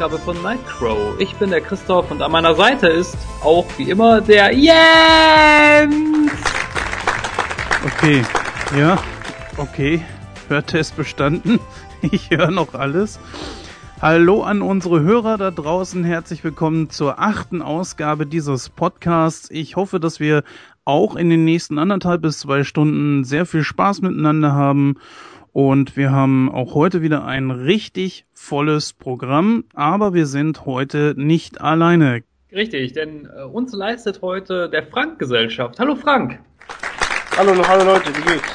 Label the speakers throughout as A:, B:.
A: Ausgabe von Nightcrow. Ich bin der Christoph und an meiner Seite ist auch wie immer der Jens!
B: Okay, ja, okay. Hörtest bestanden. Ich höre noch alles. Hallo an unsere Hörer da draußen. Herzlich willkommen zur achten Ausgabe dieses Podcasts. Ich hoffe, dass wir auch in den nächsten anderthalb bis zwei Stunden sehr viel Spaß miteinander haben. Und wir haben auch heute wieder ein richtig volles Programm, aber wir sind heute nicht alleine.
A: Richtig, denn äh, uns leistet heute der Frank Gesellschaft. Hallo Frank.
C: Hallo, hallo Leute, wie geht's?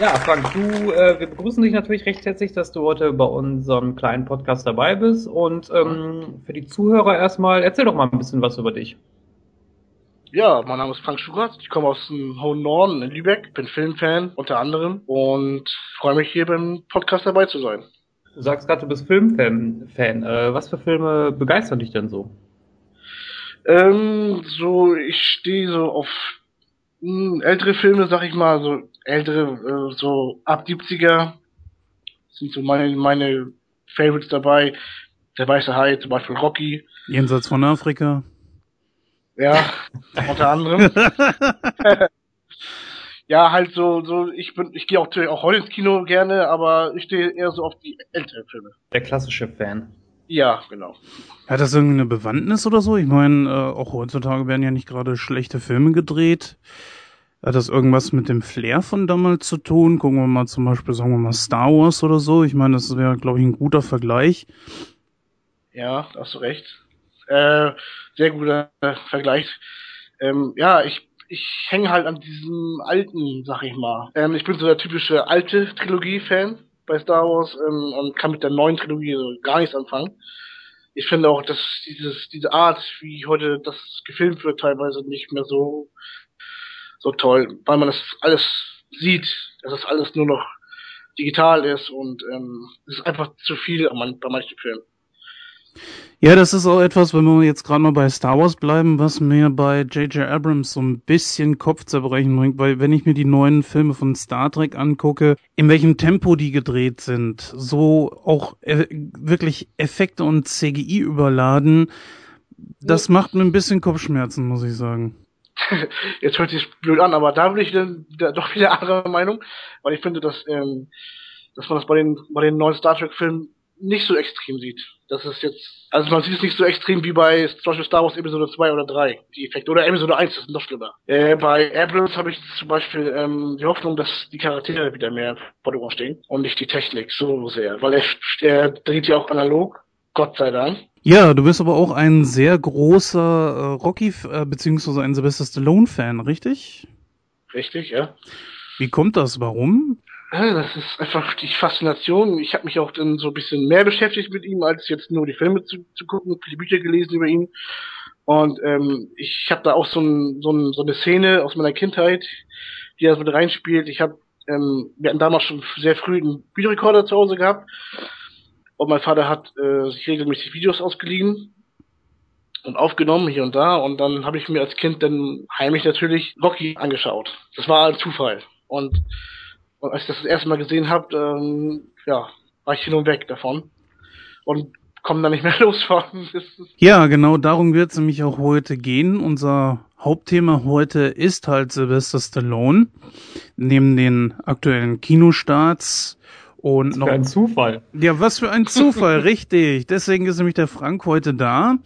A: Ja, Frank, du, äh, wir begrüßen dich natürlich recht herzlich, dass du heute bei unserem kleinen Podcast dabei bist. Und ähm, für die Zuhörer erstmal, erzähl doch mal ein bisschen was über dich.
C: Ja, mein Name ist Frank Schurat, ich komme aus dem hohen Norden in Lübeck, bin Filmfan unter anderem und freue mich hier beim Podcast dabei zu sein.
A: Du sagst gerade, du bist Filmfan. Fan. Äh, was für Filme begeistern dich denn so?
C: Ähm, so, ich stehe so auf mh, hm, ältere Filme, sag ich mal, so ältere, äh, so ab 70er sind so meine, meine Favorites dabei. Der Weiße Hai, zum Beispiel Rocky.
B: Jenseits von Afrika.
C: Ja, unter anderem. ja, halt so, so, ich bin, ich gehe auch, auch heute ins Kino gerne, aber ich stehe eher so auf die älteren Filme.
A: Der klassische Fan.
C: Ja, genau.
B: Hat das irgendwie eine Bewandtnis oder so? Ich meine, äh, auch heutzutage werden ja nicht gerade schlechte Filme gedreht. Hat das irgendwas mit dem Flair von damals zu tun? Gucken wir mal zum Beispiel, sagen wir mal, Star Wars oder so. Ich meine, das wäre, glaube ich, ein guter Vergleich.
C: Ja, hast du recht. Äh, sehr guter Vergleich. Ähm, ja, ich, ich hänge halt an diesem alten, sag ich mal. Ähm, ich bin so der typische alte Trilogie-Fan bei Star Wars ähm, und kann mit der neuen Trilogie so gar nichts anfangen. Ich finde auch, dass dieses, diese Art, wie heute das gefilmt wird, teilweise nicht mehr so, so toll, weil man das alles sieht, dass das alles nur noch digital ist und ähm, es ist einfach zu viel bei manchen Filmen.
B: Ja, das ist auch etwas, wenn wir jetzt gerade mal bei Star Wars bleiben, was mir bei J.J. Abrams so ein bisschen Kopfzerbrechen bringt, weil wenn ich mir die neuen Filme von Star Trek angucke, in welchem Tempo die gedreht sind, so auch äh, wirklich Effekte und CGI überladen, das macht mir ein bisschen Kopfschmerzen, muss ich sagen.
C: Jetzt hört sich blöd an, aber da bin ich dann doch wieder anderer Meinung, weil ich finde, dass, ähm, dass man das bei den, bei den neuen Star Trek Filmen nicht so extrem sieht. Das ist jetzt, also man sieht es nicht so extrem wie bei zum Beispiel Star Wars Episode 2 oder 3, die Effekte. Oder Episode 1, das ist noch schlimmer. Äh, bei Abrams habe ich zum Beispiel ähm, die Hoffnung, dass die Charaktere wieder mehr vor der Uhr stehen und nicht die Technik so sehr. Weil er, er dreht ja auch analog, Gott sei Dank.
B: Ja, du bist aber auch ein sehr großer äh, Rocky, äh, beziehungsweise ein Sylvester Stallone-Fan, richtig?
C: Richtig, ja.
B: Wie kommt das? Warum?
C: Das ist einfach die Faszination. Ich habe mich auch dann so ein bisschen mehr beschäftigt mit ihm, als jetzt nur die Filme zu, zu gucken, die Bücher gelesen über ihn. Und ähm, ich habe da auch so, ein, so, ein, so eine Szene aus meiner Kindheit, die da so mit reinspielt. Ich habe, ähm, wir hatten damals schon sehr früh einen Videorekorder zu Hause gehabt. Und mein Vater hat äh, sich regelmäßig Videos ausgeliehen und aufgenommen hier und da. Und dann habe ich mir als Kind dann heimlich natürlich Rocky angeschaut. Das war ein Zufall. Und und als ich das das erste Mal gesehen habe, ähm, ja, war ich hin und weg davon. Und komme da nicht mehr los von.
B: ja, genau darum wird es nämlich auch heute gehen. Unser Hauptthema heute ist halt Sylvester Stallone. Neben den aktuellen Kinostarts und was noch.
A: Für ein Zufall.
B: Ja, was für ein Zufall, richtig. Deswegen ist nämlich der Frank heute da.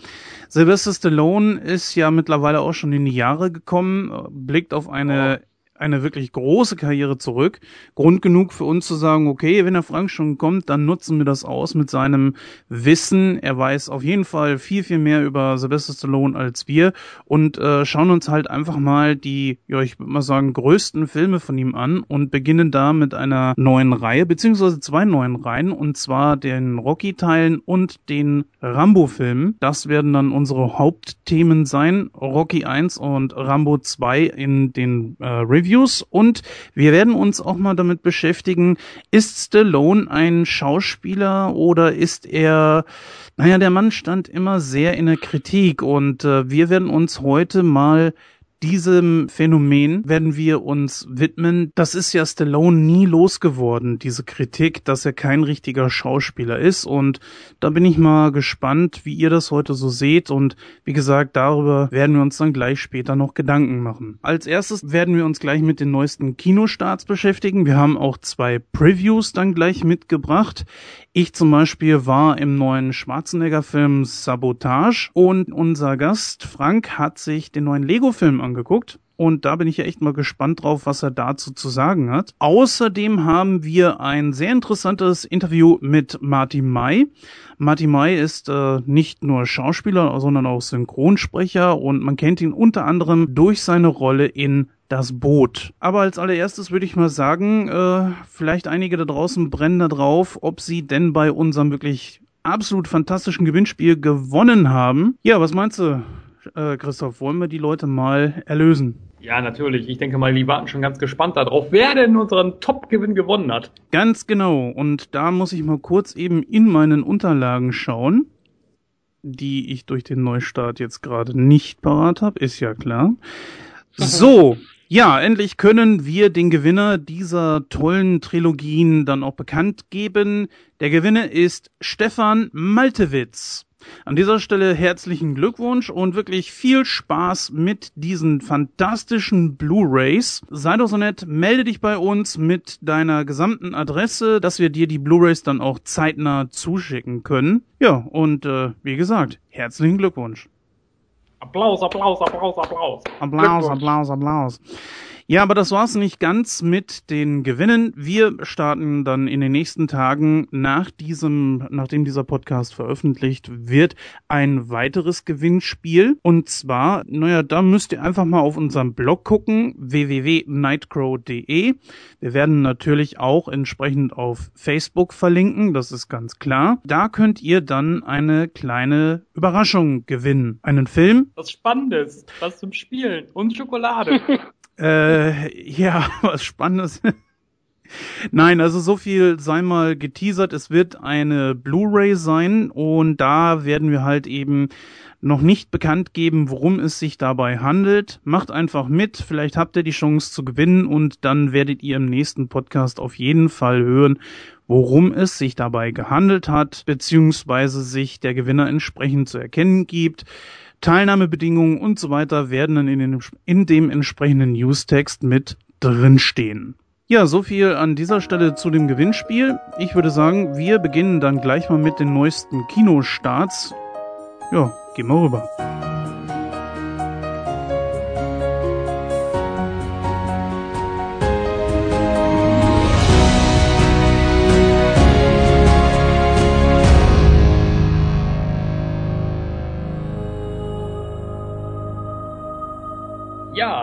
B: Sylvester Stallone ist ja mittlerweile auch schon in die Jahre gekommen, blickt auf eine oh eine wirklich große Karriere zurück. Grund genug für uns zu sagen, okay, wenn der Frank schon kommt, dann nutzen wir das aus mit seinem Wissen. Er weiß auf jeden Fall viel, viel mehr über Sylvester Stallone als wir und äh, schauen uns halt einfach mal die, ja, ich würde mal sagen, größten Filme von ihm an und beginnen da mit einer neuen Reihe, beziehungsweise zwei neuen Reihen, und zwar den Rocky-Teilen und den Rambo-Filmen. Das werden dann unsere Hauptthemen sein. Rocky 1 und Rambo 2 in den äh, Reviews und wir werden uns auch mal damit beschäftigen, ist Stallone ein Schauspieler oder ist er, naja, der Mann stand immer sehr in der Kritik und äh, wir werden uns heute mal diesem Phänomen werden wir uns widmen. Das ist ja Stallone nie losgeworden, diese Kritik, dass er kein richtiger Schauspieler ist. Und da bin ich mal gespannt, wie ihr das heute so seht. Und wie gesagt, darüber werden wir uns dann gleich später noch Gedanken machen. Als erstes werden wir uns gleich mit den neuesten Kinostarts beschäftigen. Wir haben auch zwei Previews dann gleich mitgebracht. Ich zum Beispiel war im neuen Schwarzenegger-Film Sabotage und unser Gast Frank hat sich den neuen Lego-Film angeguckt. Und da bin ich ja echt mal gespannt drauf, was er dazu zu sagen hat. Außerdem haben wir ein sehr interessantes Interview mit Martin May. Martin May ist äh, nicht nur Schauspieler, sondern auch Synchronsprecher und man kennt ihn unter anderem durch seine Rolle in das Boot. Aber als allererstes würde ich mal sagen, äh, vielleicht einige da draußen brennen da drauf, ob sie denn bei unserem wirklich absolut fantastischen Gewinnspiel gewonnen haben. Ja, was meinst du, äh, Christoph? Wollen wir die Leute mal erlösen?
A: Ja, natürlich. Ich denke mal, die warten schon ganz gespannt darauf, wer denn unseren Top-Gewinn gewonnen hat.
B: Ganz genau. Und da muss ich mal kurz eben in meinen Unterlagen schauen, die ich durch den Neustart jetzt gerade nicht parat habe. Ist ja klar. So, ja, endlich können wir den Gewinner dieser tollen Trilogien dann auch bekannt geben. Der Gewinner ist Stefan Maltewitz. An dieser Stelle herzlichen Glückwunsch und wirklich viel Spaß mit diesen fantastischen Blu-rays. Sei doch so nett, melde dich bei uns mit deiner gesamten Adresse, dass wir dir die Blu-rays dann auch zeitnah zuschicken können. Ja, und äh, wie gesagt, herzlichen Glückwunsch.
A: Applaus, Applaus, Applaus, Applaus.
B: Applaus, Applaus, Applaus. Ja, aber das war's nicht ganz mit den Gewinnen. Wir starten dann in den nächsten Tagen nach diesem, nachdem dieser Podcast veröffentlicht wird, ein weiteres Gewinnspiel. Und zwar, naja, da müsst ihr einfach mal auf unserem Blog gucken, www.nightcrow.de. Wir werden natürlich auch entsprechend auf Facebook verlinken, das ist ganz klar. Da könnt ihr dann eine kleine Überraschung gewinnen. Einen Film.
A: Was Spannendes, was zum Spielen und Schokolade.
B: Äh, ja, was Spannendes. Nein, also so viel sei mal geteasert. Es wird eine Blu-ray sein und da werden wir halt eben noch nicht bekannt geben, worum es sich dabei handelt. Macht einfach mit, vielleicht habt ihr die Chance zu gewinnen und dann werdet ihr im nächsten Podcast auf jeden Fall hören, worum es sich dabei gehandelt hat, beziehungsweise sich der Gewinner entsprechend zu erkennen gibt. Teilnahmebedingungen und so weiter werden dann in, den, in dem entsprechenden Newstext mit drinstehen. Ja, so viel an dieser Stelle zu dem Gewinnspiel. Ich würde sagen, wir beginnen dann gleich mal mit den neuesten Kinostarts. Ja, gehen wir rüber.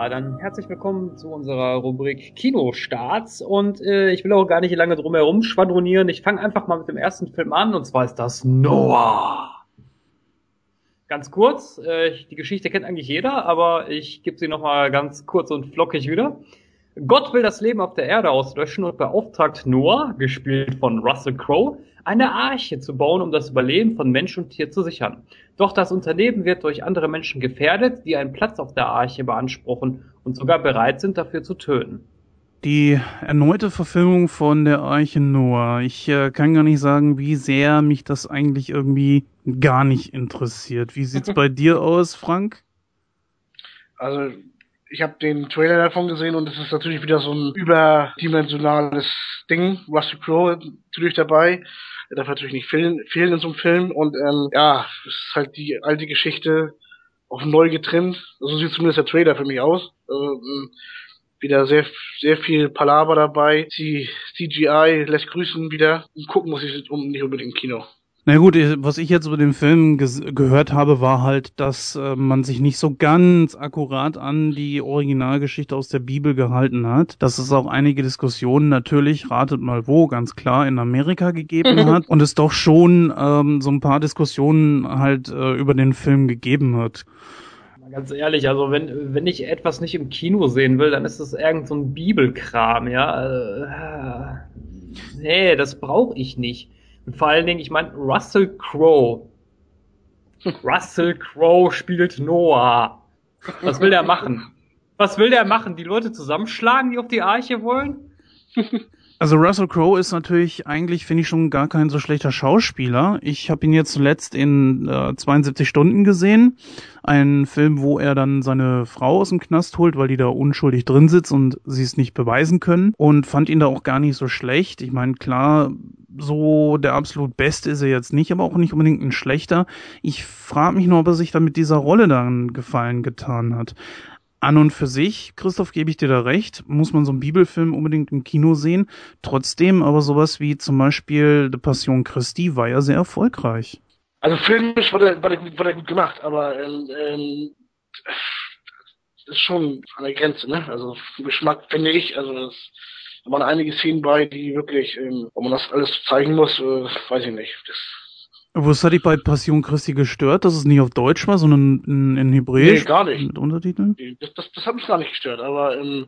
A: Ja, dann herzlich willkommen zu unserer Rubrik Kinostarts und äh, ich will auch gar nicht lange drum herum schwadronieren. Ich fange einfach mal mit dem ersten Film an und zwar ist das Noah. Ganz kurz, äh, die Geschichte kennt eigentlich jeder, aber ich gebe sie nochmal ganz kurz und flockig wieder. Gott will das Leben auf der Erde auslöschen und beauftragt Noah, gespielt von Russell Crowe, eine Arche zu bauen, um das Überleben von Mensch und Tier zu sichern. Doch das Unternehmen wird durch andere Menschen gefährdet, die einen Platz auf der Arche beanspruchen und sogar bereit sind, dafür zu töten.
B: Die erneute Verfilmung von der Arche Noah. Ich äh, kann gar nicht sagen, wie sehr mich das eigentlich irgendwie gar nicht interessiert. Wie sieht's bei dir aus, Frank?
C: Also ich habe den Trailer davon gesehen und es ist natürlich wieder so ein überdimensionales Ding. Russell Crowe natürlich dabei. Er darf natürlich nicht fehlen, fehlen in so einem Film und ähm, ja, es ist halt die alte Geschichte auf neu getrimmt. So sieht zumindest der Trailer für mich aus. Ähm, wieder sehr, sehr viel Palaver dabei. Die CGI lässt grüßen wieder. Und gucken muss ich um nicht unbedingt im Kino.
B: Na gut, was ich jetzt über den Film gehört habe, war halt, dass äh, man sich nicht so ganz akkurat an die Originalgeschichte aus der Bibel gehalten hat. Dass es auch einige Diskussionen natürlich, ratet mal wo, ganz klar in Amerika gegeben hat. Und es doch schon ähm, so ein paar Diskussionen halt äh, über den Film gegeben hat.
A: Ganz ehrlich, also wenn, wenn ich etwas nicht im Kino sehen will, dann ist das irgend so ein Bibelkram, ja. Äh, nee, das brauche ich nicht. Und vor allen Dingen, ich meine, Russell Crowe. Russell Crowe spielt Noah. Was will der machen? Was will der machen? Die Leute zusammenschlagen, die auf die Arche wollen?
B: Also Russell Crowe ist natürlich eigentlich, finde ich, schon gar kein so schlechter Schauspieler. Ich habe ihn jetzt zuletzt in äh, 72 Stunden gesehen. Ein Film, wo er dann seine Frau aus dem Knast holt, weil die da unschuldig drin sitzt und sie es nicht beweisen können. Und fand ihn da auch gar nicht so schlecht. Ich meine, klar, so der absolut Beste ist er jetzt nicht, aber auch nicht unbedingt ein schlechter. Ich frage mich nur, ob er sich dann mit dieser Rolle dann Gefallen getan hat an und für sich, Christoph, gebe ich dir da recht, muss man so einen Bibelfilm unbedingt im Kino sehen. Trotzdem aber sowas wie zum Beispiel The Passion Christi war ja sehr erfolgreich.
C: Also filmisch war der, war der, war der gut gemacht, aber ähm, ähm, ist schon an der Grenze, ne? Also Geschmack finde ich, also das, da waren einige Szenen bei, die wirklich, ähm, ob man das alles zeigen muss, äh, weiß ich nicht. Das,
B: was hat dich bei Passion Christi gestört, dass es nicht auf Deutsch war, sondern in, in Hebräisch?
C: Nee, gar nicht.
B: Mit Untertiteln?
C: Das, das, das hat mich gar nicht gestört, aber ähm,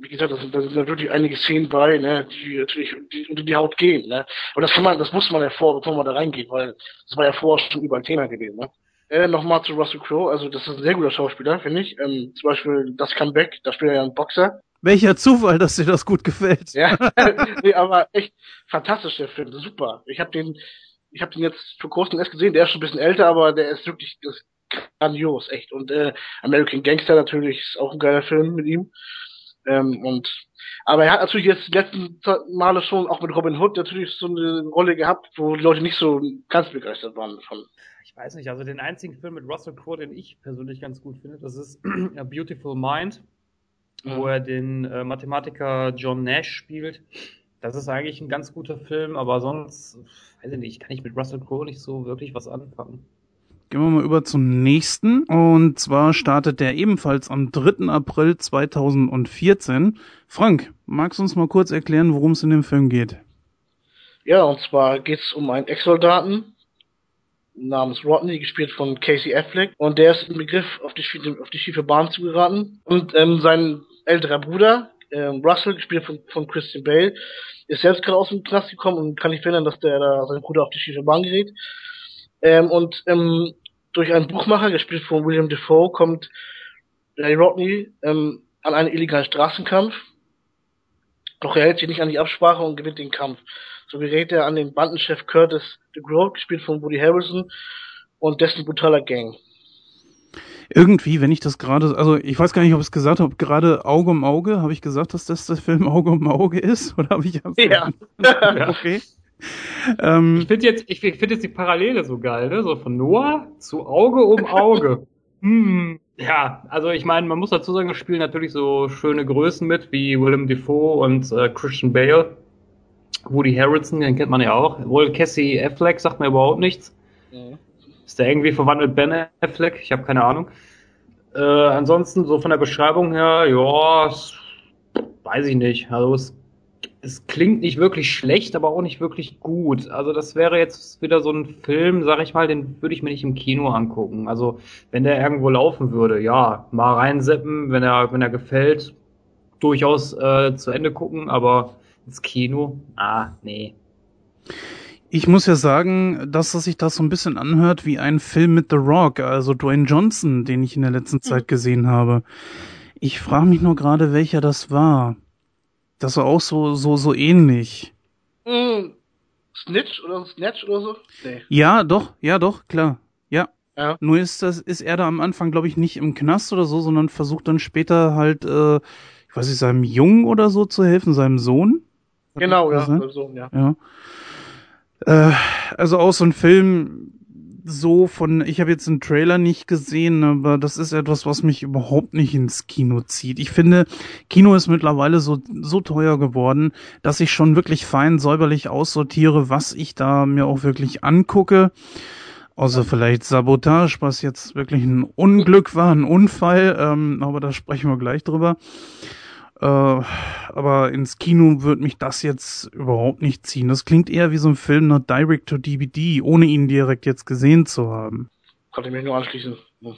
C: wie gesagt, da sind, da sind natürlich einige Szenen bei, ne, die natürlich die, unter die Haut gehen, ne. Aber das kann man, das muss man ja vor, bevor man da reingeht, weil das war ja vorher schon über ein Thema gewesen, ne. Äh, nochmal zu Russell Crowe, also das ist ein sehr guter Schauspieler, finde ich. Ähm, zum Beispiel das Comeback, da spielt er ja einen Boxer.
B: Welcher Zufall, dass dir das gut gefällt.
C: Ja, nee, aber echt fantastisch der Film, super. Ich habe den, ich habe den jetzt vor kurzem erst gesehen, der ist schon ein bisschen älter, aber der ist wirklich ist grandios, echt. Und äh, American Gangster natürlich ist auch ein geiler Film mit ihm. Ähm, und aber er hat natürlich jetzt die letzten Male schon auch mit Robin Hood natürlich so eine Rolle gehabt, wo die Leute nicht so ganz begeistert waren von.
A: Ich weiß nicht, also den einzigen Film mit Russell Crowe, den ich persönlich ganz gut finde, das ist A Beautiful Mind, mhm. wo er den äh, Mathematiker John Nash spielt. Das ist eigentlich ein ganz guter Film, aber sonst, weiß ich nicht, kann ich mit Russell Crowe nicht so wirklich was anfangen.
B: Gehen wir mal über zum nächsten. Und zwar startet der ebenfalls am 3. April 2014. Frank, magst du uns mal kurz erklären, worum es in dem Film geht?
C: Ja, und zwar geht es um einen Ex-Soldaten namens Rodney, gespielt von Casey Affleck. Und der ist im Begriff, auf die, auf die schiefe Bahn zu geraten. Und ähm, sein älterer Bruder, ähm, Russell, gespielt von, von Christian Bale, ist selbst gerade aus dem Knast gekommen und kann nicht verhindern, dass der da sein Bruder auf die schiefe Bahn gerät. Ähm, und ähm, durch einen Buchmacher, gespielt von William Defoe, kommt Ray Rodney ähm, an einen illegalen Straßenkampf. Doch er hält sich nicht an die Absprache und gewinnt den Kampf. So gerät er an den Bandenchef Curtis DeGroat, gespielt von Woody Harrelson, und dessen brutaler Gang
B: irgendwie, wenn ich das gerade, also ich weiß gar nicht, ob ich es gesagt habe, gerade Auge um Auge, habe ich gesagt, dass das der Film Auge um Auge ist? Oder habe ich
C: Ja.
B: okay.
A: Ähm, ich finde jetzt, ich finde jetzt die Parallele so geil, ne? So von Noah zu Auge um Auge. hm. Ja, also ich meine, man muss dazu sagen, es spielen natürlich so schöne Größen mit, wie Willem Dafoe und äh, Christian Bale. Woody Harrelson, den kennt man ja auch. Wohl Cassie Affleck sagt mir überhaupt nichts. Mhm. Ist der irgendwie verwandelt Ben Affleck? Ich habe keine Ahnung. Äh, ansonsten, so von der Beschreibung her, ja, weiß ich nicht. Also es, es klingt nicht wirklich schlecht, aber auch nicht wirklich gut. Also das wäre jetzt wieder so ein Film, sag ich mal, den würde ich mir nicht im Kino angucken. Also wenn der irgendwo laufen würde, ja, mal reinseppen, wenn er, wenn er gefällt, durchaus äh, zu Ende gucken, aber ins Kino, ah, nee.
B: Ich muss ja sagen, dass das sich das so ein bisschen anhört wie ein Film mit The Rock, also Dwayne Johnson, den ich in der letzten Zeit mhm. gesehen habe. Ich frage mich nur gerade, welcher das war. Das war auch so, so, so ähnlich.
C: Mm, Snitch oder Snatch oder so?
B: Nee. Ja, doch, ja, doch, klar. Ja. ja. Nur ist das, ist er da am Anfang, glaube ich, nicht im Knast oder so, sondern versucht dann später halt, äh, ich weiß nicht, seinem Jungen oder so zu helfen, seinem Sohn.
C: Genau, ja, Sohn, ja.
B: Ja. Äh, also auch so ein Film so von, ich habe jetzt einen Trailer nicht gesehen, aber das ist etwas, was mich überhaupt nicht ins Kino zieht. Ich finde, Kino ist mittlerweile so, so teuer geworden, dass ich schon wirklich fein säuberlich aussortiere, was ich da mir auch wirklich angucke. Außer vielleicht Sabotage, was jetzt wirklich ein Unglück war, ein Unfall, ähm, aber da sprechen wir gleich drüber. Äh, aber ins Kino wird mich das jetzt überhaupt nicht ziehen. Das klingt eher wie so ein Film nach Direct to DVD, ohne ihn direkt jetzt gesehen zu haben.
C: Konnte mich nur anschließen. Ja.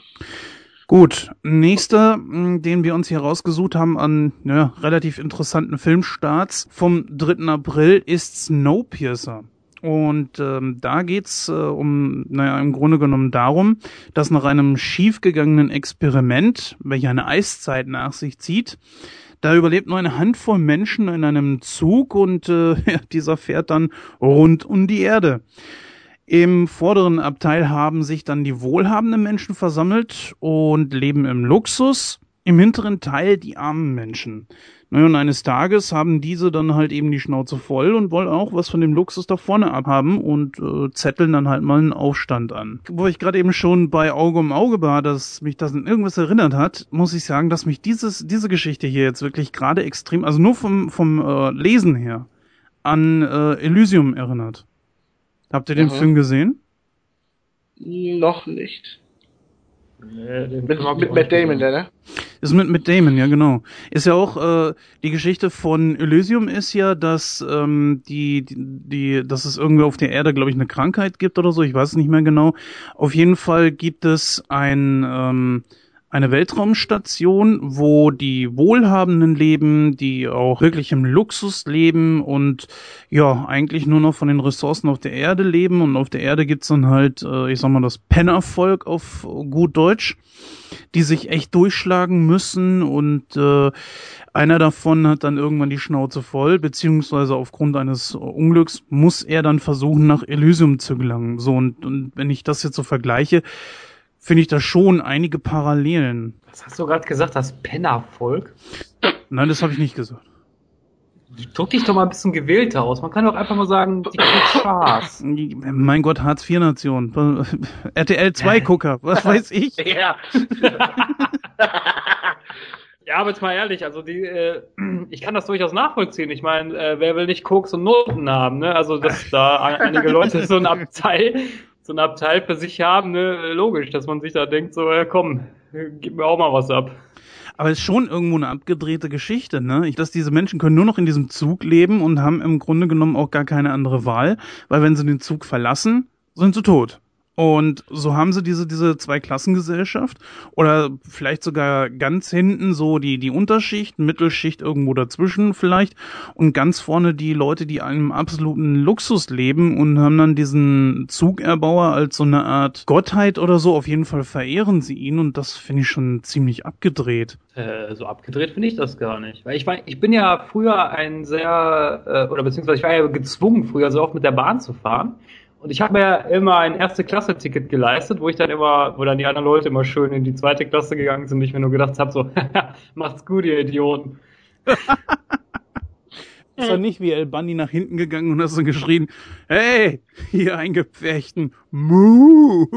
B: Gut, nächster, hm, den wir uns hier rausgesucht haben an ja, relativ interessanten Filmstarts vom 3. April ist Snowpiercer. Und ähm, da geht's äh, um, naja, im Grunde genommen darum, dass nach einem schiefgegangenen Experiment, welcher eine Eiszeit nach sich zieht, da überlebt nur eine Handvoll Menschen in einem Zug und äh, dieser fährt dann rund um die Erde. Im vorderen Abteil haben sich dann die wohlhabenden Menschen versammelt und leben im Luxus. Im hinteren Teil die armen Menschen. Naja, und eines Tages haben diese dann halt eben die Schnauze voll und wollen auch was von dem Luxus da vorne abhaben und äh, zetteln dann halt mal einen Aufstand an. Wo ich gerade eben schon bei Auge um Auge war, dass mich das an irgendwas erinnert hat, muss ich sagen, dass mich dieses, diese Geschichte hier jetzt wirklich gerade extrem, also nur vom, vom äh, Lesen her, an äh, Elysium erinnert. Habt ihr den
C: Mhm.
B: Film gesehen?
C: Noch nicht.
A: Nee,
C: Mit, mit Matt Damon, der, ne?
B: Ist mit, mit Damon, ja genau. Ist ja auch, äh, die Geschichte von Elysium ist ja, dass ähm, die, die, die, dass es irgendwie auf der Erde, glaube ich, eine Krankheit gibt oder so, ich weiß es nicht mehr genau. Auf jeden Fall gibt es ein, ähm, eine Weltraumstation, wo die Wohlhabenden leben, die auch wirklich im Luxus leben und ja, eigentlich nur noch von den Ressourcen auf der Erde leben. Und auf der Erde gibt's dann halt, äh, ich sag mal, das Pennervolk auf gut Deutsch die sich echt durchschlagen müssen und äh, einer davon hat dann irgendwann die Schnauze voll, beziehungsweise aufgrund eines Unglücks muss er dann versuchen, nach Elysium zu gelangen. So, und, und wenn ich das jetzt so vergleiche, finde ich da schon einige Parallelen.
A: Was hast du gerade gesagt, das Pennervolk?
B: Nein, das habe ich nicht gesagt.
A: Drück dich doch mal ein bisschen gewählter aus. Man kann doch einfach mal sagen, die kriegt Spaß.
B: Mein Gott, Hartz-IV-Nation. RTL 2-Gucker, was weiß ich.
C: Ja.
A: Ja, aber jetzt mal ehrlich, also die, äh, ich kann das durchaus nachvollziehen. Ich meine, äh, wer will nicht Koks und Noten haben, ne? Also dass da einige Leute so ein Abteil, so ein Abteil für sich haben, ne? Logisch, dass man sich da denkt, so, ja, komm, gib mir auch mal was ab.
B: Aber es ist schon irgendwo eine abgedrehte Geschichte, ne? Ich, dass diese Menschen können nur noch in diesem Zug leben und haben im Grunde genommen auch gar keine andere Wahl, weil wenn sie den Zug verlassen, sind sie tot. Und so haben sie diese, diese Zweiklassengesellschaft oder vielleicht sogar ganz hinten so die, die Unterschicht, Mittelschicht irgendwo dazwischen vielleicht und ganz vorne die Leute, die einem absoluten Luxus leben und haben dann diesen Zugerbauer als so eine Art Gottheit oder so. Auf jeden Fall verehren sie ihn und das finde ich schon ziemlich abgedreht.
A: Äh, so abgedreht finde ich das gar nicht. Weil ich war, ich bin ja früher ein sehr, äh, oder beziehungsweise ich war ja gezwungen, früher so oft mit der Bahn zu fahren. Und ich habe mir ja immer ein erste Klasse-Ticket geleistet, wo ich dann immer, wo dann die anderen Leute immer schön in die zweite Klasse gegangen sind und ich mir nur gedacht habe, so, macht's gut, ihr Idioten.
B: Ist doch nicht wie El Bundy nach hinten gegangen und hast so geschrien, hey, hier eingepferchten, Mu.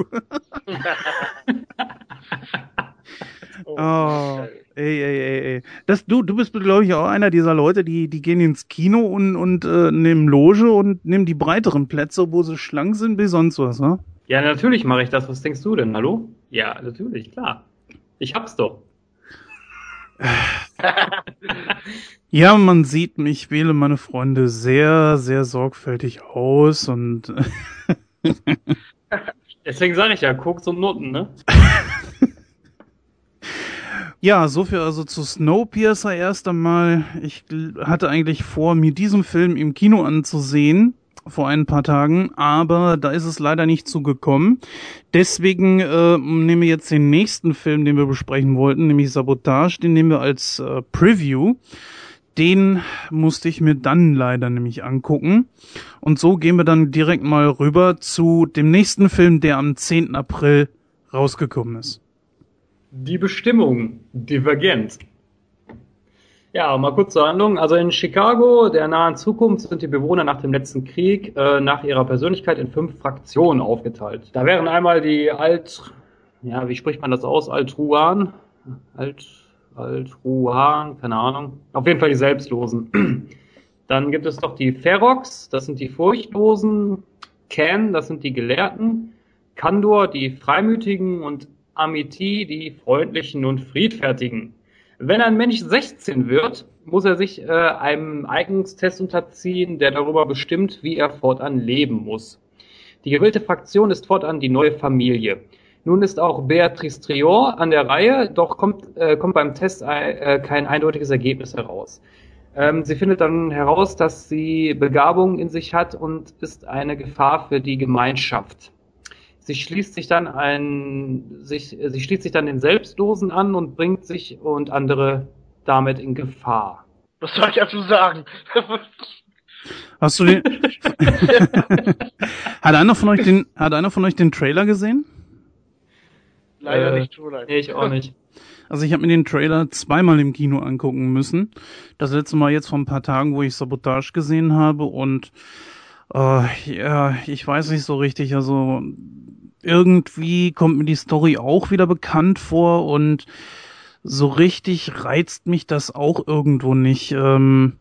B: Oh, ey, ey, ey, ey. Das, du, du bist, glaube ich, auch einer dieser Leute, die, die gehen ins Kino und, und äh, nehmen Loge und nehmen die breiteren Plätze, wo sie schlank sind, wie sonst was, ne?
A: Ja, natürlich mache ich das. Was denkst du denn? Hallo? Ja, natürlich, klar. Ich hab's doch.
B: Ja, man sieht, ich wähle meine Freunde sehr, sehr sorgfältig aus und
A: Deswegen sage ich ja, Koks und Noten, ne?
B: Ja, so viel also zu Snowpiercer erst einmal. Ich hatte eigentlich vor, mir diesen Film im Kino anzusehen vor ein paar Tagen, aber da ist es leider nicht zugekommen. Deswegen äh, nehmen wir jetzt den nächsten Film, den wir besprechen wollten, nämlich Sabotage, den nehmen wir als äh, Preview. Den musste ich mir dann leider nämlich angucken. Und so gehen wir dann direkt mal rüber zu dem nächsten Film, der am 10. April rausgekommen ist.
A: Die Bestimmung, Divergent. Ja, mal kurz zur Handlung. Also in Chicago, der nahen Zukunft, sind die Bewohner nach dem letzten Krieg äh, nach ihrer Persönlichkeit in fünf Fraktionen aufgeteilt. Da wären einmal die Alt, ja, wie spricht man das aus? Altruan? Alt, Altruan, keine Ahnung. Auf jeden Fall die Selbstlosen. Dann gibt es noch die Ferox, das sind die Furchtlosen. Can, das sind die Gelehrten. Kandor, die Freimütigen und Amity, die Freundlichen und Friedfertigen. Wenn ein Mensch 16 wird, muss er sich äh, einem Eignungstest unterziehen, der darüber bestimmt, wie er fortan leben muss. Die gewählte Fraktion ist fortan die neue Familie. Nun ist auch Beatrice Trior an der Reihe, doch kommt, äh, kommt beim Test äh, kein eindeutiges Ergebnis heraus. Ähm, sie findet dann heraus, dass sie Begabung in sich hat und ist eine Gefahr für die Gemeinschaft. Sie schließt sich dann ein, sich, sie schließt sich dann den Selbstlosen an und bringt sich und andere damit in Gefahr.
C: Was soll ich dazu sagen?
B: Hast du den? hat einer von euch den, hat einer von euch den Trailer gesehen?
C: Leider
A: Äh,
C: nicht, tut.
A: Nee, ich auch nicht.
B: Also ich habe mir den Trailer zweimal im Kino angucken müssen. Das letzte Mal jetzt vor ein paar Tagen, wo ich Sabotage gesehen habe und äh, ja, ich weiß nicht so richtig. Also irgendwie kommt mir die Story auch wieder bekannt vor und so richtig reizt mich das auch irgendwo nicht. Ähm,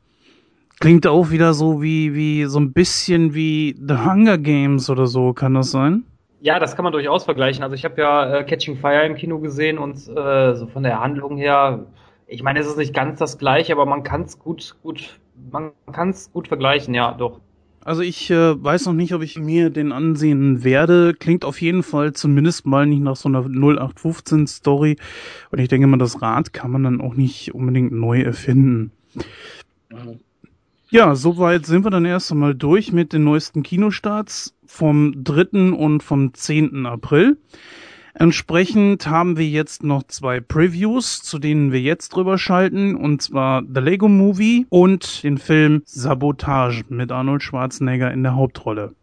B: klingt auch wieder so wie wie so ein bisschen wie The Hunger Games oder so. Kann das sein?
A: Ja, das kann man durchaus vergleichen. Also ich habe ja äh, Catching Fire im Kino gesehen und äh, so von der Handlung her, ich meine, es ist nicht ganz das gleiche, aber man kann es gut, gut, man kann es gut vergleichen, ja, doch.
B: Also ich äh, weiß noch nicht, ob ich mir den ansehen werde. Klingt auf jeden Fall zumindest mal nicht nach so einer 0815 Story. Und ich denke mal, das Rad kann man dann auch nicht unbedingt neu erfinden. Ja, soweit sind wir dann erst einmal durch mit den neuesten Kinostarts vom 3. und vom 10. April. Entsprechend haben wir jetzt noch zwei Previews, zu denen wir jetzt drüber schalten, und zwar The Lego Movie und den Film Sabotage mit Arnold Schwarzenegger in der Hauptrolle.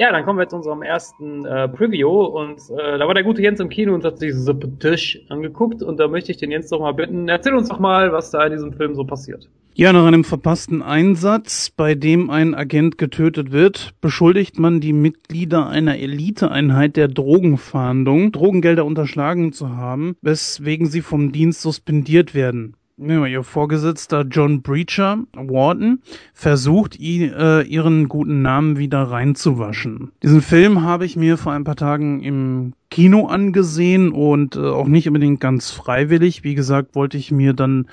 A: Ja, dann kommen wir zu unserem ersten äh, Preview und äh, da war der gute Jens im Kino und hat sich Tisch angeguckt und da möchte ich den Jens doch mal bitten, erzähl uns doch mal, was da in diesem Film so passiert.
B: Ja, nach einem verpassten Einsatz, bei dem ein Agent getötet wird, beschuldigt man die Mitglieder einer Eliteeinheit der Drogenfahndung, Drogengelder unterschlagen zu haben, weswegen sie vom Dienst suspendiert werden. Ja, ihr Vorgesetzter John Breacher, Warden, versucht, i- äh, ihren guten Namen wieder reinzuwaschen. Diesen Film habe ich mir vor ein paar Tagen im Kino angesehen und äh, auch nicht unbedingt ganz freiwillig. Wie gesagt, wollte ich mir dann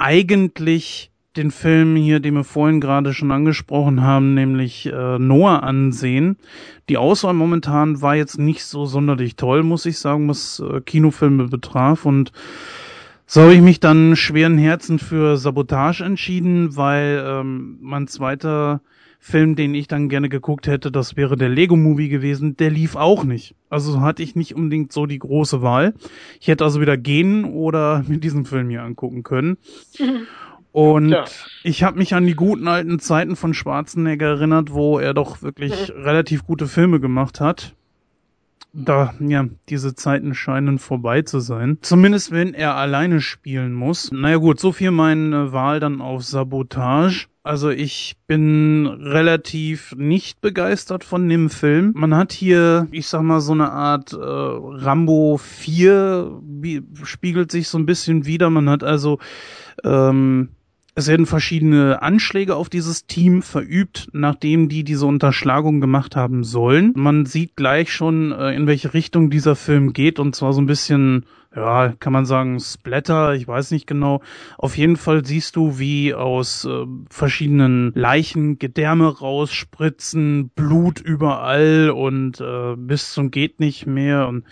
B: eigentlich den Film hier, den wir vorhin gerade schon angesprochen haben, nämlich äh, Noah ansehen. Die Auswahl momentan war jetzt nicht so sonderlich toll, muss ich sagen, was äh, Kinofilme betraf und so habe ich mich dann schweren Herzen für Sabotage entschieden, weil ähm, mein zweiter Film, den ich dann gerne geguckt hätte, das wäre der Lego Movie gewesen, der lief auch nicht. Also hatte ich nicht unbedingt so die große Wahl. Ich hätte also wieder gehen oder mir diesen Film hier angucken können. Und
C: Ja.
B: ich habe mich an die guten alten Zeiten von Schwarzenegger erinnert, wo er doch wirklich relativ gute Filme gemacht hat. Da, ja, diese Zeiten scheinen vorbei zu sein. Zumindest wenn er alleine spielen muss. Naja gut, so viel meine Wahl dann auf Sabotage. Also ich bin relativ nicht begeistert von dem Film. Man hat hier, ich sag mal, so eine Art äh, Rambo 4 wie, spiegelt sich so ein bisschen wieder. Man hat also ähm, es werden verschiedene Anschläge auf dieses Team verübt, nachdem die diese Unterschlagung gemacht haben sollen. Man sieht gleich schon, äh, in welche Richtung dieser Film geht, und zwar so ein bisschen, ja, kann man sagen, Splatter, ich weiß nicht genau. Auf jeden Fall siehst du, wie aus äh, verschiedenen Leichen Gedärme rausspritzen, Blut überall und äh, bis zum geht nicht mehr und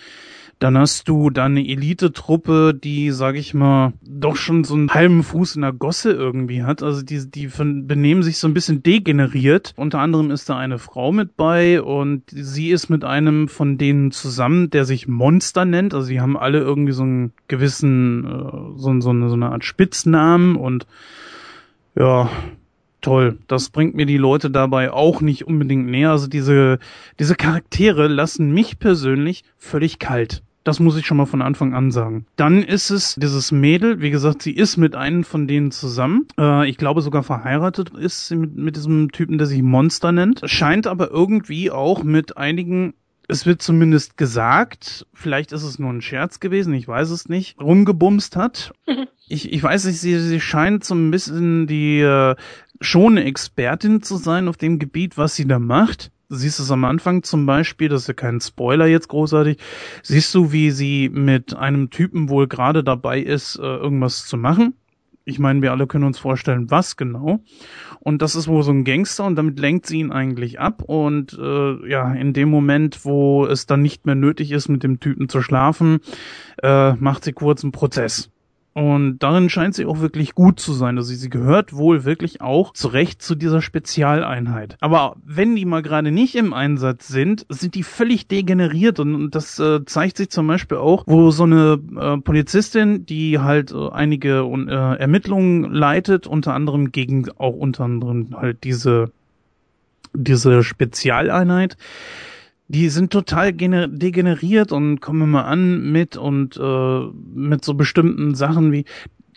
B: dann hast du da eine Elite-Truppe, die, sag ich mal, doch schon so einen halben Fuß in der Gosse irgendwie hat. Also die, die benehmen sich so ein bisschen degeneriert. Unter anderem ist da eine Frau mit bei und sie ist mit einem von denen zusammen, der sich Monster nennt. Also die haben alle irgendwie so einen gewissen, äh, so, so, eine, so eine Art Spitznamen und ja, toll. Das bringt mir die Leute dabei auch nicht unbedingt näher. Also diese, diese Charaktere lassen mich persönlich völlig kalt. Das muss ich schon mal von Anfang an sagen. Dann ist es dieses Mädel, wie gesagt, sie ist mit einem von denen zusammen. Äh, ich glaube sogar verheiratet ist sie mit, mit diesem Typen, der sich Monster nennt. Scheint aber irgendwie auch mit einigen es wird zumindest gesagt, vielleicht ist es nur ein Scherz gewesen, ich weiß es nicht, rumgebumst hat. Ich, ich weiß nicht, sie, sie scheint so ein bisschen die äh, schon Expertin zu sein auf dem Gebiet, was sie da macht. Siehst es am Anfang zum Beispiel, das ist ja kein Spoiler jetzt großartig, siehst du, wie sie mit einem Typen wohl gerade dabei ist, äh, irgendwas zu machen. Ich meine, wir alle können uns vorstellen, was genau. Und das ist wohl so ein Gangster und damit lenkt sie ihn eigentlich ab. Und äh, ja, in dem Moment, wo es dann nicht mehr nötig ist, mit dem Typen zu schlafen, äh, macht sie kurz einen Prozess. Und darin scheint sie auch wirklich gut zu sein. Also sie gehört wohl wirklich auch zurecht zu dieser Spezialeinheit. Aber wenn die mal gerade nicht im Einsatz sind, sind die völlig degeneriert. Und, und das äh, zeigt sich zum Beispiel auch, wo so eine äh, Polizistin, die halt äh, einige äh, Ermittlungen leitet, unter anderem gegen auch unter anderem halt diese diese Spezialeinheit, die sind total degeneriert und kommen mal an mit und äh, mit so bestimmten Sachen wie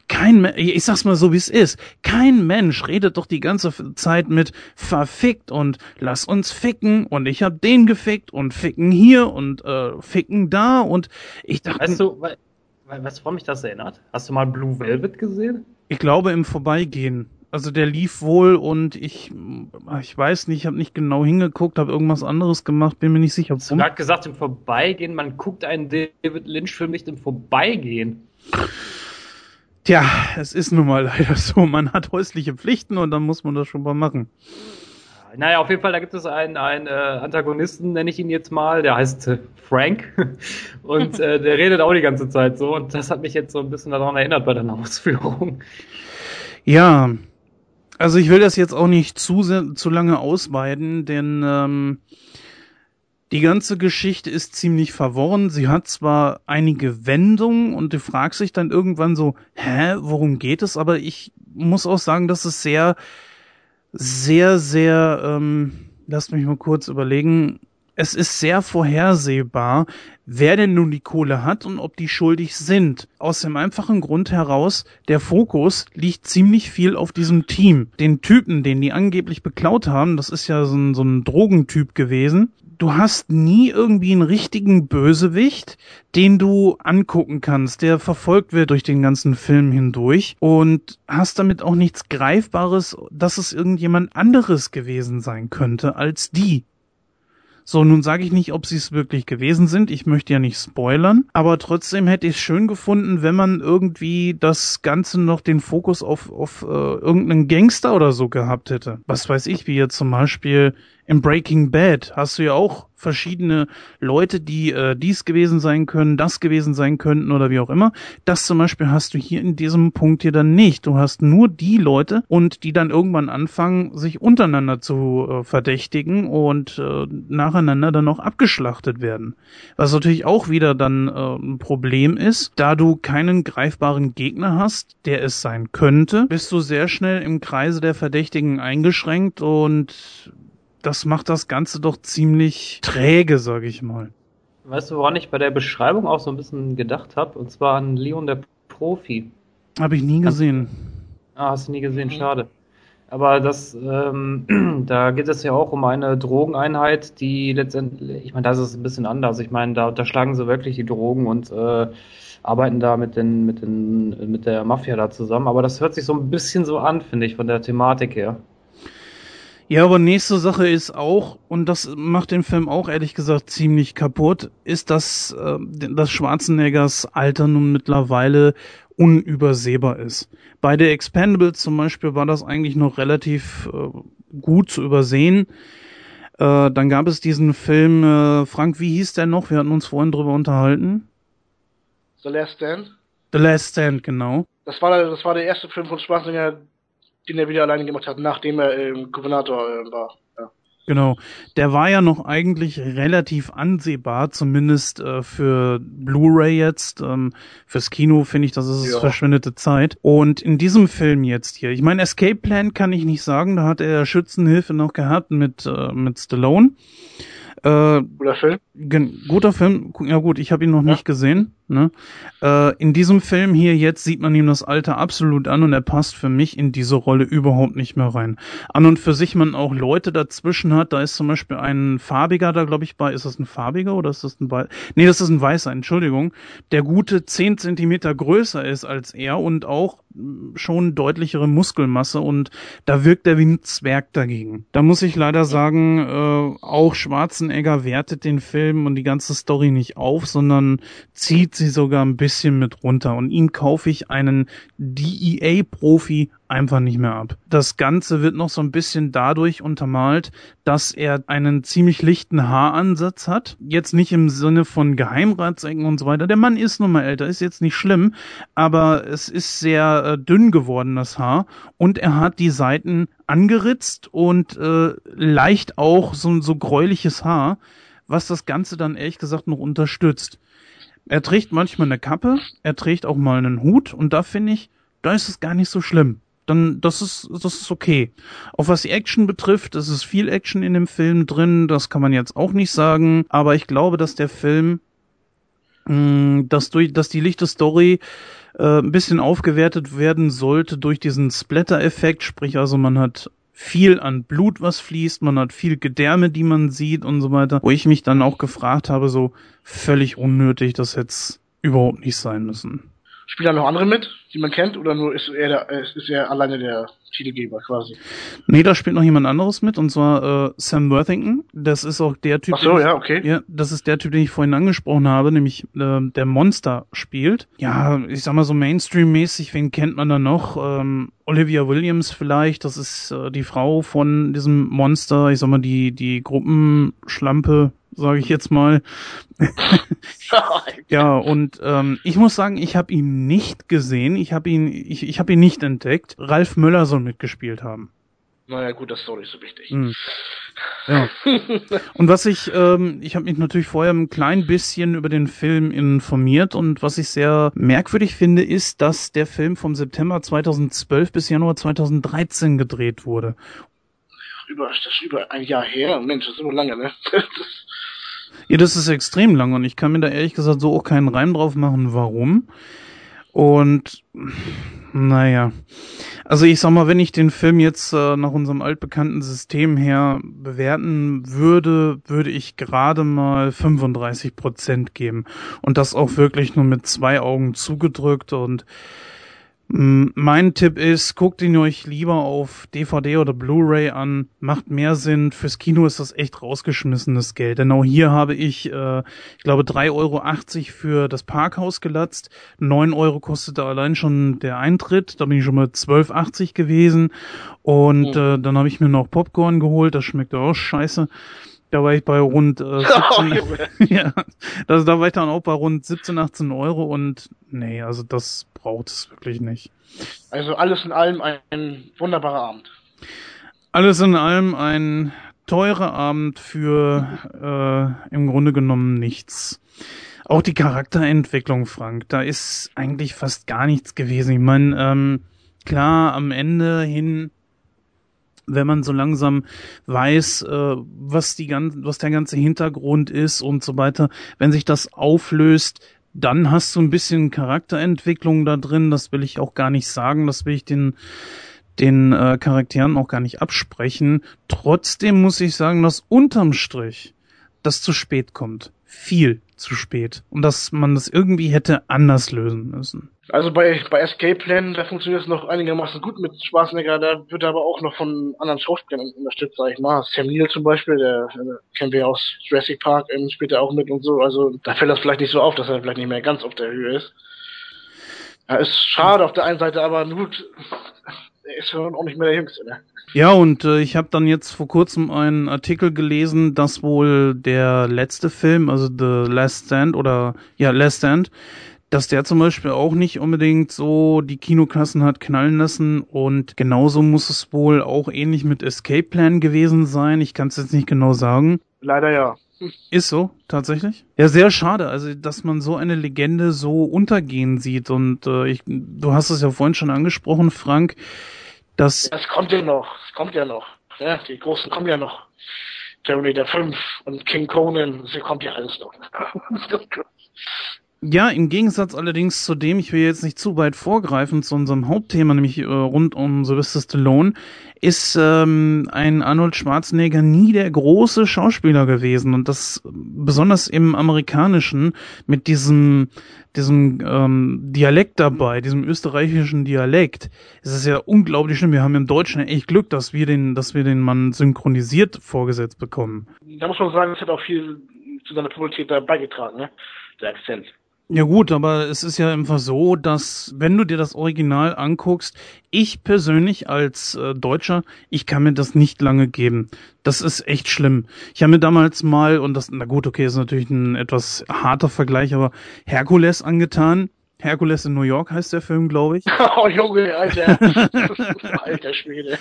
B: kein ich sag's mal so wie es ist, kein Mensch redet doch die ganze Zeit mit verfickt und lass uns ficken und ich hab den gefickt und ficken hier und äh, ficken da und ich dachte
A: Weißt du, weißt du, woran mich das erinnert? Hast du mal Blue Velvet gesehen?
B: Ich glaube im Vorbeigehen. Also der lief wohl und ich, ich weiß nicht, ich habe nicht genau hingeguckt, habe irgendwas anderes gemacht, bin mir nicht sicher.
A: Warum. Du hast gesagt im Vorbeigehen, man guckt einen David Lynch-Film nicht im Vorbeigehen.
B: Tja, es ist nun mal leider so. Man hat häusliche Pflichten und dann muss man das schon mal machen.
A: Naja, auf jeden Fall, da gibt es einen, einen äh, Antagonisten, nenne ich ihn jetzt mal, der heißt äh, Frank. Und äh, der redet auch die ganze Zeit so. Und das hat mich jetzt so ein bisschen daran erinnert bei deiner Ausführung.
B: Ja, also ich will das jetzt auch nicht zu, zu lange ausweiten, denn ähm, die ganze Geschichte ist ziemlich verworren. Sie hat zwar einige Wendungen und du fragst dich dann irgendwann so, hä, worum geht es? Aber ich muss auch sagen, dass es sehr, sehr, sehr, ähm, lasst mich mal kurz überlegen, es ist sehr vorhersehbar, wer denn nun die Kohle hat und ob die schuldig sind. Aus dem einfachen Grund heraus, der Fokus liegt ziemlich viel auf diesem Team. Den Typen, den die angeblich beklaut haben, das ist ja so ein, so ein Drogentyp gewesen. Du hast nie irgendwie einen richtigen Bösewicht, den du angucken kannst, der verfolgt wird durch den ganzen Film hindurch und hast damit auch nichts Greifbares, dass es irgendjemand anderes gewesen sein könnte als die. So, nun sage ich nicht, ob sie es wirklich gewesen sind. Ich möchte ja nicht spoilern. Aber trotzdem hätte ich es schön gefunden, wenn man irgendwie das Ganze noch den Fokus auf, auf äh, irgendeinen Gangster oder so gehabt hätte. Was weiß ich, wie jetzt zum Beispiel im Breaking Bad hast du ja auch verschiedene Leute, die äh, dies gewesen sein können, das gewesen sein könnten oder wie auch immer. Das zum Beispiel hast du hier in diesem Punkt hier dann nicht. Du hast nur die Leute und die dann irgendwann anfangen, sich untereinander zu äh, verdächtigen und äh, nacheinander dann auch abgeschlachtet werden. Was natürlich auch wieder dann äh, ein Problem ist, da du keinen greifbaren Gegner hast, der es sein könnte, bist du sehr schnell im Kreise der Verdächtigen eingeschränkt und das macht das Ganze doch ziemlich träge, sag ich mal.
A: Weißt du, woran ich bei der Beschreibung auch so ein bisschen gedacht habe? Und zwar an Leon der Profi.
B: Habe ich nie gesehen.
A: Ah, hast du nie gesehen, schade. Aber das, ähm, da geht es ja auch um eine Drogeneinheit, die letztendlich, ich meine, das ist ein bisschen anders. Ich meine, da unterschlagen sie wirklich die Drogen und äh, arbeiten da mit den, mit den, mit der Mafia da zusammen. Aber das hört sich so ein bisschen so an, finde ich, von der Thematik her.
B: Ja, aber nächste Sache ist auch, und das macht den Film auch ehrlich gesagt ziemlich kaputt, ist, dass, äh, dass Schwarzeneggers Alter nun mittlerweile unübersehbar ist. Bei der Expendables zum Beispiel war das eigentlich noch relativ äh, gut zu übersehen. Äh, dann gab es diesen Film, äh, Frank, wie hieß der noch? Wir hatten uns vorhin drüber unterhalten.
C: The Last Stand?
B: The Last Stand, genau.
C: Das war, das war der erste Film von Schwarzenegger, den er wieder alleine gemacht hat, nachdem er ähm, Gouvernator äh, war. Ja.
B: Genau. Der war ja noch eigentlich relativ ansehbar, zumindest äh, für Blu-ray jetzt. Ähm, fürs Kino finde ich, das ist ja. verschwendete Zeit. Und in diesem Film jetzt hier, ich meine, Escape Plan kann ich nicht sagen, da hat er Schützenhilfe noch gehabt mit, äh, mit Stallone.
C: Äh, guter Film.
B: Guter Film. Ja gut, ich habe ihn noch ja. nicht gesehen. Ne? Äh, in diesem Film hier jetzt sieht man ihm das Alter absolut an und er passt für mich in diese Rolle überhaupt nicht mehr rein. An und für sich man auch Leute dazwischen hat, da ist zum Beispiel ein farbiger da, glaube ich, bei, ist das ein farbiger oder ist das ein Weiß? Nee, das ist ein weißer, Entschuldigung, der gute zehn Zentimeter größer ist als er und auch schon deutlichere Muskelmasse und da wirkt er wie ein Zwerg dagegen. Da muss ich leider sagen, äh, auch Schwarzenegger wertet den Film und die ganze Story nicht auf, sondern zieht sie sogar ein bisschen mit runter und ihm kaufe ich einen DEA-Profi einfach nicht mehr ab. Das Ganze wird noch so ein bisschen dadurch untermalt, dass er einen ziemlich lichten Haaransatz hat. Jetzt nicht im Sinne von Geheimratsecken und so weiter. Der Mann ist nun mal älter, ist jetzt nicht schlimm, aber es ist sehr äh, dünn geworden, das Haar. Und er hat die Seiten angeritzt und äh, leicht auch so, so gräuliches Haar, was das Ganze dann ehrlich gesagt noch unterstützt. Er trägt manchmal eine Kappe, er trägt auch mal einen Hut und da finde ich, da ist es gar nicht so schlimm. Dann, das ist, das ist okay. Auch was die Action betrifft, es ist viel Action in dem Film drin, das kann man jetzt auch nicht sagen, aber ich glaube, dass der Film, mh, mm, dass durch, dass die lichte Story äh, ein bisschen aufgewertet werden sollte durch diesen Splatter-Effekt, sprich also man hat viel an Blut, was fließt, man hat viel Gedärme, die man sieht und so weiter, wo ich mich dann auch gefragt habe, so völlig unnötig, das hätte überhaupt nicht sein müssen.
C: Spielen da noch andere mit, die man kennt, oder nur ist er, der, ist er alleine der Titelgeber quasi?
B: Nee, da spielt noch jemand anderes mit, und zwar äh, Sam Worthington. Das ist auch der Typ.
C: Ach so, ja, okay.
B: Ja, das ist der Typ, den ich vorhin angesprochen habe, nämlich äh, der Monster spielt. Ja, ich sag mal so Mainstream-mäßig, wen kennt man da noch? Ähm, Olivia Williams vielleicht, das ist äh, die Frau von diesem Monster, ich sag mal die die Gruppenschlampe sage ich jetzt mal. ja, und ähm, ich muss sagen, ich habe ihn nicht gesehen, ich habe ihn, ich, ich habe ihn nicht entdeckt. Ralf Möller soll mitgespielt haben.
C: Naja, gut, das ist doch nicht so wichtig.
B: Hm. Ja. und was ich, ähm, ich habe mich natürlich vorher ein klein bisschen über den Film informiert und was ich sehr merkwürdig finde, ist, dass der Film vom September 2012 bis Januar 2013 gedreht wurde.
C: Über, das ist über ein Jahr her. Mensch, das ist immer lange, ne?
B: Ja, das ist extrem lang und ich kann mir da ehrlich gesagt so auch keinen Reim drauf machen, warum. Und naja. Also ich sag mal, wenn ich den Film jetzt äh, nach unserem altbekannten System her bewerten würde, würde ich gerade mal 35 Prozent geben. Und das auch wirklich nur mit zwei Augen zugedrückt und mein Tipp ist, guckt ihn euch lieber auf DVD oder Blu-ray an. Macht mehr Sinn. Fürs Kino ist das echt rausgeschmissenes Geld. Denn auch hier habe ich, äh, ich glaube, 3,80 Euro für das Parkhaus gelatzt. 9 Euro kostete allein schon der Eintritt. Da bin ich schon mal 12,80 gewesen. Und mhm. äh, dann habe ich mir noch Popcorn geholt. Das schmeckt auch scheiße. Da war ich bei rund äh, 17, oh, ja, das, da war ich dann auch bei rund 17, 18 Euro und nee, also das braucht es wirklich nicht.
C: Also alles in allem ein, ein wunderbarer Abend.
B: Alles in allem ein teurer Abend für äh, im Grunde genommen nichts. Auch die Charakterentwicklung, Frank, da ist eigentlich fast gar nichts gewesen. Ich meine, ähm, klar, am Ende hin wenn man so langsam weiß, äh, was die ganze, was der ganze Hintergrund ist und so weiter, wenn sich das auflöst, dann hast du ein bisschen Charakterentwicklung da drin. Das will ich auch gar nicht sagen. Das will ich den den äh, Charakteren auch gar nicht absprechen. Trotzdem muss ich sagen, dass unterm Strich das zu spät kommt. Viel zu spät. Und dass man das irgendwie hätte anders lösen müssen.
C: Also bei, bei Escape Plan, da funktioniert es noch einigermaßen gut mit Schwarzenegger, da wird er aber auch noch von anderen Schauspielern unterstützt, sag ich mal. Sam Neill zum Beispiel, der, der kennen wir aus Jurassic Park, ähm, spielt er auch mit und so. Also da fällt das vielleicht nicht so auf, dass er vielleicht nicht mehr ganz auf der Höhe ist. Ja, ist schade auf der einen Seite, aber gut, er ist ja auch nicht mehr der Jüngste, ne?
B: Ja, und äh, ich habe dann jetzt vor kurzem einen Artikel gelesen, dass wohl der letzte Film, also The Last Stand oder ja, Last Stand, dass der zum Beispiel auch nicht unbedingt so die Kinokassen hat knallen lassen und genauso muss es wohl auch ähnlich mit Escape Plan gewesen sein. Ich kann es jetzt nicht genau sagen.
C: Leider ja.
B: Ist so, tatsächlich? Ja, sehr schade, also dass man so eine Legende so untergehen sieht und äh, ich, du hast es ja vorhin schon angesprochen, Frank, dass...
C: Das kommt ja noch, das kommt ja noch. Ja, die Großen kommen ja noch. Terminator 5 und King Conan, das kommt ja alles noch.
B: Ja, im Gegensatz allerdings zu dem, ich will jetzt nicht zu weit vorgreifen zu unserem Hauptthema, nämlich äh, rund um Sylvester Stallone, ist ähm, ein Arnold Schwarzenegger nie der große Schauspieler gewesen und das besonders im amerikanischen mit diesem diesem ähm, Dialekt dabei, diesem österreichischen Dialekt. Es ist ja unglaublich schlimm. Wir haben im Deutschen echt Glück, dass wir den, dass wir den Mann synchronisiert vorgesetzt bekommen.
C: Da muss man sagen, es hat auch viel zu seiner Popularität beigetragen, ne? Der Akzent.
B: Ja gut, aber es ist ja einfach so, dass wenn du dir das Original anguckst, ich persönlich als äh, Deutscher, ich kann mir das nicht lange geben. Das ist echt schlimm. Ich habe mir damals mal, und das, na gut, okay, ist natürlich ein etwas harter Vergleich, aber Herkules angetan. Herkules in New York heißt der Film, glaube ich.
C: Oh Junge, Alter. Alter Schwede.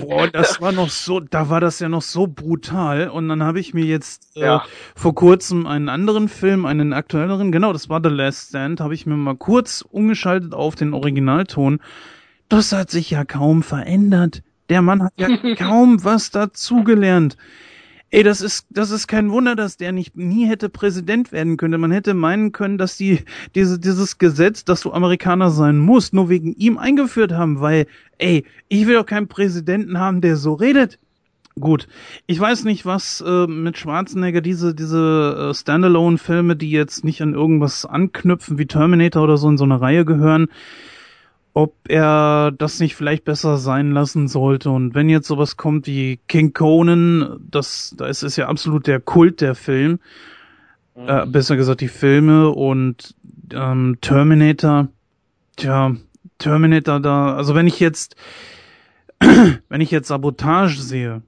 B: Boah, das war noch so, da war das ja noch so brutal. Und dann habe ich mir jetzt äh,
C: Ja.
B: vor kurzem einen anderen Film, einen aktuelleren, genau, das war The Last Stand, habe ich mir mal kurz umgeschaltet auf den Originalton. Das hat sich ja kaum verändert. Der Mann hat ja kaum was dazugelernt. Ey, das ist, das ist kein Wunder, dass der nicht nie hätte Präsident werden können. Man hätte meinen können, dass die diese, dieses Gesetz, dass du Amerikaner sein musst, nur wegen ihm eingeführt haben, weil, ey, ich will doch keinen Präsidenten haben, der so redet. Gut, ich weiß nicht, was äh, mit Schwarzenegger diese diese äh, Standalone-Filme, die jetzt nicht an irgendwas anknüpfen wie Terminator oder so in so eine Reihe gehören, ob er das nicht vielleicht besser sein lassen sollte. Und wenn jetzt sowas kommt wie King Conan, das da ist es ja absolut der Kult der Film, äh, besser gesagt die Filme und ähm, Terminator, tja, Terminator da, also wenn ich jetzt wenn ich jetzt Sabotage sehe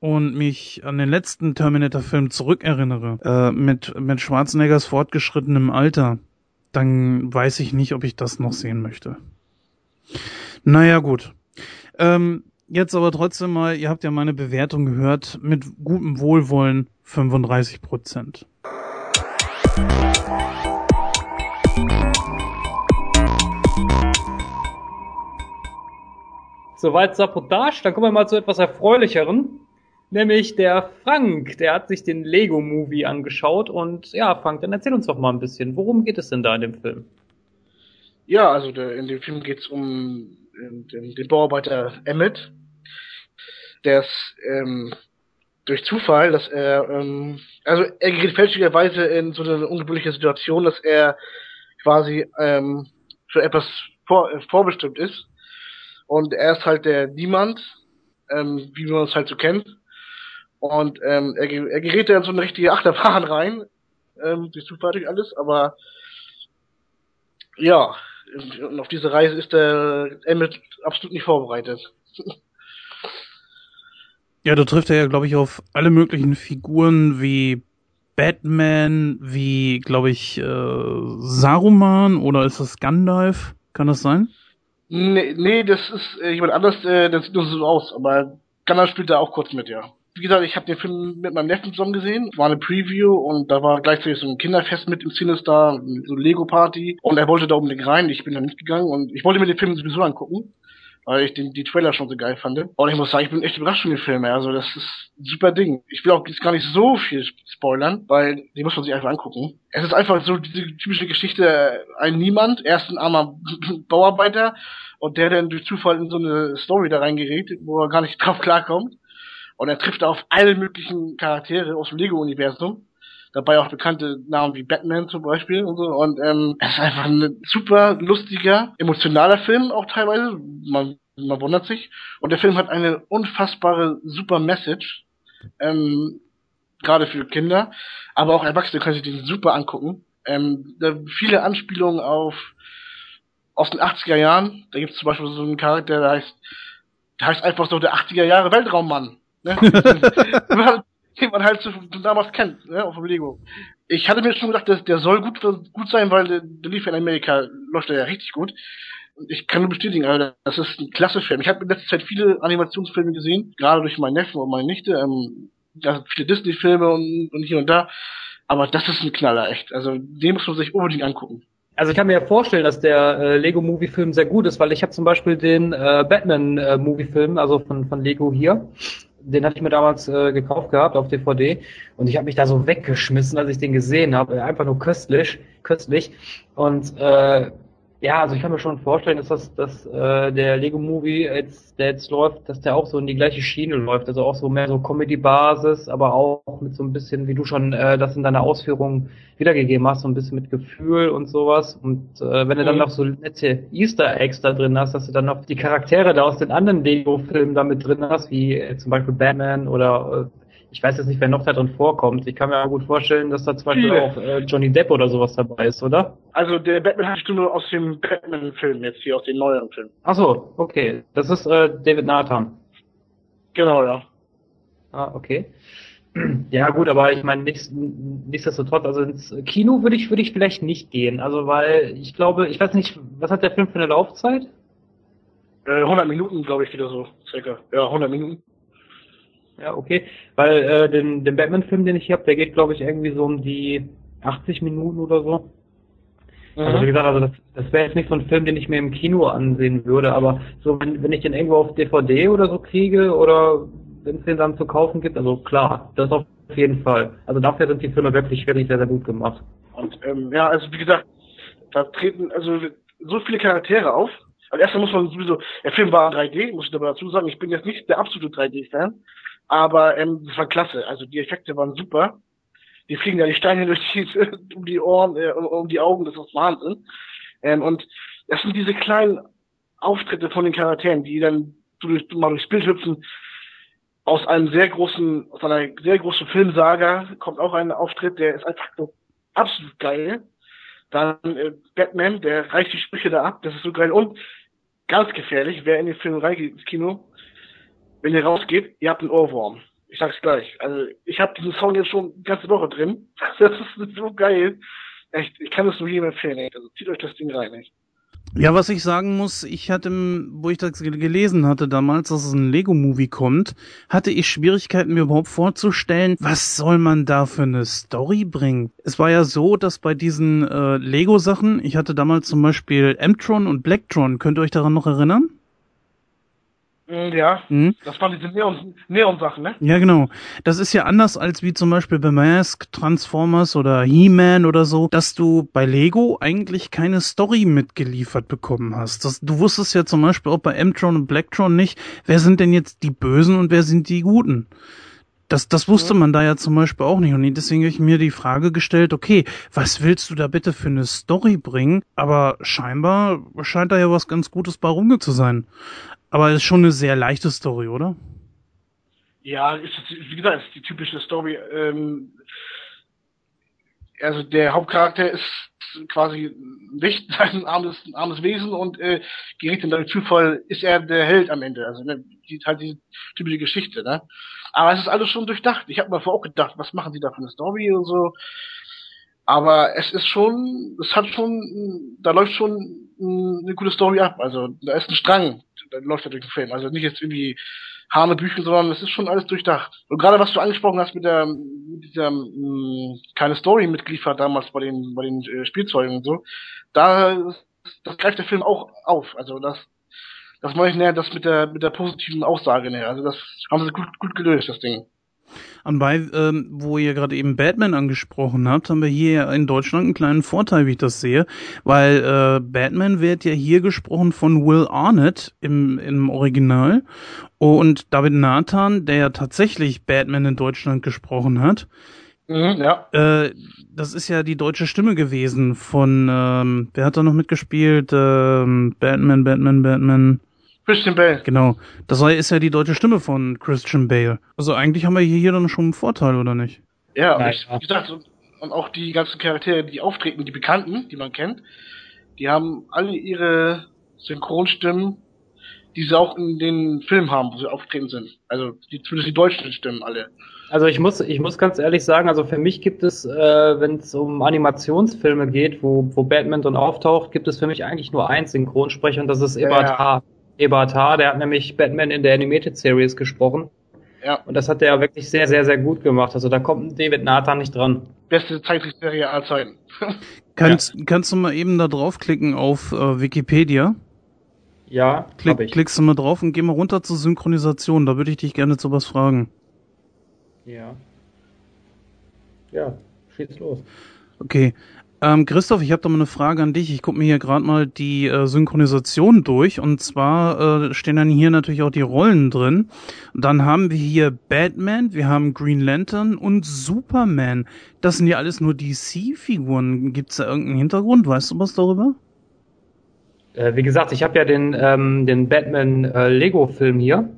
B: und mich an den letzten Terminator-Film zurückerinnere, äh, mit, mit Schwarzeneggers fortgeschrittenem Alter, dann weiß ich nicht, ob ich das noch sehen möchte. Naja, gut. Ähm, jetzt aber trotzdem mal, ihr habt ja meine Bewertung gehört, mit gutem Wohlwollen 35 Prozent.
A: Soweit Sabotage, dann kommen wir mal zu etwas Erfreulicheren. Nämlich der Frank, der hat sich den Lego-Movie angeschaut und ja, Frank, dann erzähl uns doch mal ein bisschen, worum geht es denn da in dem Film?
C: Ja, also der, in dem Film geht's um ähm, den, den Bauarbeiter Emmett. Der ist ähm, durch Zufall, dass er, ähm, also er gerät fälschlicherweise in so eine ungewöhnliche Situation, dass er quasi ähm, für etwas vor, äh, vorbestimmt ist. Und er ist halt der Niemand, ähm, wie man es halt so kennt. Und ähm, er, er gerät da in so eine richtige Achterbahn rein, ähm, durch Zufall durch alles, aber ja, und auf diese Reise ist der Emmett absolut nicht vorbereitet.
B: Ja, da trifft er ja, glaube ich, auf alle möglichen Figuren wie Batman, wie, glaube ich, äh, Saruman oder ist das Gandalf? Kann das sein?
C: Nee, nee, das ist äh, jemand anders, äh, das sieht nur so aus, aber Gunnar spielt da auch kurz mit, ja. Wie gesagt, ich habe den Film mit meinem Neffen zusammen gesehen, war eine Preview und da war gleichzeitig so ein Kinderfest mit im Cinestar, so eine Lego-Party und er wollte da unbedingt rein, ich bin da nicht gegangen und ich wollte mir den Film sowieso angucken, weil ich den, die Trailer schon so geil fand. Und ich muss sagen, ich bin echt überrascht von dem Film, also das ist ein super Ding. Ich will auch jetzt gar nicht so viel spoilern, weil die muss man sich einfach angucken. Es ist einfach so diese typische Geschichte, ein Niemand, erst ein armer Bauarbeiter und der dann durch Zufall in so eine Story da reingerät, wo er gar nicht drauf klarkommt. Und er trifft auf alle möglichen Charaktere aus dem Lego-Universum. Dabei auch bekannte Namen wie Batman zum Beispiel und so. Und ähm, es ist einfach ein super lustiger, emotionaler Film auch teilweise. Man, man wundert sich. Und der Film hat eine unfassbare, super Message. Ähm, Gerade für Kinder. Aber auch Erwachsene können sich den super angucken. Ähm, da viele Anspielungen auf aus den 80er Jahren. Da gibt es zum Beispiel so einen Charakter, der heißt, der heißt einfach so der 80er Jahre Weltraummann. Ne? den man halt damals kennt, ne, auf dem Lego. Ich hatte mir schon gedacht, dass der soll gut, gut sein, weil der, der lief ja in Amerika, läuft der ja richtig gut. Und ich kann nur bestätigen, Alter, das ist ein klasse Film. Ich habe in letzter Zeit viele Animationsfilme gesehen, gerade durch meinen Neffen und meine Nichte, ähm, da sind viele Disney-Filme und, und hier und da. Aber das ist ein Knaller, echt. Also den muss man sich unbedingt angucken.
A: Also ich kann mir vorstellen, dass der äh, Lego Movie Film sehr gut ist, weil ich habe zum Beispiel den äh, Batman äh, Movie Film, also von von Lego hier, den hatte ich mir damals äh, gekauft gehabt auf DVD und ich habe mich da so weggeschmissen, als ich den gesehen habe, einfach nur köstlich, köstlich. Und äh, ja, also ich kann mir schon vorstellen, dass das, dass äh, der Lego Movie jetzt, der jetzt läuft, dass der auch so in die gleiche Schiene läuft, also auch so mehr so Comedy-Basis, aber auch mit so ein bisschen, wie du schon äh, das in deiner Ausführung wiedergegeben hast, so ein bisschen mit Gefühl und sowas. Und äh, wenn du dann
C: Mhm.
A: noch so nette Easter Eggs da drin hast, dass du dann noch die Charaktere da aus den anderen Lego-Filmen da mit drin hast, wie äh, zum Beispiel Batman oder äh, ich weiß jetzt nicht, wer noch da drin vorkommt. Ich kann mir aber gut vorstellen, dass da zum Beispiel auch äh, Johnny Depp oder sowas dabei ist, oder?
C: Also der Batman hat die Stimme aus dem Batman-Film jetzt hier, aus den neueren Filmen.
A: Ach so, okay. Das ist äh, David Nathan.
C: Genau, ja.
A: Ah, okay. Ja gut, aber ich meine, nichts, nichtsdestotrotz, also ins Kino würde ich, würde ich vielleicht nicht gehen. Also weil ich glaube, ich weiß nicht, was hat der Film für eine Laufzeit?
C: Äh, 100 Minuten, glaube ich, wieder so, circa. Ja, 100 Minuten.
A: Ja, okay. Weil äh, den, den Batman-Film, den ich hier habe, der geht, glaube ich, irgendwie so um die 80 Minuten oder so. Also wie
C: Mhm.
A: gesagt, also das, das wäre jetzt nicht so ein Film, den ich mir im Kino ansehen würde, aber so wenn, wenn ich den irgendwo auf DVD oder so kriege oder wenn es den dann zu kaufen gibt, also klar, das auf jeden Fall. Also dafür sind die Filme wirklich, wirklich sehr, sehr gut gemacht.
C: Und ähm, ja, also wie gesagt, da treten also so viele Charaktere auf. Also erstmal muss man sowieso, der Film war in 3D, muss ich aber dazu sagen, ich bin jetzt nicht der absolute 3D-Fan, aber ähm, das war klasse. Also die Effekte waren super. Die fliegen ja die Steine durch die, um die Ohren, äh, um, um die Augen, das ist Wahnsinn. Ähm, und das sind diese kleinen Auftritte von den Charakteren, die dann durch, mal durchs Bild hüpfen. Aus einem sehr großen, aus einer sehr großen Filmsaga kommt auch ein Auftritt, der ist einfach so absolut geil. Dann äh, Batman, der reicht die Sprüche da ab, das ist so geil. Und ganz gefährlich, wer in den Film reingeht ins Kino, wenn ihr rausgeht, ihr habt einen Ohrwurm. Ich sag's gleich. Also ich habe diesen Song jetzt schon die ganze Woche drin. Das ist so geil. Echt, ich kann das nur jedem empfehlen. Echt. Also zieht euch das Ding rein. Echt.
B: Ja, was ich sagen muss, ich hatte, wo ich das gel- gelesen hatte damals, dass es ein Lego-Movie kommt, hatte ich Schwierigkeiten, mir überhaupt vorzustellen, was soll man da für eine Story bringen. Es war ja so, dass bei diesen äh, Lego-Sachen, ich hatte damals zum Beispiel M-Tron und Blacktron, könnt ihr euch daran noch erinnern?
C: Mm, Ja,
B: Hm?
C: das waren diese Neon- Neon-Sachen, ne?
B: Ja, genau. Das ist ja anders als wie zum Beispiel bei Mask, Transformers oder He-Man oder so, dass du bei Lego eigentlich keine Story mitgeliefert bekommen hast. Das, du wusstest ja zum Beispiel auch bei M-Tron und Blacktron nicht, wer sind denn jetzt die Bösen und wer sind die Guten. Das, das wusste man da ja zum Beispiel auch nicht. Und deswegen habe ich mir die Frage gestellt, okay, was willst du da bitte für eine Story bringen? Aber scheinbar scheint da ja was ganz Gutes bei rumge zu sein. Aber es ist schon eine sehr leichte Story, oder?
C: Ja, ist, wie gesagt, ist die typische Story. Ähm, also der Hauptcharakter ist quasi nicht ein armes, ein armes Wesen und äh, gerät in den Zufall, ist er der Held am Ende. Also ne, die, halt die typische Geschichte, ne? Aber es ist alles schon durchdacht. Ich habe mir vorher auch gedacht, was machen die da für eine Story und so. Aber es ist schon, es hat schon, da läuft schon mm, eine gute Story ab. Also da ist ein Strang, da läuft da durch den Film. Also nicht jetzt irgendwie Hanebüchen, sondern es ist schon alles durchdacht. Und gerade was du angesprochen hast mit der, mit dieser mh, keine Story mitgeliefert damals bei den bei den äh, Spielzeugen und so, da das greift der Film auch auf. Also das das meine ich näher, das mit der mit der positiven Aussage näher. Also das haben sie gut gut gelöst, das Ding.
B: Anbei, ähm, wo ihr gerade eben Batman angesprochen habt, haben wir hier in Deutschland einen kleinen Vorteil, wie ich das sehe, weil äh, Batman wird ja hier gesprochen von Will Arnett im, im Original und David Nathan, der ja tatsächlich Batman in Deutschland gesprochen hat,
C: Mhm, ja.
B: äh, das ist ja die deutsche Stimme gewesen von, ähm, wer hat da noch mitgespielt? Ähm, Batman, Batman, Batman.
C: Christian Bale.
B: Genau. Das war- ist ja die deutsche Stimme von Christian Bale. Also eigentlich haben wir hier, dann schon einen Vorteil, oder nicht?
C: Ja, und
A: Ja,
C: ich, wie gesagt, und, und auch die ganzen Charaktere, die auftreten, die Bekannten, die man kennt, die haben alle ihre Synchronstimmen, die sie auch in den Filmen haben, wo sie auftreten sind. Also die, zumindest die deutschen Stimmen alle.
A: Also ich muss, ich muss ganz ehrlich sagen, also für mich gibt es, äh, wenn es um Animationsfilme geht, wo, wo Batman drin auftaucht, gibt es für mich eigentlich nur einen Synchronsprecher und das ist
C: Ja,
A: Eberhard
C: ja.
A: H. Eberhard H., der hat nämlich Batman in der Animated Series gesprochen
C: Ja,
A: und das hat er wirklich sehr, sehr, sehr gut gemacht. Also da kommt ein David Nathan nicht dran.
C: beste Zeichentrickserie aller Zeiten.
B: Kannst, kannst du mal eben da draufklicken auf äh, Wikipedia?
A: Ja,
B: Klick,
A: ich.
B: klickst du mal drauf und geh mal runter zur Synchronisation. Da würde ich dich gerne zu was fragen.
A: Ja. Ja, schieß los.
B: Okay. Ähm, Christoph, ich habe da mal eine Frage an dich. Ich gucke mir hier gerade mal die äh, Synchronisation durch. Und zwar äh, stehen dann hier natürlich auch die Rollen drin. Dann haben wir hier Batman, wir haben Green Lantern und Superman. Das sind ja alles nur DC-Figuren. Gibt's da irgendeinen Hintergrund? Weißt du was darüber?
A: Äh, wie gesagt, ich habe ja den, ähm, den Batman äh, hier.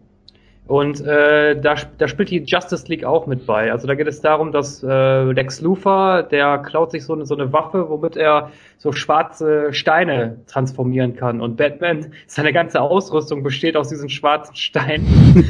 A: Und äh, da, da spielt die Justice League auch mit bei. Also da geht es darum, dass äh, Lex Luthor, der klaut sich so eine, so eine Waffe, womit er so schwarze Steine transformieren kann. Und Batman, seine ganze Ausrüstung besteht aus diesen schwarzen Steinen.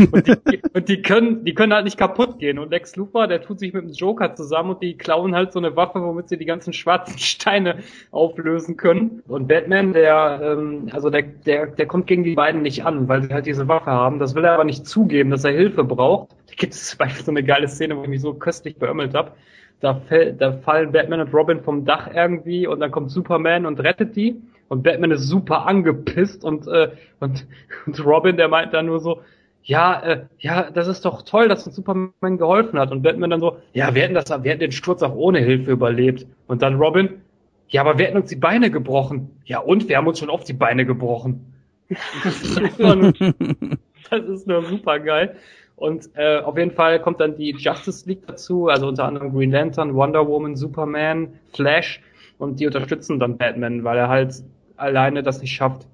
A: und, die, und die können, die können halt nicht kaputt gehen. Und Lex Luthor, der tut sich mit dem Joker zusammen und die klauen halt so eine Waffe, womit sie die ganzen schwarzen Steine auflösen können. Und Batman, der, ähm, also der, der, der kommt gegen die beiden nicht an, weil sie halt diese Waffe haben. Das will er aber nicht zugeben, dass er Hilfe braucht. Da gibt es zum Beispiel so eine geile Szene, wo ich mich so köstlich beömmelt habe. Da, da fallen Batman und Robin vom Dach irgendwie und dann kommt Superman und rettet die. Und Batman ist super angepisst und, äh, und, und Robin, der meint dann nur so, ja, äh, ja, das ist doch toll, dass uns Superman geholfen hat. Und Batman dann so, ja, wir hätten das, wir hätten den Sturz auch ohne Hilfe überlebt. Und dann Robin, ja, aber wir hätten uns die Beine gebrochen. Ja, und wir haben uns schon oft die Beine gebrochen. das ist nur, super geil. Und äh, auf jeden Fall kommt dann die Justice League dazu, also unter anderem Green Lantern, Wonder Woman, Superman, Flash und die unterstützen dann Batman, weil er halt alleine das nicht schafft.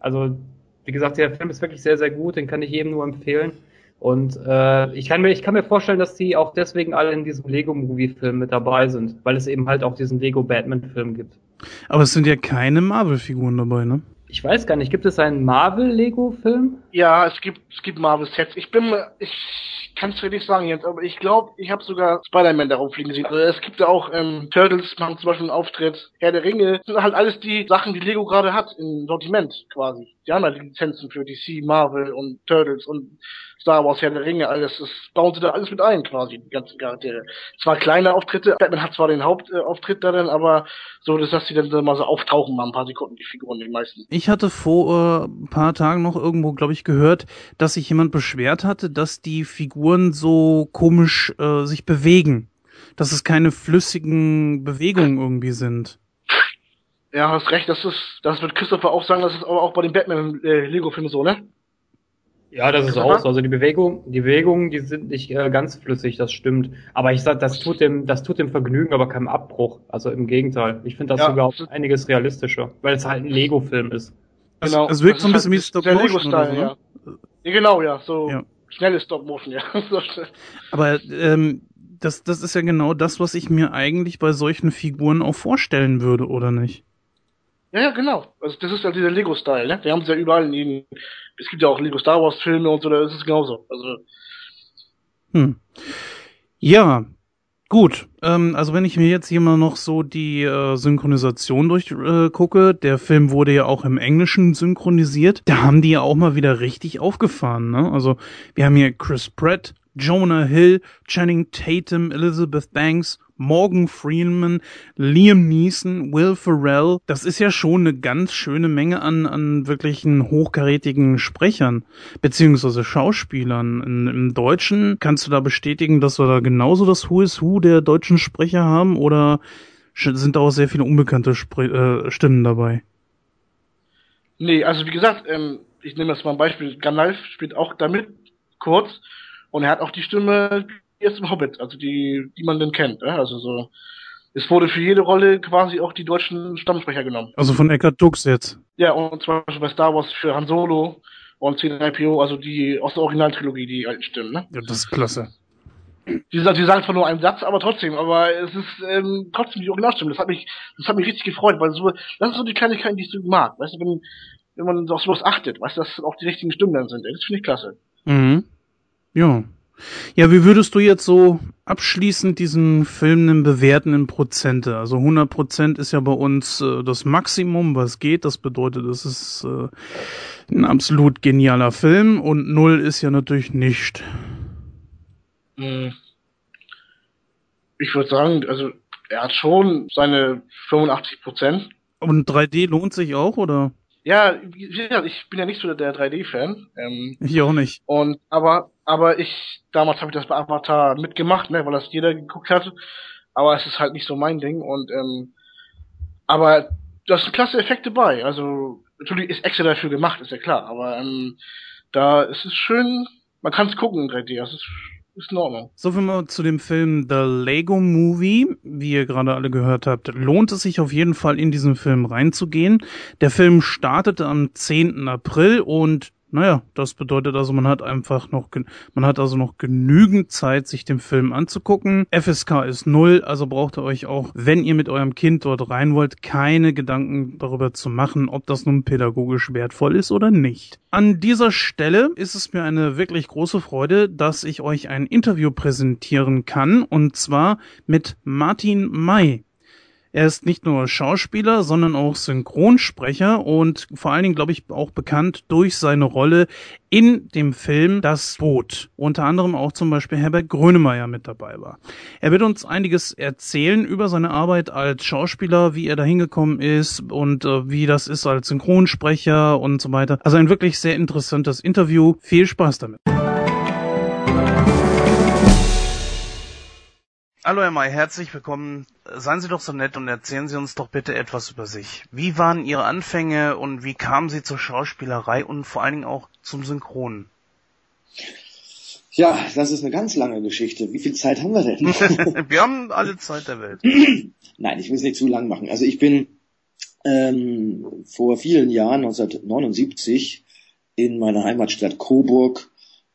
A: Also wie gesagt, der Film ist wirklich sehr, sehr gut, den kann ich jedem nur empfehlen. Und äh, ich, kann mir, ich kann mir vorstellen, dass die auch deswegen alle in diesem Lego-Movie-Film mit dabei sind, weil es eben halt auch diesen Lego-Batman-Film gibt.
B: Aber es sind ja keine Marvel-Figuren dabei, ne?
A: Ich weiß gar nicht, gibt es einen Marvel-Lego-Film?
C: Ja, es gibt, es gibt Marvel-Sets. Ich bin, ich kann es dir nicht sagen jetzt, aber ich glaube, ich habe sogar Spider-Man darauf fliegen gesehen. Also es gibt ja auch ähm, Turtles machen zum Beispiel einen Auftritt. Herr der Ringe das sind halt alles die Sachen, die Lego gerade hat im Sortiment quasi. Die haben halt Lizenzen für DC, Marvel und Turtles und Star Wars, Herr der Ringe, alles. Das bauen sie da alles mit ein quasi, die ganzen Charaktere. Zwar kleine Auftritte, Batman hat zwar den Hauptauftritt da dann, aber so, dass die dann mal so auftauchen, mal ein paar Sekunden, die Figuren, die meisten.
B: Ich hatte vor äh, ein paar Tagen noch irgendwo, glaube ich, gehört, dass sich jemand beschwert hatte, dass die Figuren so komisch äh, sich bewegen. Dass es keine flüssigen Bewegungen irgendwie sind.
C: Ja, hast recht, das ist, das wird Christopher auch sagen, das ist aber auch bei den Batman-Lego-Filmen äh, so, ne?
A: Ja, das ist auch so. Also die Bewegung, die Bewegungen, die sind nicht äh, ganz flüssig, das stimmt. Aber ich sag, das tut dem, das tut dem Vergnügen aber keinen Abbruch. Also im Gegenteil. Ich finde das ja, sogar auch einiges realistischer, weil es halt ein Lego-Film ist.
B: Genau. Es, es wirkt so ein bisschen halt wie Stop
C: Motion. Lego-Style, so, ne? ja. ja. Genau, ja. So ja. Schnelles Stop Motion, ja.
B: aber ähm, das, das ist ja genau das, was ich mir eigentlich bei solchen Figuren auch vorstellen würde, oder nicht?
C: Ja, ja, genau. Also das ist halt dieser Lego-Style, ne? Die haben es ja überall in jedem, es gibt ja auch Lego Star Wars Filme und so, da ist es genauso. Also.
B: Hm. Ja, Gut, ähm, also wenn ich mir jetzt hier mal noch so die äh, Synchronisation durchgucke, äh, der Film wurde ja auch im Englischen synchronisiert, da haben die ja auch mal wieder richtig aufgefahren, ne? Also wir haben hier Chris Pratt, Jonah Hill, Channing Tatum, Elizabeth Banks, Morgan Freeman, Liam Neeson, Will Ferrell. Das ist ja schon eine ganz schöne Menge an, an wirklichen hochkarätigen Sprechern, beziehungsweise Schauspielern. In, Im Deutschen kannst du da bestätigen, dass wir da genauso das Who is Who der deutschen Sprecher haben oder sind da auch sehr viele unbekannte Spre äh, Stimmen dabei?
C: Nee, also wie gesagt, ähm, ich nehme das mal ein Beispiel. Gandalf spielt auch damit kurz und er hat auch die Stimme jetzt im Hobbit, also die, die man denn kennt. Ne? Also so, es wurde für jede Rolle quasi auch die deutschen Stammsprecher genommen.
B: Also von Eckhard Dux jetzt.
C: Ja, und zum Beispiel bei Star Wars für Han Solo und C3PO, also die aus der Originaltrilogie, die alten Stimmen, ne?
B: Ja, das ist klasse.
C: Die, die sagen zwar nur einen Satz, aber trotzdem, aber es ist ähm, trotzdem die Originalstimme. Das hat mich, das hat mich richtig gefreut, weil so, das sind so die Kleinigkeiten, die ich so mag. Weißt du, wenn, wenn man auf sowas achtet, weißt du, dass auch die richtigen Stimmen dann sind. Das finde ich klasse.
B: Mhm. Ja. Ja, wie würdest du jetzt so abschließend diesen Film denn bewerten in Prozente? Also 100 Prozent ist ja bei uns äh, das Maximum, was geht. Das bedeutet, es ist äh, ein absolut genialer Film und null ist ja natürlich nicht.
C: Hm. Ich würde sagen, also er hat schon seine 85 Prozent.
B: Und 3D lohnt sich auch, oder?
C: Ja, ich bin ja nicht so der 3D-Fan. Ähm,
B: ich auch nicht.
C: Und aber aber ich damals habe ich das bei Avatar mitgemacht, ne, weil das jeder geguckt hat. Aber es ist halt nicht so mein Ding und ähm, aber da sind klasse Effekte bei. Also natürlich ist extra dafür gemacht, ist ja klar. Aber ähm, da ist es schön. Man kann es gucken in 3D. Das ist ist in Ordnung.
B: So viel mal zu dem Film The Lego Movie. Wie ihr gerade alle gehört habt, lohnt es sich auf jeden Fall in diesen Film reinzugehen. Der Film startete am 10. April und Naja, das bedeutet also, man hat einfach noch, man hat also noch genügend Zeit, sich den Film anzugucken. FSK ist null, also braucht ihr euch auch, wenn ihr mit eurem Kind dort rein wollt, keine Gedanken darüber zu machen, ob das nun pädagogisch wertvoll ist oder nicht. An dieser Stelle ist es mir eine wirklich große Freude, dass ich euch ein Interview präsentieren kann, und zwar mit Martin May. Er ist nicht nur Schauspieler, sondern auch Synchronsprecher und vor allen Dingen, glaube ich, auch bekannt durch seine Rolle in dem Film Das Boot. Unter anderem auch zum Beispiel Herbert Grönemeyer mit dabei war. Er wird uns einiges erzählen über seine Arbeit als Schauspieler, wie er da hingekommen ist und äh, wie das ist als Synchronsprecher und so weiter. Also ein wirklich sehr interessantes Interview. Viel Spaß damit. Hallo Herr May, herzlich willkommen. Seien Sie doch so nett und erzählen Sie uns doch bitte etwas über sich. Wie waren Ihre Anfänge und wie kamen Sie zur Schauspielerei und vor allen Dingen auch zum Synchronen?
D: Ja, das ist eine ganz lange Geschichte. Wie viel Zeit haben wir denn?
B: wir haben alle Zeit der Welt.
D: Nein, ich will es nicht zu lang machen. Also ich bin ähm, vor vielen Jahren, 1979, in meiner Heimatstadt Coburg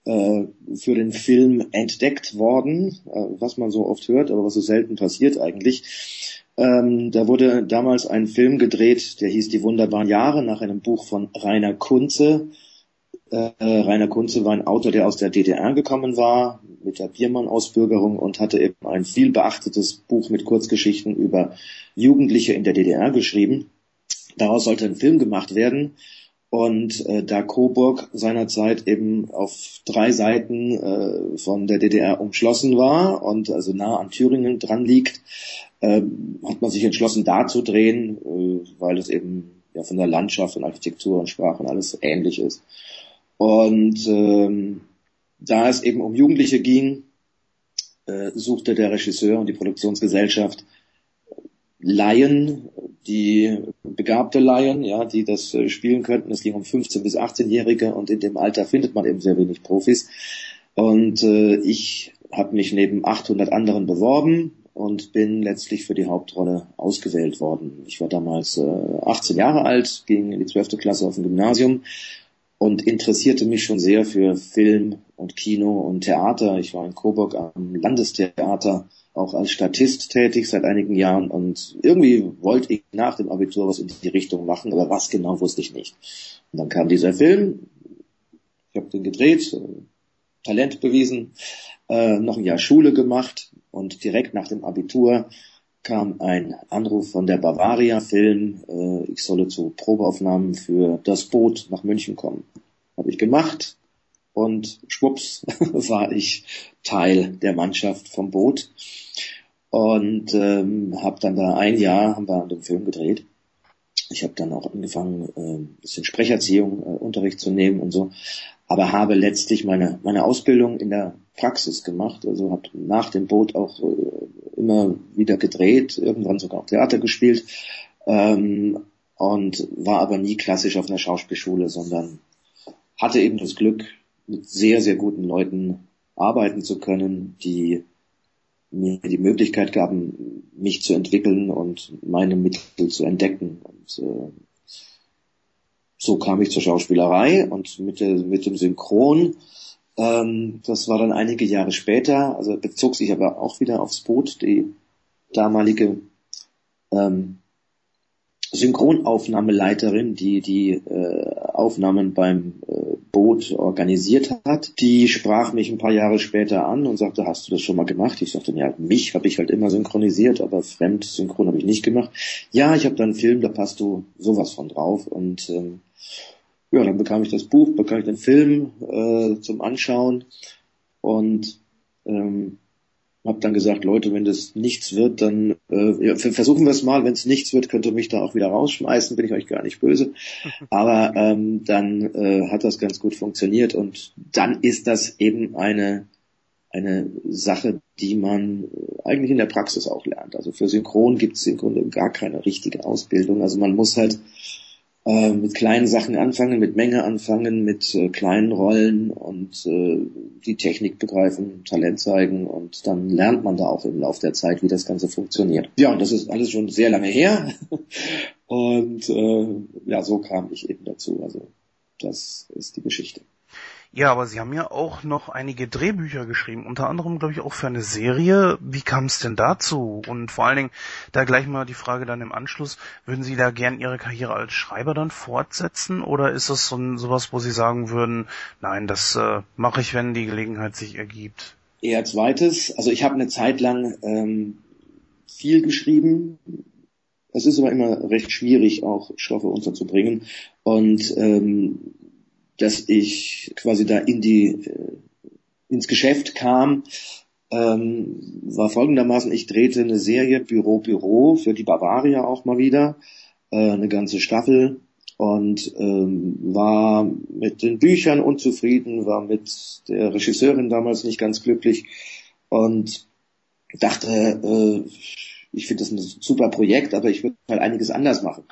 D: für den Film entdeckt worden, äh, was man so oft hört, aber was so selten passiert eigentlich. Ähm, da wurde damals ein Film gedreht, der hieß Die wunderbaren Jahre, nach einem Buch von Rainer Kunze. Äh, Rainer Kunze war ein Autor, der aus der DDR gekommen war, mit der Biermann-Ausbürgerung und hatte eben ein viel beachtetes Buch mit Kurzgeschichten über Jugendliche in der DDR geschrieben. Daraus sollte ein Film gemacht werden. Und äh, da Coburg seinerzeit eben auf drei Seiten äh, von der DDR umschlossen war und also nah an Thüringen dran liegt, äh, hat man sich entschlossen, da zu drehen, äh, weil es eben ja von der Landschaft und Architektur und Sprache und alles ähnlich ist. Und ähm, da es eben um Jugendliche ging, äh, suchte der Regisseur und die Produktionsgesellschaft Laien, die begabte Laien, ja, die das äh, spielen könnten. Es ging um 15 bis 18-Jährige und in dem Alter findet man eben sehr wenig Profis. Und äh, ich habe mich neben 800 anderen beworben und bin letztlich für die Hauptrolle ausgewählt worden. Ich war damals äh, 18 Jahre alt, ging in die 12. Klasse auf dem Gymnasium und interessierte mich schon sehr für Film und Kino und Theater. Ich war in Coburg am Landestheater auch als Statist tätig seit einigen Jahren und irgendwie wollte ich nach dem Abitur was in die Richtung machen, aber was genau wusste ich nicht. Und dann kam dieser Film, ich habe den gedreht, Talent bewiesen, äh, noch ein Jahr Schule gemacht und direkt nach dem Abitur kam ein Anruf von der Bavaria Film, äh, ich solle zu Probeaufnahmen für das Boot nach München kommen. Habe ich gemacht, und schwupps war ich Teil der Mannschaft vom Boot und ähm, habe dann da ein Jahr haben wir an dem Film gedreht. Ich habe dann auch angefangen, äh, ein bisschen Sprecherziehung, äh, Unterricht zu nehmen und so, aber habe letztlich meine meine Ausbildung in der Praxis gemacht. Also habe nach dem Boot auch äh, immer wieder gedreht, irgendwann sogar auch Theater gespielt ähm, und war aber nie klassisch auf einer Schauspielschule, sondern hatte eben das Glück, mit sehr, sehr guten Leuten arbeiten zu können, die mir die Möglichkeit gaben, mich zu entwickeln und meine Mittel zu entdecken. Und äh, so kam ich zur Schauspielerei und mit, der, mit dem Synchron, ähm, das war dann einige Jahre später, also bezog sich aber auch wieder aufs Boot, die damalige ähm, Synchronaufnahmeleiterin, die die äh, Aufnahmen beim äh, Boot organisiert hat, die sprach mich ein paar Jahre später an und sagte, hast du das schon mal gemacht? Ich sagte, ja, mich habe ich halt immer synchronisiert, aber Fremdsynchron habe ich nicht gemacht. Ja, ich habe da einen Film, da passt du sowas von drauf. Und ähm, ja, dann bekam ich das Buch, bekam ich den Film äh, zum Anschauen und ähm, habe dann gesagt, Leute, wenn das nichts wird, dann äh, versuchen wir es mal. Wenn es nichts wird, könnt ihr mich da auch wieder rausschmeißen, bin ich euch gar nicht böse. Aber ähm, dann äh, hat das ganz gut funktioniert und dann ist das eben eine eine Sache, die man eigentlich in der Praxis auch lernt. Also für Synchron gibt es im Grunde gar keine richtige Ausbildung. Also man muss halt äh, mit kleinen Sachen anfangen, mit Menge anfangen, mit äh, kleinen Rollen und äh, die Technik begreifen, Talent zeigen und dann lernt man da auch im Laufe der Zeit, wie das Ganze funktioniert. Ja, und das ist alles schon sehr lange her und äh, ja, so kam ich eben dazu. Also das ist die Geschichte.
B: Ja, aber Sie haben ja auch noch einige Drehbücher geschrieben, unter anderem, glaube ich, auch für eine Serie. Wie kam es denn dazu? Und vor allen Dingen, da gleich mal die Frage dann im Anschluss, würden Sie da gern Ihre Karriere als Schreiber dann fortsetzen? Oder ist das so ein, sowas, wo Sie sagen würden, nein, das äh, mache ich, wenn die Gelegenheit sich ergibt?
D: Eher zweites. Also ich habe eine Zeit lang ähm, viel geschrieben. Es ist aber immer recht schwierig, auch Stoffe unterzubringen. Und ähm, dass ich quasi da in die äh, ins Geschäft kam, ähm, war folgendermaßen, ich drehte eine Serie Büro Büro für die Bavaria auch mal wieder, äh, eine ganze Staffel und ähm, war mit den Büchern unzufrieden, war mit der Regisseurin damals nicht ganz glücklich und dachte, äh, ich finde das ein super Projekt, aber ich würde halt einiges anders machen.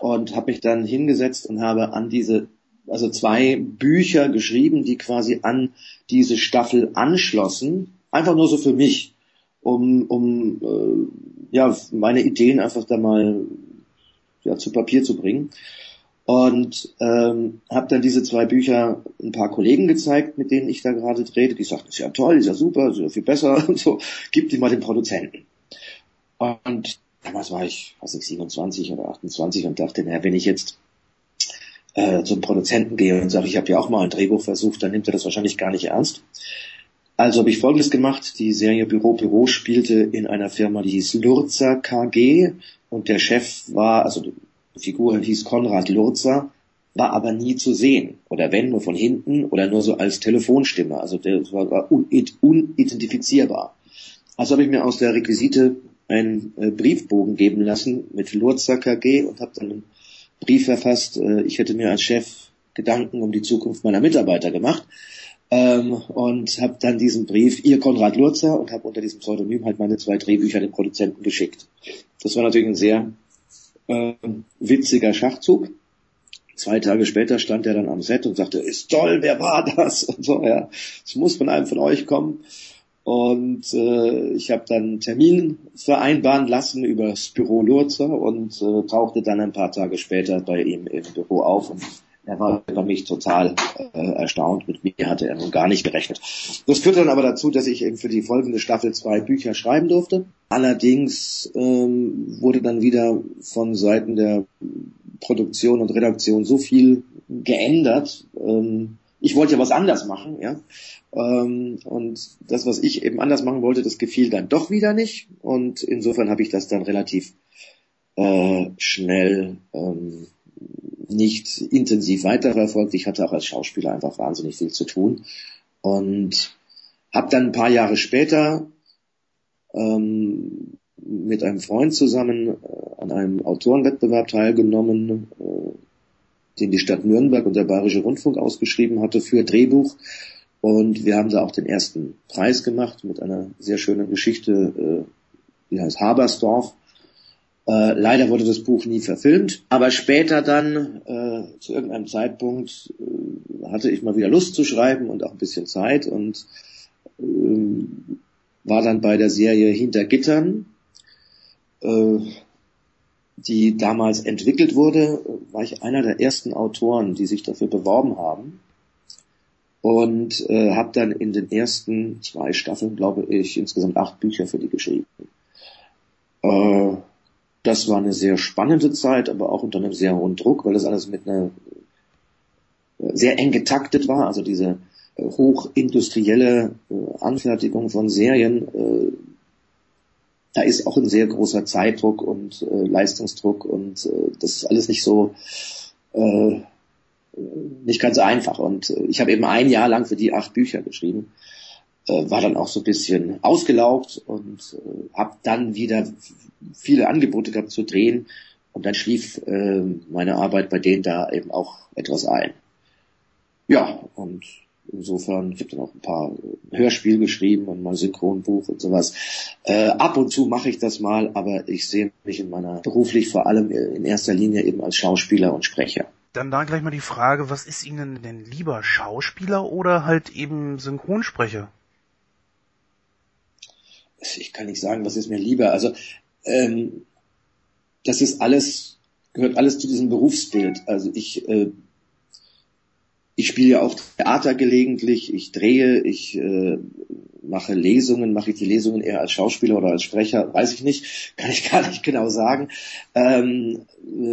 D: Und habe mich dann hingesetzt und habe an diese also zwei Bücher geschrieben, die quasi an diese Staffel anschlossen. Einfach nur so für mich, um, um äh, ja, meine Ideen einfach da mal ja, zu Papier zu bringen. Und ähm, habe dann diese zwei Bücher ein paar Kollegen gezeigt, mit denen ich da gerade drehte. Die sagten, ist ja toll, ist ja super, ist ja viel besser und so. Gib die mal den Produzenten. Und damals war ich, was ich, 27 oder 28 und dachte, naja, wenn ich jetzt äh, zum Produzenten gehe und sage, ich habe ja auch mal ein Drehbuch versucht, dann nimmt er das wahrscheinlich gar nicht ernst. Also habe ich Folgendes gemacht. Die Serie Büro Büro spielte in einer Firma, die hieß Lurzer KG und der Chef war, also die Figur hieß Konrad Lurzer, war aber nie zu sehen. Oder wenn, nur von hinten oder nur so als Telefonstimme. Also der war unidentifizierbar. Also habe ich mir aus der Requisite einen äh, Briefbogen geben lassen mit Lurzer KG und habe dann Brief verfasst, äh, ich hätte mir als Chef Gedanken um die Zukunft meiner Mitarbeiter gemacht ähm, und habe dann diesen Brief, ihr Konrad Lurzer, und habe unter diesem Pseudonym halt meine zwei Drehbücher den Produzenten geschickt. Das war natürlich ein sehr äh, witziger Schachzug. Zwei Tage später stand er dann am Set und sagte, ist toll, wer war das? Und so, ja, es muss von einem von euch kommen. Und äh, ich habe dann einen Termin vereinbaren lassen über das Büro Lurzer und äh, tauchte dann ein paar Tage später bei ihm im Büro auf und er war über mich total äh, erstaunt. Mit mir hatte er nun gar nicht gerechnet. Das führte dann aber dazu, dass ich eben für die folgende Staffel zwei Bücher schreiben durfte. Allerdings ähm, wurde dann wieder von Seiten der Produktion und Redaktion so viel geändert. Ähm, ich wollte ja was anders machen, ja. Ähm, und das, was ich eben anders machen wollte, das gefiel dann doch wieder nicht. Und insofern habe ich das dann relativ äh, schnell ähm, nicht intensiv weiterverfolgt. Ich hatte auch als Schauspieler einfach wahnsinnig viel zu tun. Und habe dann ein paar Jahre später ähm, mit einem Freund zusammen äh, an einem Autorenwettbewerb teilgenommen, äh, den die Stadt Nürnberg und der Bayerische Rundfunk ausgeschrieben hatte für Drehbuch. Und wir haben da auch den ersten Preis gemacht mit einer sehr schönen Geschichte, äh, die heißt Habersdorf. Äh, leider wurde das Buch nie verfilmt, aber später dann, äh, zu irgendeinem Zeitpunkt, äh, hatte ich mal wieder Lust zu schreiben und auch ein bisschen Zeit und äh, war dann bei der Serie Hinter Gittern, äh, die damals entwickelt wurde, war ich einer der ersten Autoren, die sich dafür beworben haben und äh, habe dann in den ersten zwei Staffeln, glaube ich, insgesamt acht Bücher für die geschrieben. Äh, das war eine sehr spannende Zeit, aber auch unter einem sehr hohen Druck, weil das alles mit einer äh, sehr eng getaktet war. Also diese äh, hochindustrielle äh, Anfertigung von Serien, äh, da ist auch ein sehr großer Zeitdruck und äh, Leistungsdruck und äh, das ist alles nicht so äh, nicht ganz einfach. Und äh, ich habe eben ein Jahr lang für die acht Bücher geschrieben, äh, war dann auch so ein bisschen ausgelaugt und äh, habe dann wieder viele Angebote gehabt zu drehen. Und dann schlief äh, meine Arbeit bei denen da eben auch etwas ein. Ja, und insofern, ich habe dann auch ein paar Hörspiele geschrieben und mal Synchronbuch und sowas. Äh, ab und zu mache ich das mal, aber ich sehe mich in meiner beruflich vor allem in erster Linie eben als Schauspieler und Sprecher.
B: Dann da gleich mal die Frage, was ist Ihnen denn lieber, Schauspieler oder halt eben Synchronsprecher?
D: Ich kann nicht sagen, was ist mir lieber. Also ähm, das ist alles, gehört alles zu diesem Berufsbild. Also ich äh, ich spiele ja auch Theater gelegentlich, ich drehe, ich äh, mache Lesungen, mache ich die Lesungen eher als Schauspieler oder als Sprecher, weiß ich nicht, kann ich gar nicht genau sagen. Ähm,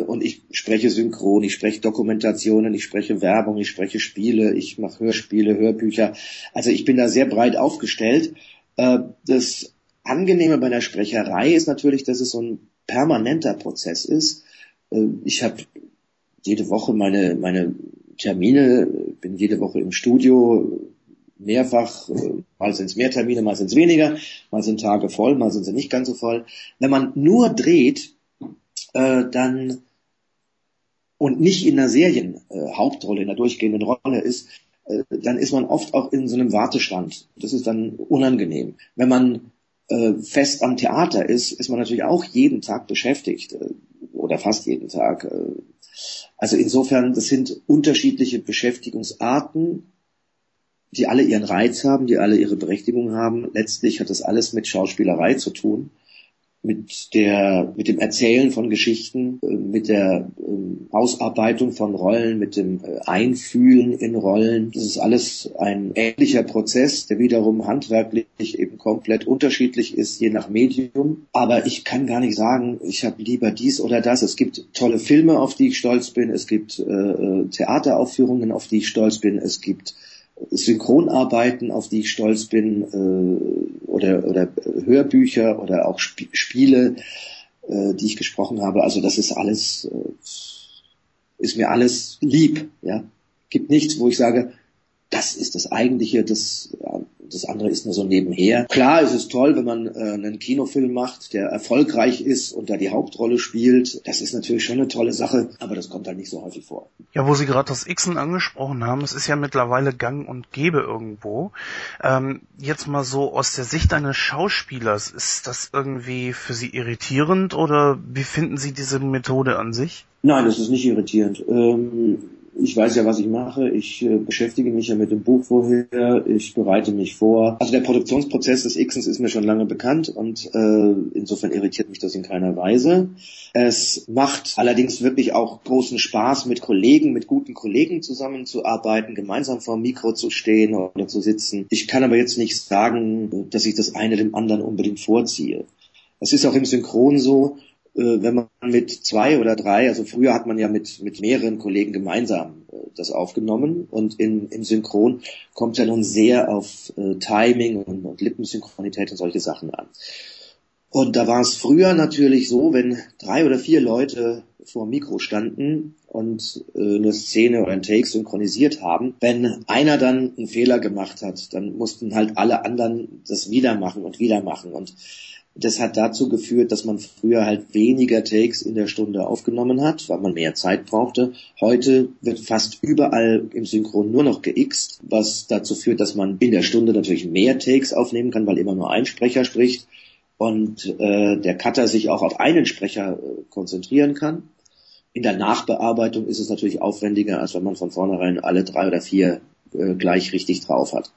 D: und ich spreche Synchron, ich spreche Dokumentationen, ich spreche Werbung, ich spreche Spiele, ich mache Hörspiele, Hörbücher. Also ich bin da sehr breit aufgestellt. Äh, das Angenehme bei der Sprecherei ist natürlich, dass es so ein permanenter Prozess ist. Äh, ich habe jede Woche meine, meine Termine, bin jede Woche im Studio, mehrfach, äh, mal sind es mehr Termine, mal sind es weniger, mal sind Tage voll, mal sind sie nicht ganz so voll. Wenn man nur dreht, äh, dann und nicht in einer Serienhauptrolle, äh, in einer durchgehenden Rolle ist, äh, dann ist man oft auch in so einem Wartestand. Das ist dann unangenehm. Wenn man äh, fest am Theater ist, ist man natürlich auch jeden Tag beschäftigt äh, oder fast jeden Tag. Also insofern, das sind unterschiedliche Beschäftigungsarten, die alle ihren Reiz haben, die alle ihre Berechtigung haben. Letztlich hat das alles mit Schauspielerei zu tun mit der, mit dem Erzählen von Geschichten, äh, mit der ähm, Ausarbeitung von Rollen, mit dem äh, Einfühlen in Rollen. Das ist alles ein ähnlicher Prozess, der wiederum handwerklich eben komplett unterschiedlich ist, je nach Medium. Aber ich kann gar nicht sagen, ich habe lieber dies oder das. Es gibt tolle Filme, auf die ich stolz bin. Es gibt äh, Theateraufführungen, auf die ich stolz bin. Es gibt Synchronarbeiten, auf die ich stolz bin, äh, oder, oder Hörbücher oder auch Sp Spiele, äh, die ich gesprochen habe. Also das ist alles, äh, ist mir alles lieb. Ja, gibt nichts, wo ich sage, das ist das Eigentliche, das, das andere ist nur so nebenher. Klar, es ist toll, wenn man äh, einen Kinofilm macht, der erfolgreich ist und da die Hauptrolle spielt. Das ist natürlich schon eine tolle Sache, aber das kommt halt nicht so häufig vor.
B: Ja, wo Sie gerade das Xen angesprochen haben, es ist ja mittlerweile gang und gäbe irgendwo. Ähm, jetzt mal so aus der Sicht eines Schauspielers, ist das irgendwie für Sie irritierend oder wie finden Sie diese Methode an sich?
D: Nein, das ist nicht irritierend. Ähm, ich weiß ja, was ich mache. Ich äh, beschäftige mich ja mit dem Buch vorher. Ich bereite mich vor. Also der Produktionsprozess des Xens ist mir schon lange bekannt und äh, insofern irritiert mich das in keiner Weise. Es macht allerdings wirklich auch großen Spaß, mit Kollegen, mit guten Kollegen zusammenzuarbeiten, gemeinsam vor dem Mikro zu stehen oder zu sitzen. Ich kann aber jetzt nicht sagen, dass ich das eine dem anderen unbedingt vorziehe. Es ist auch im Synchron so, wenn man mit zwei oder drei, also früher hat man ja mit, mit mehreren Kollegen gemeinsam äh, das aufgenommen und in, im Synchron kommt ja nun sehr auf äh, Timing und, und Lippensynchronität und solche Sachen an. Und da war es früher natürlich so, wenn drei oder vier Leute vor dem Mikro standen und äh, eine Szene oder ein Take synchronisiert haben, wenn einer dann einen Fehler gemacht hat, dann mussten halt alle anderen das wieder machen und wieder machen und das hat dazu geführt, dass man früher halt weniger Takes in der Stunde aufgenommen hat, weil man mehr Zeit brauchte. Heute wird fast überall im Synchron nur noch geixt, was dazu führt, dass man in der Stunde natürlich mehr Takes aufnehmen kann, weil immer nur ein Sprecher spricht und äh, der Cutter sich auch auf einen Sprecher äh, konzentrieren kann. In der Nachbearbeitung ist es natürlich aufwendiger, als wenn man von vornherein alle drei oder vier äh, gleich richtig drauf hat.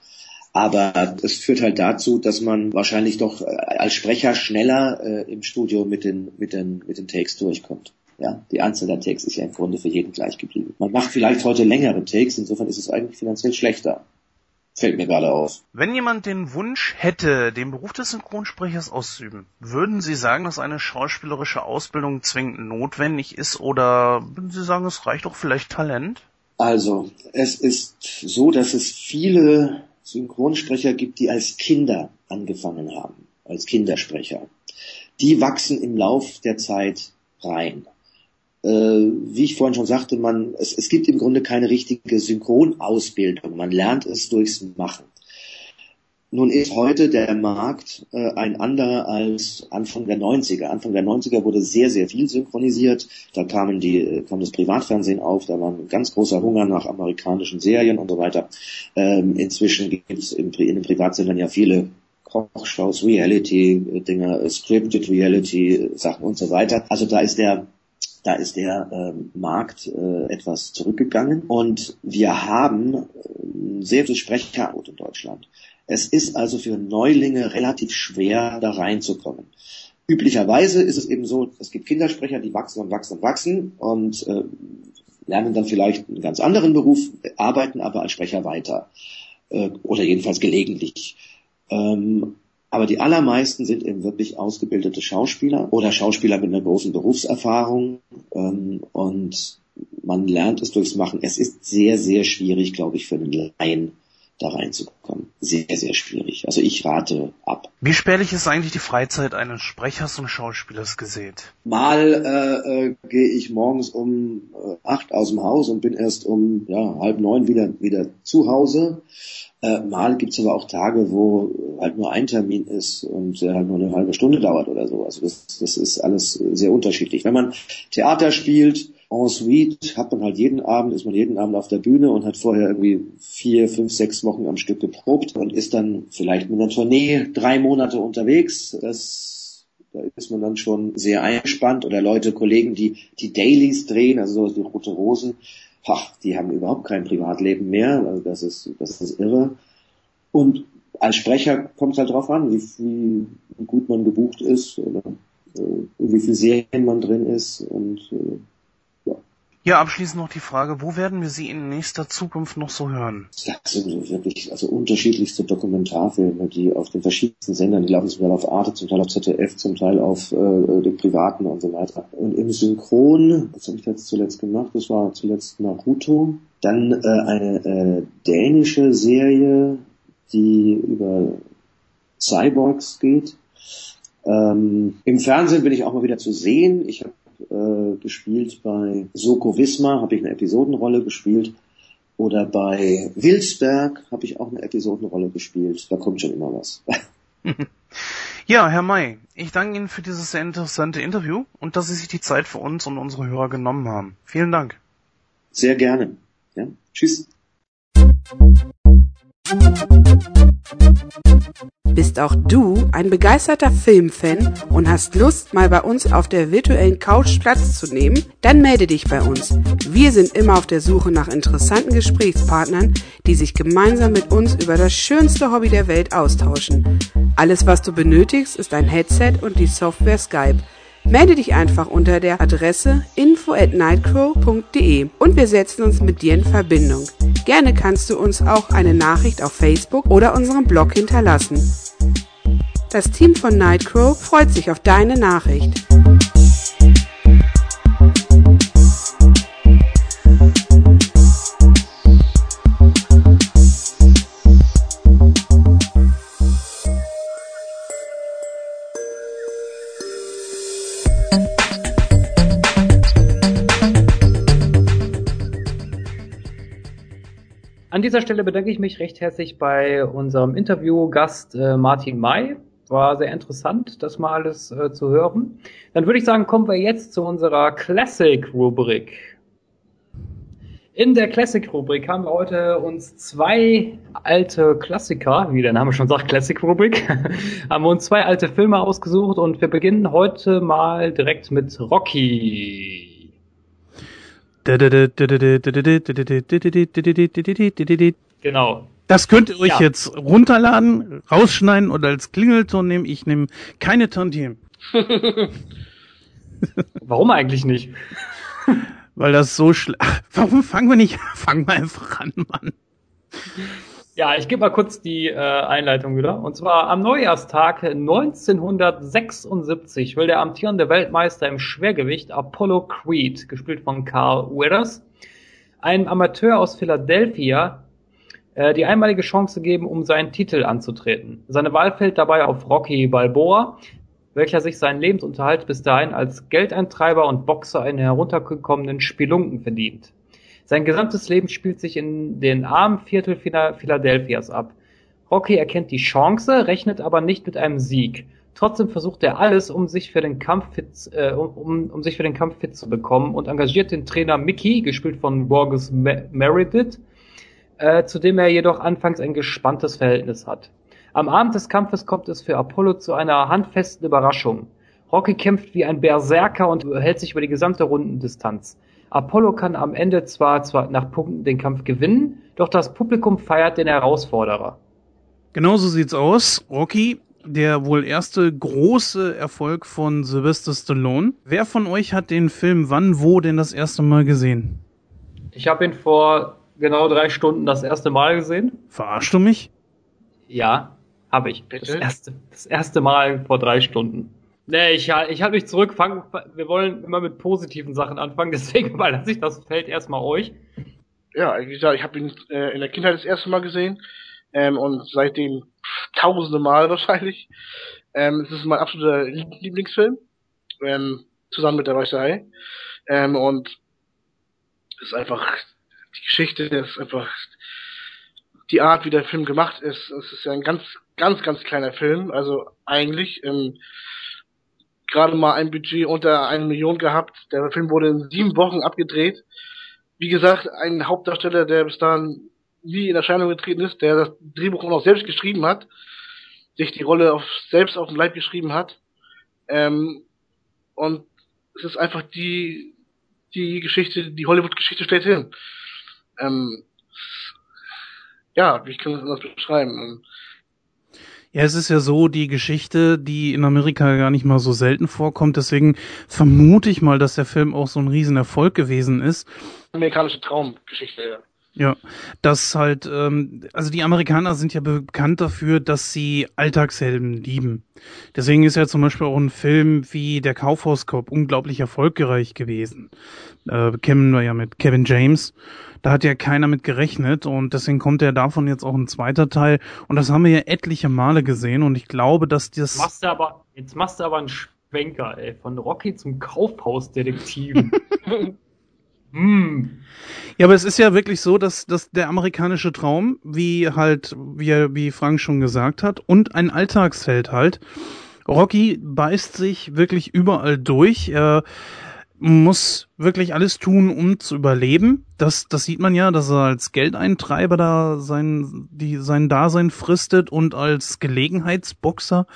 D: Aber es führt halt dazu, dass man wahrscheinlich doch äh, als Sprecher schneller äh, im Studio mit den, mit, den, mit den Takes durchkommt. Ja, die Anzahl der Takes ist ja im Grunde für jeden gleich geblieben. Man macht vielleicht heute längere Takes, insofern ist es eigentlich finanziell schlechter. Fällt mir gerade auf.
B: Wenn jemand den Wunsch hätte, den Beruf des Synchronsprechers auszuüben, würden Sie sagen, dass eine schauspielerische Ausbildung zwingend notwendig ist oder würden Sie sagen, es reicht auch vielleicht Talent?
D: Also, es ist so, dass es viele Synchronsprecher gibt, die als Kinder angefangen haben, als Kindersprecher. Die wachsen im Lauf der Zeit rein. Äh, wie ich vorhin schon sagte, man, es, es gibt im Grunde keine richtige Synchronausbildung. Man lernt es durchs Machen. Nun ist heute der Markt äh, ein anderer als Anfang der 90er. Anfang der 90er wurde sehr, sehr viel synchronisiert. Da kamen die, äh, kam das Privatfernsehen auf, da war ein ganz großer Hunger nach amerikanischen Serien und so weiter. Ähm, inzwischen gibt es in, in den Privatsendern ja viele Kochshows, Reality-Dinger, Scripted Reality-Sachen und so weiter. Also da ist der da ist der äh, Markt äh, etwas zurückgegangen und wir haben äh, sehr viel Sprecherarmut in Deutschland. Es ist also für Neulinge relativ schwer, da reinzukommen. Üblicherweise ist es eben so, es gibt Kindersprecher, die wachsen und wachsen und wachsen und äh, lernen dann vielleicht einen ganz anderen Beruf, arbeiten aber als Sprecher weiter. Äh, oder jedenfalls gelegentlich. Ähm, aber die allermeisten sind eben wirklich ausgebildete Schauspieler oder Schauspieler mit einer großen Berufserfahrung. Ähm, und man lernt es durchs Machen. Es ist sehr, sehr schwierig, glaube ich, für einen Laien da reinzukommen. Sehr, sehr schwierig. Also ich rate ab.
B: Wie spärlich ist eigentlich die Freizeit eines Sprechers und Schauspielers gesät?
D: Mal äh, äh, gehe ich morgens um äh, acht aus dem Haus und bin erst um ja, halb neun wieder, wieder zu Hause. Äh, mal gibt's aber auch Tage, wo halt nur ein Termin ist und der halt nur eine halbe Stunde dauert oder so. Also das, das ist alles sehr unterschiedlich. Wenn man Theater spielt, en suite hat man halt jeden Abend, ist man jeden Abend auf der Bühne und hat vorher irgendwie vier, fünf, sechs Wochen am Stück geprobt und ist dann vielleicht mit einer Tournee drei Monate unterwegs. Das, da ist man dann schon sehr eingespannt oder Leute, Kollegen, die die Dailies drehen, also sowas wie Rote Rosen, ach, die haben überhaupt kein Privatleben mehr. Also das ist, das ist irre. Und als Sprecher kommt es halt drauf an, wie, wie gut man gebucht ist oder äh, wie viel Serien man drin ist und äh,
B: ja, abschließend noch die Frage, wo werden wir Sie in nächster Zukunft noch so hören?
D: Das sind wirklich also unterschiedlichste Dokumentarfilme, die auf den verschiedensten Sendern, die laufen zum Teil auf Arte, zum Teil auf ZDF, zum Teil auf äh, den Privaten und so weiter. Und im Synchron, was habe ich jetzt zuletzt gemacht? Das war zuletzt Naruto. Dann äh, eine äh, dänische Serie, die über Cyborgs geht. Ähm, Im Fernsehen bin ich auch mal wieder zu sehen. Ich habe äh, gespielt bei Soko Wismar, habe ich eine Episodenrolle gespielt. Oder bei Wilsberg habe ich auch eine Episodenrolle gespielt. Da kommt schon immer was.
B: ja, Herr May, ich danke Ihnen für dieses sehr interessante Interview und dass Sie sich die Zeit für uns und unsere Hörer genommen haben. Vielen Dank.
D: Sehr gerne. Ja, tschüss.
E: Bist auch du ein begeisterter Filmfan und hast Lust, mal bei uns auf der virtuellen Couch Platz zu nehmen? Dann melde dich bei uns. Wir sind immer auf der Suche nach interessanten Gesprächspartnern, die sich gemeinsam mit uns über das schönste Hobby der Welt austauschen. Alles, was du benötigst, ist ein Headset und die Software Skype. Melde dich einfach unter der Adresse info at nightcrow.de und wir setzen uns mit dir in Verbindung. Gerne kannst du uns auch eine Nachricht auf Facebook oder unserem Blog hinterlassen. Das Team von Nightcrow freut sich auf deine Nachricht.
A: An dieser Stelle bedanke ich mich recht herzlich bei unserem Interviewgast äh, Martin May. War sehr interessant, das mal alles äh, zu hören. Dann würde ich sagen, kommen wir jetzt zu unserer Classic-Rubrik. In der Classic-Rubrik haben wir heute uns zwei alte Klassiker, wie der Name schon sagt, Classic-Rubrik, haben wir uns zwei alte Filme ausgesucht und wir beginnen heute mal direkt mit Rocky. Genau.
B: Das könnt ihr euch ja. jetzt runterladen, rausschneiden oder als Klingelton nehmen. Ich nehme keine Tantiemen.
A: Warum eigentlich nicht?
B: Weil das so schlecht. Warum fangen wir nicht? Fangen wir einfach an, Mann.
A: Ja, ich gebe mal kurz die äh, Einleitung wieder. Und zwar am Neujahrstag 1976 will der amtierende Weltmeister im Schwergewicht Apollo Creed, gespielt von Carl Weathers, einem Amateur aus Philadelphia, äh, die einmalige Chance geben, um seinen Titel anzutreten. Seine Wahl fällt dabei auf Rocky Balboa, welcher sich seinen Lebensunterhalt bis dahin als Geldeintreiber und Boxer in heruntergekommenen Spelunken verdient. Sein gesamtes Leben spielt sich in den armen Viertel Philadelphias ab. Rocky erkennt die Chance, rechnet aber nicht mit einem Sieg. Trotzdem versucht er alles, um sich für den Kampf fit, äh, um, um sich für den Kampf fit zu bekommen und engagiert den Trainer Mickey, gespielt von Borges Meredith, äh, zu dem er jedoch anfangs ein gespanntes Verhältnis hat. Am Abend des Kampfes kommt es für Apollo zu einer handfesten Überraschung. Rocky kämpft wie ein Berserker und hält sich über die gesamte Rundendistanz. Apollo kann am Ende zwar, zwar nach Punkten den Kampf gewinnen, doch das Publikum feiert den Herausforderer.
B: Genauso sieht's aus. Rocky, der wohl erste große Erfolg von Sylvester Stallone. Wer von euch hat den Film wann, wo denn das erste Mal gesehen?
A: Ich habe ihn vor genau drei Stunden das erste Mal gesehen.
B: Verarschst du mich?
A: Ja, habe ich. Das erste, das erste Mal vor drei Stunden. Nee, ich, ich halte mich zurück. Fang, wir wollen immer mit positiven Sachen anfangen, deswegen überlasse ich das Feld erstmal euch.
C: Ja, wie gesagt, ich habe ihn äh, in der Kindheit das erste Mal gesehen ähm, und seitdem tausende Mal wahrscheinlich. Ähm, es ist mein absoluter Lieblingsfilm, ähm, zusammen mit der Hai. Ähm, und es ist einfach die Geschichte, es ist einfach die Art, wie der Film gemacht ist. Es ist ja ein ganz, ganz, ganz kleiner Film. Also eigentlich ähm, gerade mal ein Budget unter eine Million gehabt. Der Film wurde in sieben Wochen abgedreht. Wie gesagt, ein Hauptdarsteller, der bis dahin nie in Erscheinung getreten ist, der das Drehbuch auch noch selbst geschrieben hat, sich die Rolle auf, selbst auf dem Leib geschrieben hat. Ähm, und es ist einfach die, die Geschichte, die Hollywood-Geschichte steht hin. Ähm, ja, wie kann ich das beschreiben?
B: Ja, es ist ja so die Geschichte, die in Amerika gar nicht mal so selten vorkommt. Deswegen vermute ich mal, dass der Film auch so ein Riesenerfolg gewesen ist.
C: Amerikanische Traumgeschichte, ja.
B: Ja, das halt, ähm, also die Amerikaner sind ja bekannt dafür, dass sie Alltagshelden lieben. Deswegen ist ja zum Beispiel auch ein Film wie Der Kaufhauskorb unglaublich erfolgreich gewesen. Äh, kennen wir ja mit Kevin James. Da hat ja keiner mit gerechnet und deswegen kommt ja davon jetzt auch ein zweiter Teil. Und das haben wir ja etliche Male gesehen und ich glaube, dass das.
A: Jetzt machst du aber, jetzt machst du aber einen Schwenker, ey, von Rocky zum Kaufhausdetektiven.
B: Hm. Ja, aber es ist ja wirklich so, dass, dass der amerikanische Traum, wie halt, wie, wie Frank schon gesagt hat, und ein Alltagsheld halt. Rocky beißt sich wirklich überall durch. Er muss wirklich alles tun, um zu überleben. Das, das sieht man ja, dass er als Geldeintreiber da sein, die, sein Dasein fristet und als Gelegenheitsboxer.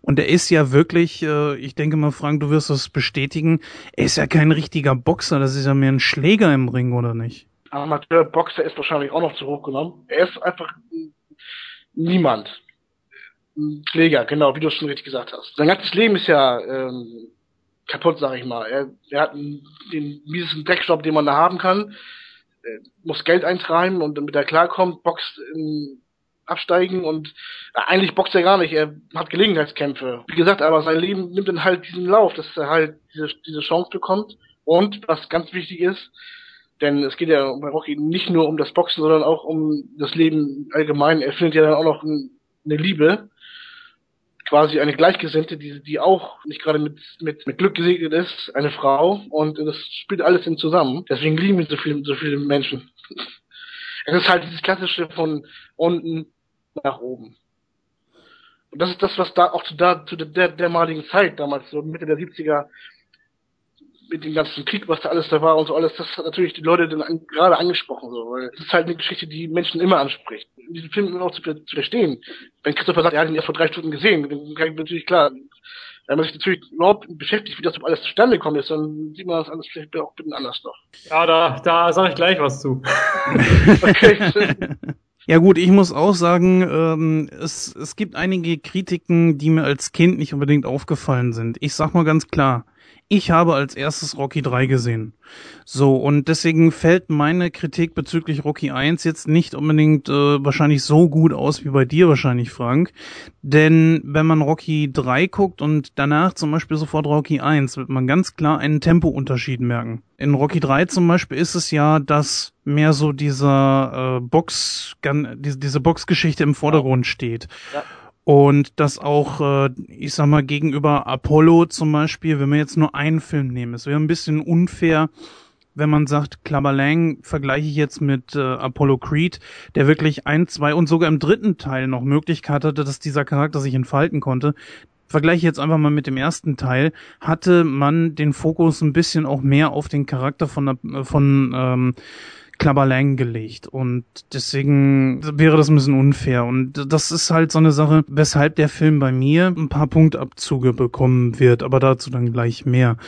B: Und er ist ja wirklich, äh, ich denke mal, Frank, du wirst das bestätigen, er ist ja kein richtiger Boxer, das ist ja mehr ein Schläger im Ring, oder nicht?
C: Amateurboxer ist wahrscheinlich auch noch zu hoch genommen. Er ist einfach niemand. Schläger, genau, wie du es schon richtig gesagt hast. Sein ganzes Leben ist ja ähm, kaputt, sag ich mal. Er, er hat einen, den miesesten Dreckjob, den man da haben kann. Er muss Geld eintreiben und damit er klarkommt, boxt in, absteigen und äh, eigentlich boxt er gar nicht. Er hat Gelegenheitskämpfe. Wie gesagt, aber sein Leben nimmt dann halt diesen Lauf, dass er halt diese, diese Chance bekommt. Und was ganz wichtig ist, denn es geht ja bei Rocky nicht nur um das Boxen, sondern auch um das Leben allgemein. Er findet ja dann auch noch eine Liebe quasi eine Gleichgesinnte, die, die auch nicht gerade mit, mit, mit Glück gesegnet ist, eine Frau, und das spielt alles in zusammen. Deswegen lieben ihn so viele, so viele Menschen. Es ist halt dieses klassische von unten nach oben. Und das ist das, was da auch zu, da, zu der, der dermaligen Zeit, damals so Mitte der 70er, mit dem ganzen Krieg, was da alles da war und so alles, das hat natürlich die Leute dann an, gerade angesprochen, so, weil es ist halt eine Geschichte, die Menschen immer anspricht. In diesem Film auch zu, zu verstehen. Wenn Christopher sagt, er hat ihn erst vor drei Stunden gesehen, dann kann ich natürlich klar, wenn man sich natürlich überhaupt beschäftigt, wie das alles zustande gekommen ist, dann sieht man das alles vielleicht auch ein bisschen anders noch.
A: Ja, da, da sage ich gleich was zu.
B: okay. Ja gut, ich muss auch sagen, ähm, es, es gibt einige Kritiken, die mir als Kind nicht unbedingt aufgefallen sind. Ich sag mal ganz klar, ich habe als erstes Rocky 3 gesehen. So, und deswegen fällt meine Kritik bezüglich Rocky 1 jetzt nicht unbedingt äh, wahrscheinlich so gut aus wie bei dir wahrscheinlich, Frank. Denn wenn man Rocky 3 guckt und danach zum Beispiel sofort Rocky 1, wird man ganz klar einen Tempounterschied merken. In Rocky 3 zum Beispiel ist es ja, dass mehr so dieser äh, Box, diese, Boxgeschichte im Vordergrund steht. Ja. Und das auch, äh, ich sag mal, gegenüber Apollo zum Beispiel, wenn wir jetzt nur einen Film nehmen, es wäre ein bisschen unfair, wenn man sagt, Clubber Lang vergleiche ich jetzt mit äh, Apollo Creed, der wirklich ein, zwei und sogar im dritten Teil noch Möglichkeit hatte, dass dieser Charakter sich entfalten konnte. Vergleiche jetzt einfach mal mit dem ersten Teil, hatte man den Fokus ein bisschen auch mehr auf den Charakter von, von ähm, Klabberlang gelegt und deswegen wäre das ein bisschen unfair und das ist halt so eine Sache, weshalb der Film bei mir ein paar Punktabzüge bekommen wird, aber dazu dann gleich mehr.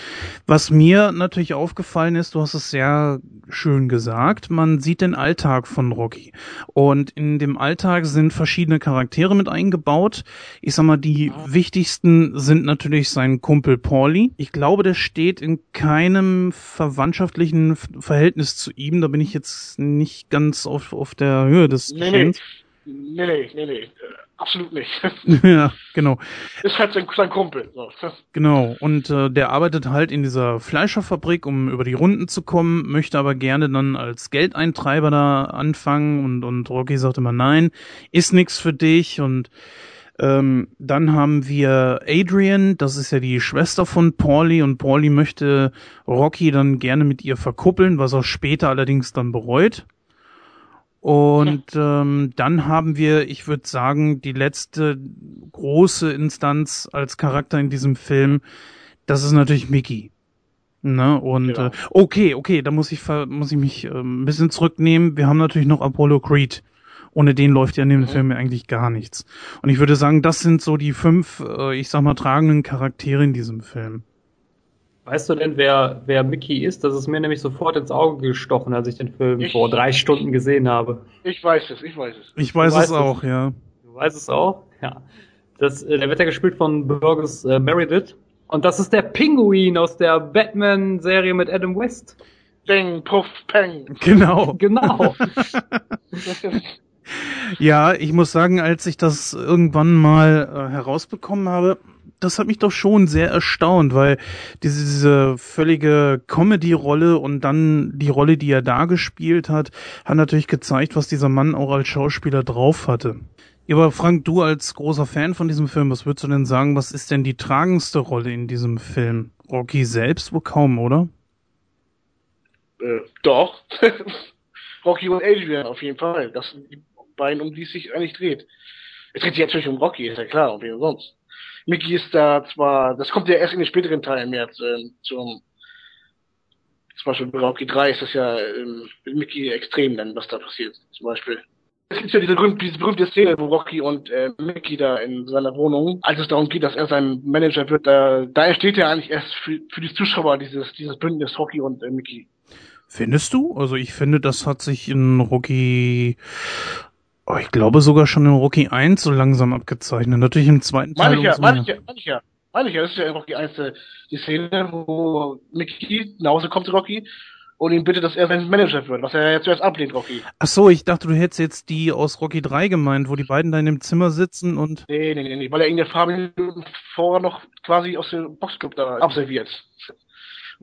B: Was mir natürlich aufgefallen ist, du hast es sehr schön gesagt, man sieht den Alltag von Rocky und in dem Alltag sind verschiedene Charaktere mit eingebaut. Ich sag mal, die wichtigsten sind natürlich sein Kumpel Pauli. Ich glaube, der steht in keinem verwandtschaftlichen Verhältnis zu ihm, da bin ich jetzt jetzt nicht ganz auf, auf der Höhe des
C: Nee, nee, nee, nee, nee, nee, äh, absolut nicht.
B: ja, genau.
C: Ist halt sein, sein Kumpel. So.
B: Genau, und äh, der arbeitet halt in dieser Fleischerfabrik, um über die Runden zu kommen, möchte aber gerne dann als Geldeintreiber da anfangen und, und Rocky sagt immer nein, ist nix für dich und ähm, dann haben wir Adrian, das ist ja die Schwester von Paulie und Paulie möchte Rocky dann gerne mit ihr verkuppeln, was er später allerdings dann bereut. Und ähm, dann haben wir, ich würde sagen, die letzte große Instanz als Charakter in diesem Film, das ist natürlich Mickey. Ne? Und
C: Genau.
B: äh, okay, okay, da muss ich muss ich mich ähm, ein bisschen zurücknehmen. Wir haben natürlich noch Apollo Creed. Ohne den läuft ja in dem
C: Mhm.
B: Film ja eigentlich gar nichts. Und ich würde sagen, das sind so die fünf, äh, ich sag mal, tragenden Charaktere in diesem Film.
A: Weißt du denn, wer, wer Mickey ist? Das ist mir nämlich sofort ins Auge gestochen, als ich den Film
C: Ich-
A: vor drei Stunden gesehen habe.
C: Ich weiß es, ich weiß es.
B: Ich weiß es
A: weißt es.
B: auch, ja.
A: Du weißt es auch? Ja. Das, äh, der wird ja gespielt von Burgess äh, Meredith. Und das ist der Pinguin aus der Batman-Serie mit Adam West.
C: Bang, puff, peng.
B: Genau.
A: Genau.
B: Ja, ich muss sagen, als ich das irgendwann mal äh, herausbekommen habe, das hat mich doch schon sehr erstaunt, weil diese, diese völlige Comedy-Rolle und dann die Rolle, die er da gespielt hat, hat natürlich gezeigt, was dieser Mann auch als Schauspieler drauf hatte. Ja, aber Frank, du als großer Fan von diesem Film, was würdest du denn sagen, was ist denn die tragendste Rolle in diesem Film? Rocky selbst wohl kaum, oder?
C: äh, doch. Rocky und Adrian auf jeden Fall. Das sind die beiden, um die es sich eigentlich dreht. Es dreht sich natürlich um Rocky, ist ja klar, und wen sonst. Mickey ist da zwar, das kommt ja erst in den späteren Teilen mehr ähm, zum, zum Beispiel bei Rocky 3 ist das ja ähm, mit Mickey extrem dann, was da passiert, zum Beispiel. Es gibt ja diese, berühmte- diese berühmte Szene, wo Rocky und äh, Mickey da in seiner Wohnung, als es darum geht, dass er sein Manager wird, da, da entsteht ja eigentlich erst für, für die Zuschauer dieses, dieses Bündnis Rocky und äh, Mickey.
B: Findest du? Also ich finde, das hat sich in Rocky, oh, ich glaube sogar schon in Rocky 1 so langsam abgezeichnet. Natürlich im zweiten Teil.
C: Meine ich ja, meine ich ja, meine ich ja. Meine ich ja, das ist ja einfach die einzige, die Szene, wo Mickey nach Hause kommt zu Rocky und ihn bittet, dass er sein Manager wird, was er ja zuerst ablehnt, Rocky.
B: Ach so, ich dachte, du hättest jetzt die aus Rocky 3 gemeint, wo die beiden da in dem Zimmer sitzen und
C: Nee, nee, nee, nee, weil er ihn ja paar Minuten vorher noch quasi aus dem Boxclub da observiert.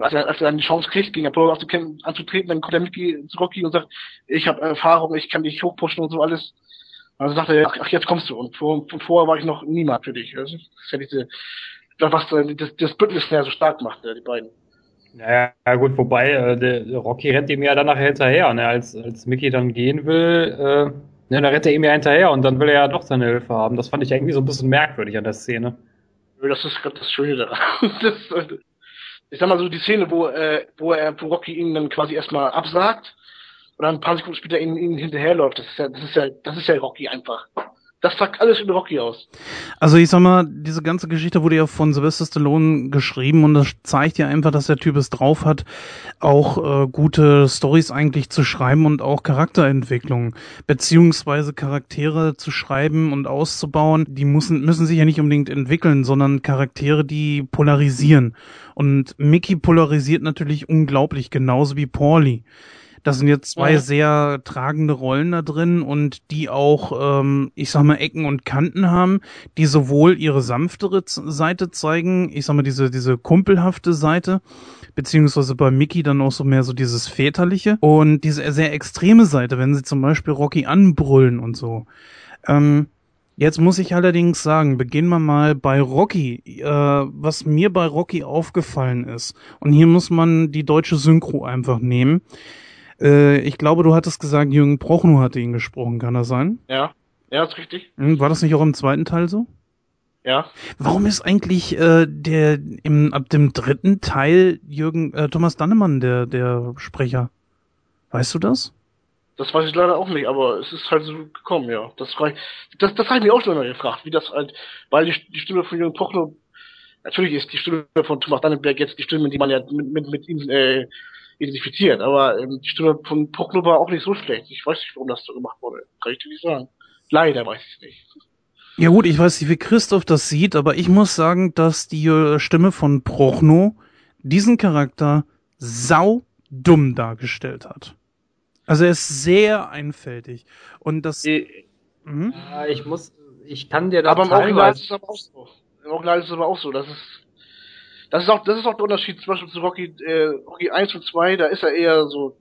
C: Als er, als er dann die Chance kriegt, gegen Apollo anzutreten, dann kommt der Mickey zu Rocky und sagt, ich habe Erfahrung, ich kann dich hochpushen und so alles. Dann sagt er, ach, jetzt kommst du. Und vor, vorher war ich noch niemand für dich. Das ist ja diese, das, was das, das Bündnis ja so stark macht, die beiden.
A: Naja, ja gut, wobei äh, der, Rocky rennt ihm ja dann nachher hinterher, ne? Als, als Mickey dann gehen will, äh, ne, dann rennt er ihm ja hinterher und dann will er ja doch seine Hilfe haben. Das fand ich irgendwie so ein bisschen merkwürdig an der Szene.
C: Das ist gerade das Schöne daran. Das, äh, ich sag mal so, die Szene, wo, äh, wo er, wo Rocky ihn dann quasi erstmal absagt und dann ein paar Sekunden später ihn, ihn hinterherläuft, das ist ja, das ist ja, das ist ja Rocky einfach. Das sagt alles über Rocky aus.
B: Also ich sag mal, diese ganze Geschichte wurde ja von Sylvester Stallone geschrieben und das zeigt ja einfach, dass der Typ es drauf hat, auch äh, gute Stories eigentlich zu schreiben und auch Charakterentwicklung, beziehungsweise Charaktere zu schreiben und auszubauen. Die müssen, müssen sich ja nicht unbedingt entwickeln, sondern Charaktere, die polarisieren. Und Mickey polarisiert natürlich unglaublich, genauso wie Paulie. Das sind jetzt zwei
C: Ja.
B: sehr tragende Rollen da drin und die auch, ähm, ich sag mal, Ecken und Kanten haben, die sowohl ihre sanftere Seite zeigen, ich sag mal, diese, diese kumpelhafte Seite, beziehungsweise bei Mickey dann auch so mehr so dieses väterliche und diese sehr extreme Seite, wenn sie zum Beispiel Rocky anbrüllen und so. Ähm, Jetzt muss ich allerdings sagen, beginnen wir mal bei Rocky. Äh, was mir bei Rocky aufgefallen ist, und hier muss man die deutsche Synchro einfach nehmen. Äh, ich glaube, du hattest gesagt, Jürgen Prochnow hatte ihn gesprochen, kann das sein?
C: Ja, ja, ist richtig.
B: Hm, War das nicht auch im zweiten Teil so?
C: Ja.
B: Warum ist eigentlich äh, der im ab dem dritten Teil Jürgen äh, Thomas Dannemann der der Sprecher? Weißt du das?
C: Das weiß ich leider auch nicht, aber es ist halt so gekommen, ja. Das das, das habe ich mir auch schon mal gefragt, wie das halt, weil die, die Stimme von Jürgen Prochnow, natürlich ist die Stimme von Thomas Dannenberg jetzt die Stimme, die man ja mit, mit, mit ihm äh, identifiziert, aber ähm, die Stimme von Prochnow war auch nicht so schlecht. Ich weiß nicht, warum das so gemacht wurde. Kann ich dir nicht sagen. Leider weiß ich es nicht.
B: Ja gut, ich weiß nicht, wie Christoph das sieht, aber ich muss sagen, dass die äh, Stimme von Prochnow diesen Charakter sau dumm dargestellt hat. Also er ist sehr einfältig. Und das.
A: Ich,
B: Mhm.
A: ja, ich muss, ich kann dir da
C: Aber im Original ist
A: teilweise,
C: es aber auch so. Im Original ist es aber auch so. Das ist, das ist auch, das ist auch der Unterschied zum Beispiel zu Rocky, äh, Rocky 1 und 2, da ist er eher so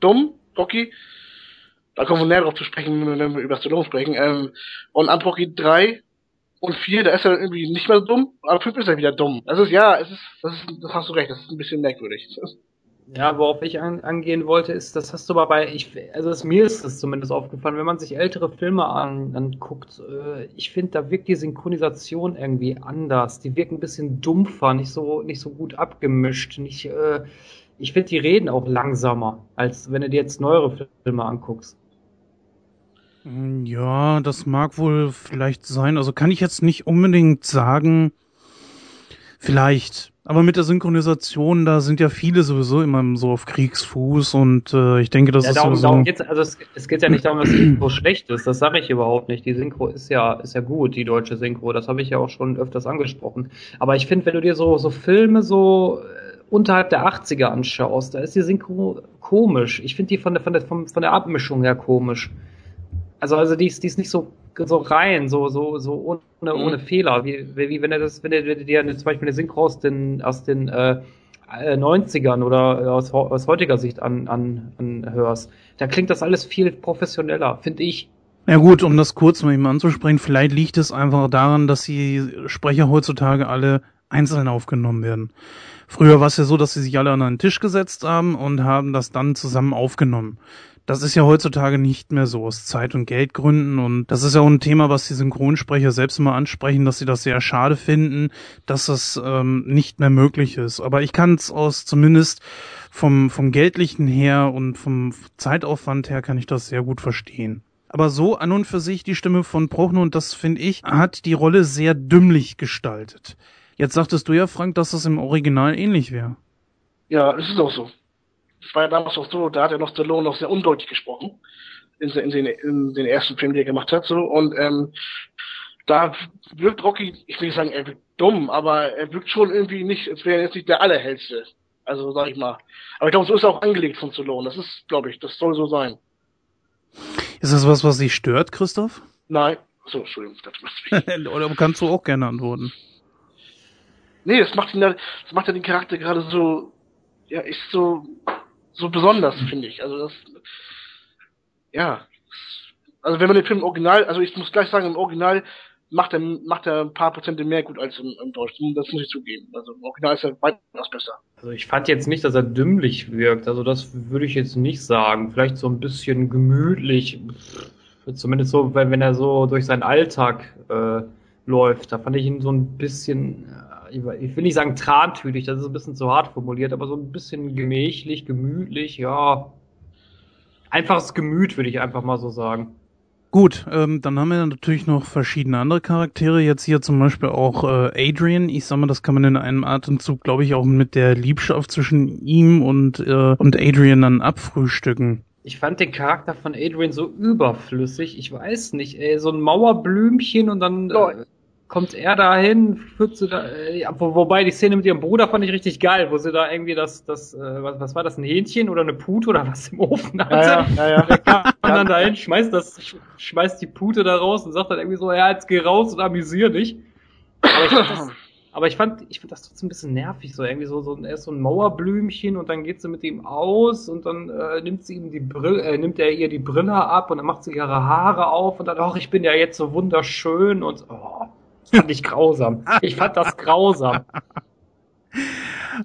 C: dumm, Rocky. Da kommen wir näher drauf zu sprechen, wenn wir über Stallone sprechen. Ähm, und an Rocky 3 und 4, da ist er irgendwie nicht mehr so dumm, aber 5 ist er wieder dumm. Das ist, ja, es ist, das ist, das hast du recht, das ist ein bisschen merkwürdig.
A: Ja, worauf ich an, angehen wollte, ist, das hast du aber bei, ich, also es, mir ist es zumindest aufgefallen, wenn man sich ältere Filme an, anguckt, äh, ich finde, da wirkt die Synchronisation irgendwie anders. Die wirken ein bisschen dumpfer, nicht so, nicht so gut abgemischt, nicht, äh, ich finde, die reden auch langsamer, als wenn du dir jetzt neuere Filme anguckst.
B: Mm, Ja, das mag wohl vielleicht sein. Also kann ich jetzt nicht unbedingt sagen, vielleicht. Aber mit der Synchronisation, da sind ja viele sowieso immer so auf Kriegsfuß und äh, ich denke, das
A: Ja,
B: ist
A: darum,
B: sowieso.
A: darum geht's, also es, es geht ja nicht darum, dass die Synchro schlecht ist, das sage ich überhaupt nicht. Die Synchro ist ja, ist ja gut, die deutsche Synchro, das habe ich ja auch schon öfters angesprochen. Aber ich finde, wenn du dir so, so Filme so äh, unterhalb der 80er anschaust, da ist die Synchro komisch. Ich finde die von der, von der, von, von der Abmischung her komisch. Also, also die ist, die ist nicht so, so rein, so, so, so ohne,
C: Mhm.
A: ohne Fehler, wie, wie wie wenn du das, wenn du dir eine, zum Beispiel eine Synchro aus den, aus den, äh, äh, 90ern oder aus, heu- aus heutiger Sicht an, an, anhörst, da klingt das alles viel professioneller, finde ich.
B: Ja gut, um das kurz mal eben anzusprechen, vielleicht liegt es einfach daran, dass die Sprecher heutzutage alle einzeln aufgenommen werden. Früher war es ja so, dass sie sich alle an einen Tisch gesetzt haben und haben das dann zusammen aufgenommen. Das ist ja heutzutage nicht mehr so, aus Zeit- und Geldgründen. Und das ist ja auch ein Thema, was die Synchronsprecher selbst immer ansprechen, dass sie das sehr schade finden, dass das ähm, nicht mehr möglich ist. Aber ich kann es aus zumindest vom, vom Geldlichen her und vom Zeitaufwand her kann ich das sehr gut verstehen. Aber so an und für sich die Stimme von Prochnow, und das finde ich, hat die Rolle sehr dümmlich gestaltet. Jetzt sagtest du ja, Frank, dass das im Original ähnlich wäre.
C: ja, das ist auch so. Das war ja damals auch so, da hat er noch Stallone noch sehr undeutlich gesprochen. In, in, den, in den ersten Film, den er gemacht hat, so. Und, ähm, da wirkt Rocky, ich will nicht sagen, er wirkt dumm, aber er wirkt schon irgendwie nicht, als wäre er jetzt nicht der Allerhellste. Also, sag ich mal. Aber ich glaube, so ist er auch angelegt von Stallone. Das ist, glaube ich, das soll so sein.
B: Ist das was, was dich stört, Christoph?
C: Nein. So, Entschuldigung, das.
B: Oder kannst du auch gerne antworten?
C: Nee, das macht ihn ja, das macht ja den Charakter gerade so, ja, ist so, so besonders, finde ich. Also das, ja. Also wenn man den Film im Original, also ich muss gleich sagen, im Original macht er, macht er ein paar Prozente mehr gut als im, im Deutschen. Das muss ich zugeben. Also im Original ist er weitaus besser.
A: Also ich fand jetzt nicht, dass er dümmlich wirkt, also das würde ich jetzt nicht sagen. Vielleicht so ein bisschen gemütlich, zumindest so, wenn, wenn er so durch seinen Alltag äh, läuft. Da fand ich ihn so ein bisschen, ich will nicht sagen trantütig, das ist ein bisschen zu hart formuliert, aber so ein bisschen gemächlich, gemütlich, ja. Einfaches Gemüt, würde ich einfach mal so sagen.
B: Gut, ähm, dann haben wir natürlich noch verschiedene andere Charaktere. Jetzt hier zum Beispiel auch äh, Adrian. Ich sag mal, das kann man in einem Atemzug, glaube ich, auch mit der Liebschaft zwischen ihm und, äh, und Adrian dann abfrühstücken.
A: Ich fand den Charakter von Adrian so überflüssig. Ich weiß nicht, ey, so ein Mauerblümchen und dann äh, kommt er dahin, führt sie da, äh, ja, wo, wobei die Szene mit ihrem Bruder fand ich richtig geil, wo sie da irgendwie das, das, äh, was, was war das, ein Hähnchen oder eine Pute oder was im Ofen hatte.
C: ja, ja.
A: Kam dann dahin, schmeißt das, sch- schmeißt die Pute da raus und sagt dann irgendwie so, ja, jetzt geh raus und amüsier dich. Aber ich fand das, aber ich fand, ich fand das trotzdem ein bisschen nervig, so irgendwie so, so er ist so ein Mauerblümchen und dann geht sie mit ihm aus und dann äh, nimmt sie ihm die Brille, äh, nimmt er ihr die Brille ab und dann macht sie ihre Haare auf und dann, ach, ich bin ja jetzt so wunderschön und oh, fand ich grausam. Ich fand das grausam.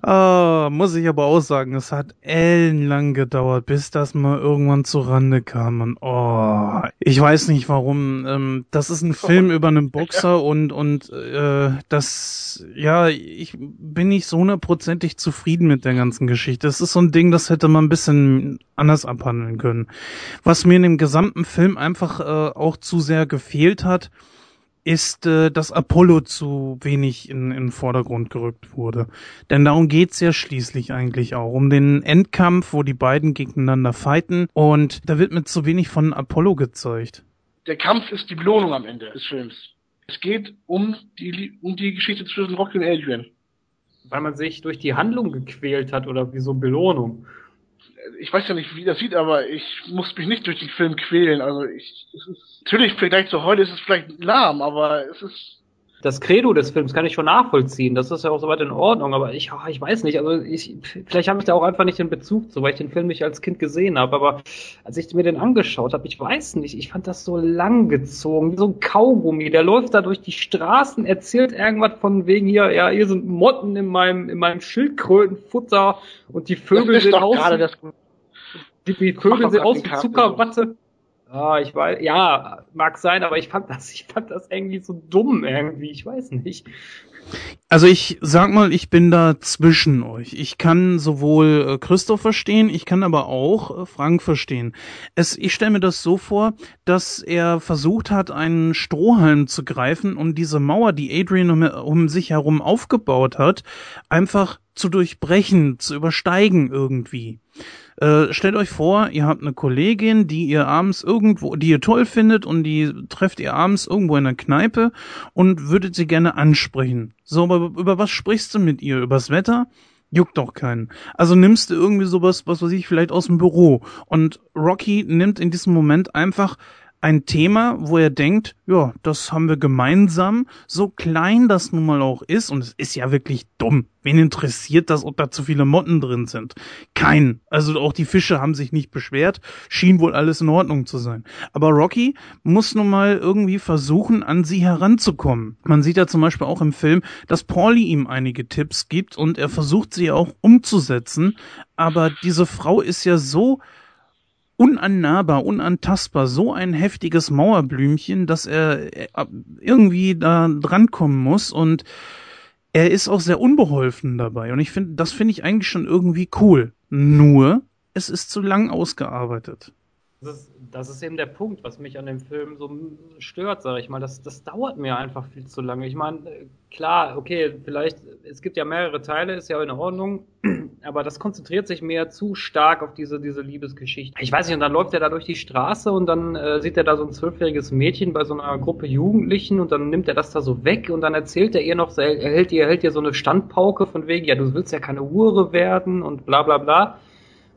B: Ah, muss ich aber auch sagen, es hat ellenlang gedauert, bis das mal irgendwann zu Rande kam. Und oh, ich weiß nicht warum. Ähm, das ist ein Film über einen Boxer und und äh, das, ja, ich bin nicht so hundertprozentig zufrieden mit der ganzen Geschichte. Es ist so ein Ding, das hätte man ein bisschen anders abhandeln können. Was mir in dem gesamten Film einfach äh, auch zu sehr gefehlt hat, ist, äh, dass Apollo zu wenig in, in den Vordergrund gerückt wurde. Denn darum geht's ja schließlich eigentlich auch. Um den Endkampf, wo die beiden gegeneinander fighten. Und da wird mit zu wenig von Apollo gezeigt.
C: Der Kampf ist die Belohnung am Ende des Films. Es geht um die, um die Geschichte zwischen Rocky und Adrian.
A: Weil man sich durch die Handlung gequält hat oder wie so Belohnung.
C: Ich weiß ja nicht, wie das sieht, aber ich muss mich nicht durch den Film quälen. Also ich, ist, natürlich, vielleicht zu heute ist es vielleicht lahm, aber es ist
A: das Credo des Films kann ich schon nachvollziehen. Das ist ja auch soweit in Ordnung, aber ich, ach, ich weiß nicht. Also ich, vielleicht habe ich da auch einfach nicht den Bezug zu, weil ich den Film nicht als Kind gesehen habe. Aber als ich mir den angeschaut habe, ich weiß nicht, ich fand das so langgezogen, wie so ein Kaugummi. Der läuft da durch die Straßen, erzählt irgendwas von wegen hier, ja, hier sind Motten in meinem, in meinem Schildkrötenfutter und die Vögel sind aus. Die, die Vögel sind aus wie Zuckerwatte. Ah, ich weiß, ja, mag sein, aber ich fand das, ich fand das irgendwie so dumm irgendwie, ich weiß nicht.
B: Also ich sag mal, ich bin da zwischen euch. Ich kann sowohl äh, Christoph verstehen, ich kann aber auch äh, Frank verstehen. Es, ich stelle mir das so vor, dass er versucht hat, einen Strohhalm zu greifen und diese Mauer, die Adrian um, um sich herum aufgebaut hat, einfach zu durchbrechen, zu übersteigen irgendwie. Äh, stellt euch vor, ihr habt eine Kollegin, die ihr abends irgendwo, die ihr toll findet und die trefft ihr abends irgendwo in einer Kneipe und würdet sie gerne ansprechen. So, aber über was sprichst du mit ihr? Übers Wetter? Juckt doch keinen. Also nimmst du irgendwie sowas, was weiß ich, vielleicht aus dem Büro. Und Rocky nimmt in diesem Moment einfach ein Thema, wo er denkt, ja, das haben wir gemeinsam, so klein das nun mal auch ist, und es ist ja wirklich dumm. Wen interessiert das, ob da zu viele Motten drin sind? Kein. Also auch die Fische haben sich nicht beschwert, schien wohl alles in Ordnung zu sein. Aber Rocky muss nun mal irgendwie versuchen, an sie heranzukommen. Man sieht ja zum Beispiel auch im Film, dass Pauli ihm einige Tipps gibt und er versucht sie auch umzusetzen, aber diese Frau ist ja so unannahbar, unantastbar, so ein heftiges Mauerblümchen, dass er äh, irgendwie da drankommen muss und er ist auch sehr unbeholfen dabei. Und ich finde, das finde ich eigentlich schon irgendwie cool. Nur, es ist zu lang ausgearbeitet.
A: Das ist, das ist eben der Punkt, was mich an dem Film so stört, sage ich mal. Das, das dauert mir einfach viel zu lange. Ich meine, klar, okay, vielleicht, es gibt ja mehrere Teile, ist ja in Ordnung, aber das konzentriert sich mehr zu stark auf diese, diese Liebesgeschichte. Ich weiß nicht, und dann läuft er da durch die Straße und dann äh, sieht er da so ein zwölfjähriges Mädchen bei so einer Gruppe Jugendlichen und dann nimmt er das da so weg und dann erzählt er ihr noch, er hält ihr, hält ihr so eine Standpauke von wegen, ja, du willst ja keine Hure werden und bla bla bla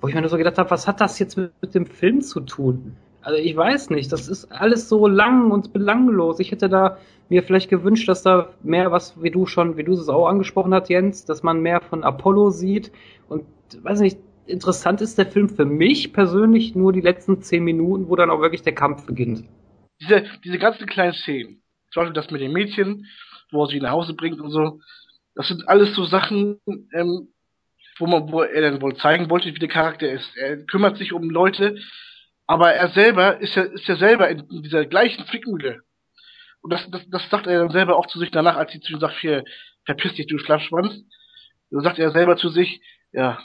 A: wo ich mir nur so gedacht habe, was hat das jetzt mit, mit dem Film zu tun? Also ich weiß nicht, das ist alles so lang und belanglos. Ich hätte da mir vielleicht gewünscht, dass da mehr was, wie du schon, wie du es auch angesprochen hast, Jens, dass man mehr von Apollo sieht. Und weiß nicht, interessant ist der Film für mich persönlich nur die letzten zehn Minuten, wo dann auch wirklich der Kampf beginnt.
C: Diese, diese ganzen kleinen Szenen, zum Beispiel das mit dem Mädchen, wo er sie nach Hause bringt und so, das sind alles so Sachen, ähm, wo man, wo er dann wohl zeigen wollte, wie der Charakter ist. Er kümmert sich um Leute, aber er selber ist ja, ist ja selber in, in dieser gleichen Zwickmühle. Und das, das, das sagt er dann selber auch zu sich danach, als sie zu ihm sagt, hier, verpiss dich, du Schlafschwanz. Dann sagt er selber zu sich, ja,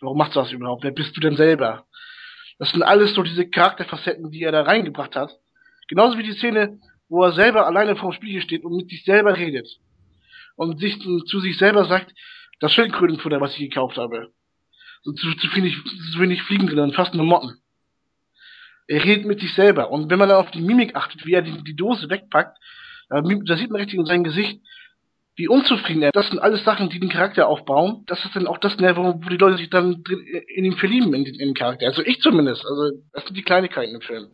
C: warum machst du das überhaupt? Wer bist du denn selber? Das sind alles so diese Charakterfacetten, die er da reingebracht hat. Genauso wie die Szene, wo er selber alleine vorm Spiegel steht und mit sich selber redet. Und sich zu sich selber sagt, das Schildkrötenfutter, was ich gekauft habe. So zu, zu, wenig, zu wenig Fliegen drin und fast nur Motten. Er redet mit sich selber. Und wenn man dann auf die Mimik achtet, wie er die, die Dose wegpackt, da, sieht man richtig in seinem Gesicht, wie unzufrieden er. Das sind alles Sachen, die den Charakter aufbauen. Das ist dann auch das, wo, wo die Leute sich dann in ihn verlieben, in den, in den Charakter. Also ich zumindest. Also das sind die Kleinigkeiten im Film.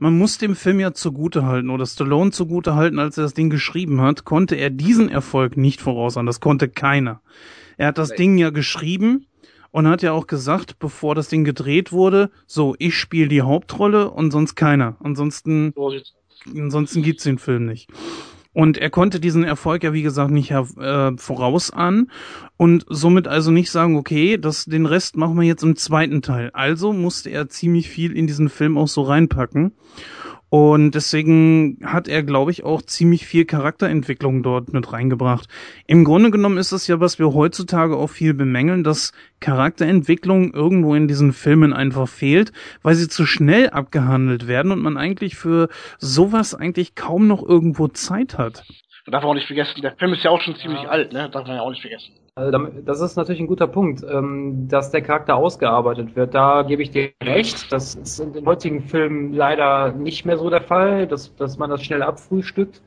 B: Man muss dem Film ja zugute halten oder Stallone zugute halten, als er das Ding geschrieben hat, konnte er diesen Erfolg nicht voraussagen. Das konnte keiner. Er hat das. Ding ja geschrieben und hat ja auch gesagt, bevor das Ding gedreht wurde, so, ich spiele die Hauptrolle und sonst keiner. Ansonsten, ansonsten gibt's den Film nicht. Und er konnte diesen Erfolg ja, wie gesagt, nicht äh, vorausahnen und somit also nicht sagen, okay, das, den Rest machen wir jetzt im zweiten Teil. Also musste er ziemlich viel in diesen Film auch so reinpacken. Und deswegen hat er, glaube ich, auch ziemlich viel Charakterentwicklung dort mit reingebracht. Im Grunde genommen ist es ja, was wir heutzutage auch viel bemängeln, dass Charakterentwicklung irgendwo in diesen Filmen einfach fehlt, weil sie zu schnell abgehandelt werden und man eigentlich für sowas eigentlich kaum noch irgendwo Zeit hat.
C: Man darf auch nicht vergessen, der Film ist ja auch schon ziemlich ja. alt, ne? Darf man ja auch nicht vergessen.
A: Also das ist natürlich ein guter Punkt, ähm, dass der Charakter ausgearbeitet wird. Da gebe ich dir recht. Das ist in den heutigen Filmen leider nicht mehr so der Fall, dass, dass man das schnell abfrühstückt.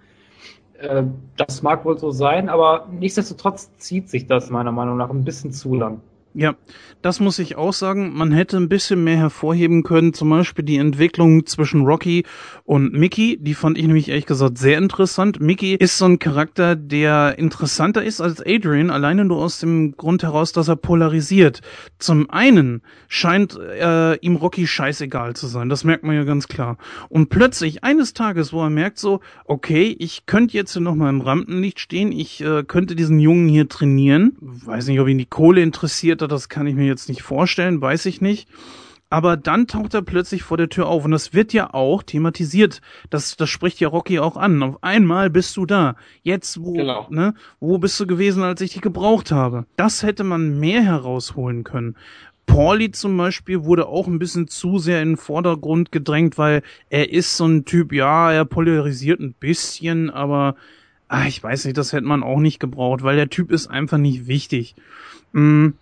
A: Äh, das mag wohl so sein, aber nichtsdestotrotz zieht sich das meiner Meinung nach ein bisschen zu lang.
B: Ja, das muss ich auch sagen. Man hätte ein bisschen mehr hervorheben können. Zum Beispiel die Entwicklung zwischen Rocky und Mickey. Die fand ich nämlich ehrlich gesagt sehr interessant. Mickey ist so ein Charakter, der interessanter ist als Adrian. Alleine nur aus dem Grund heraus, dass er polarisiert. Zum einen scheint äh, ihm Rocky scheißegal zu sein. Das merkt man ja ganz klar. Und plötzlich eines Tages, wo er merkt so, okay, ich könnte jetzt hier nochmal im Rampenlicht stehen. Ich äh, könnte diesen Jungen hier trainieren. Weiß nicht, ob ihn die Kohle interessiert Charakter, das kann ich mir jetzt nicht vorstellen, weiß ich nicht. Aber dann taucht er plötzlich vor der Tür auf und das wird ja auch thematisiert. Das, das spricht ja Rocky auch an. Auf einmal bist du da. Jetzt, wo, genau. ne, wo bist du gewesen, als ich dich gebraucht habe? Das hätte man mehr herausholen können. Pauli zum Beispiel wurde auch ein bisschen zu sehr in den Vordergrund gedrängt, weil er ist so ein Typ, ja, er polarisiert ein bisschen, aber ach, ich weiß nicht, das hätte man auch nicht gebraucht, weil der Typ ist einfach nicht wichtig. Hm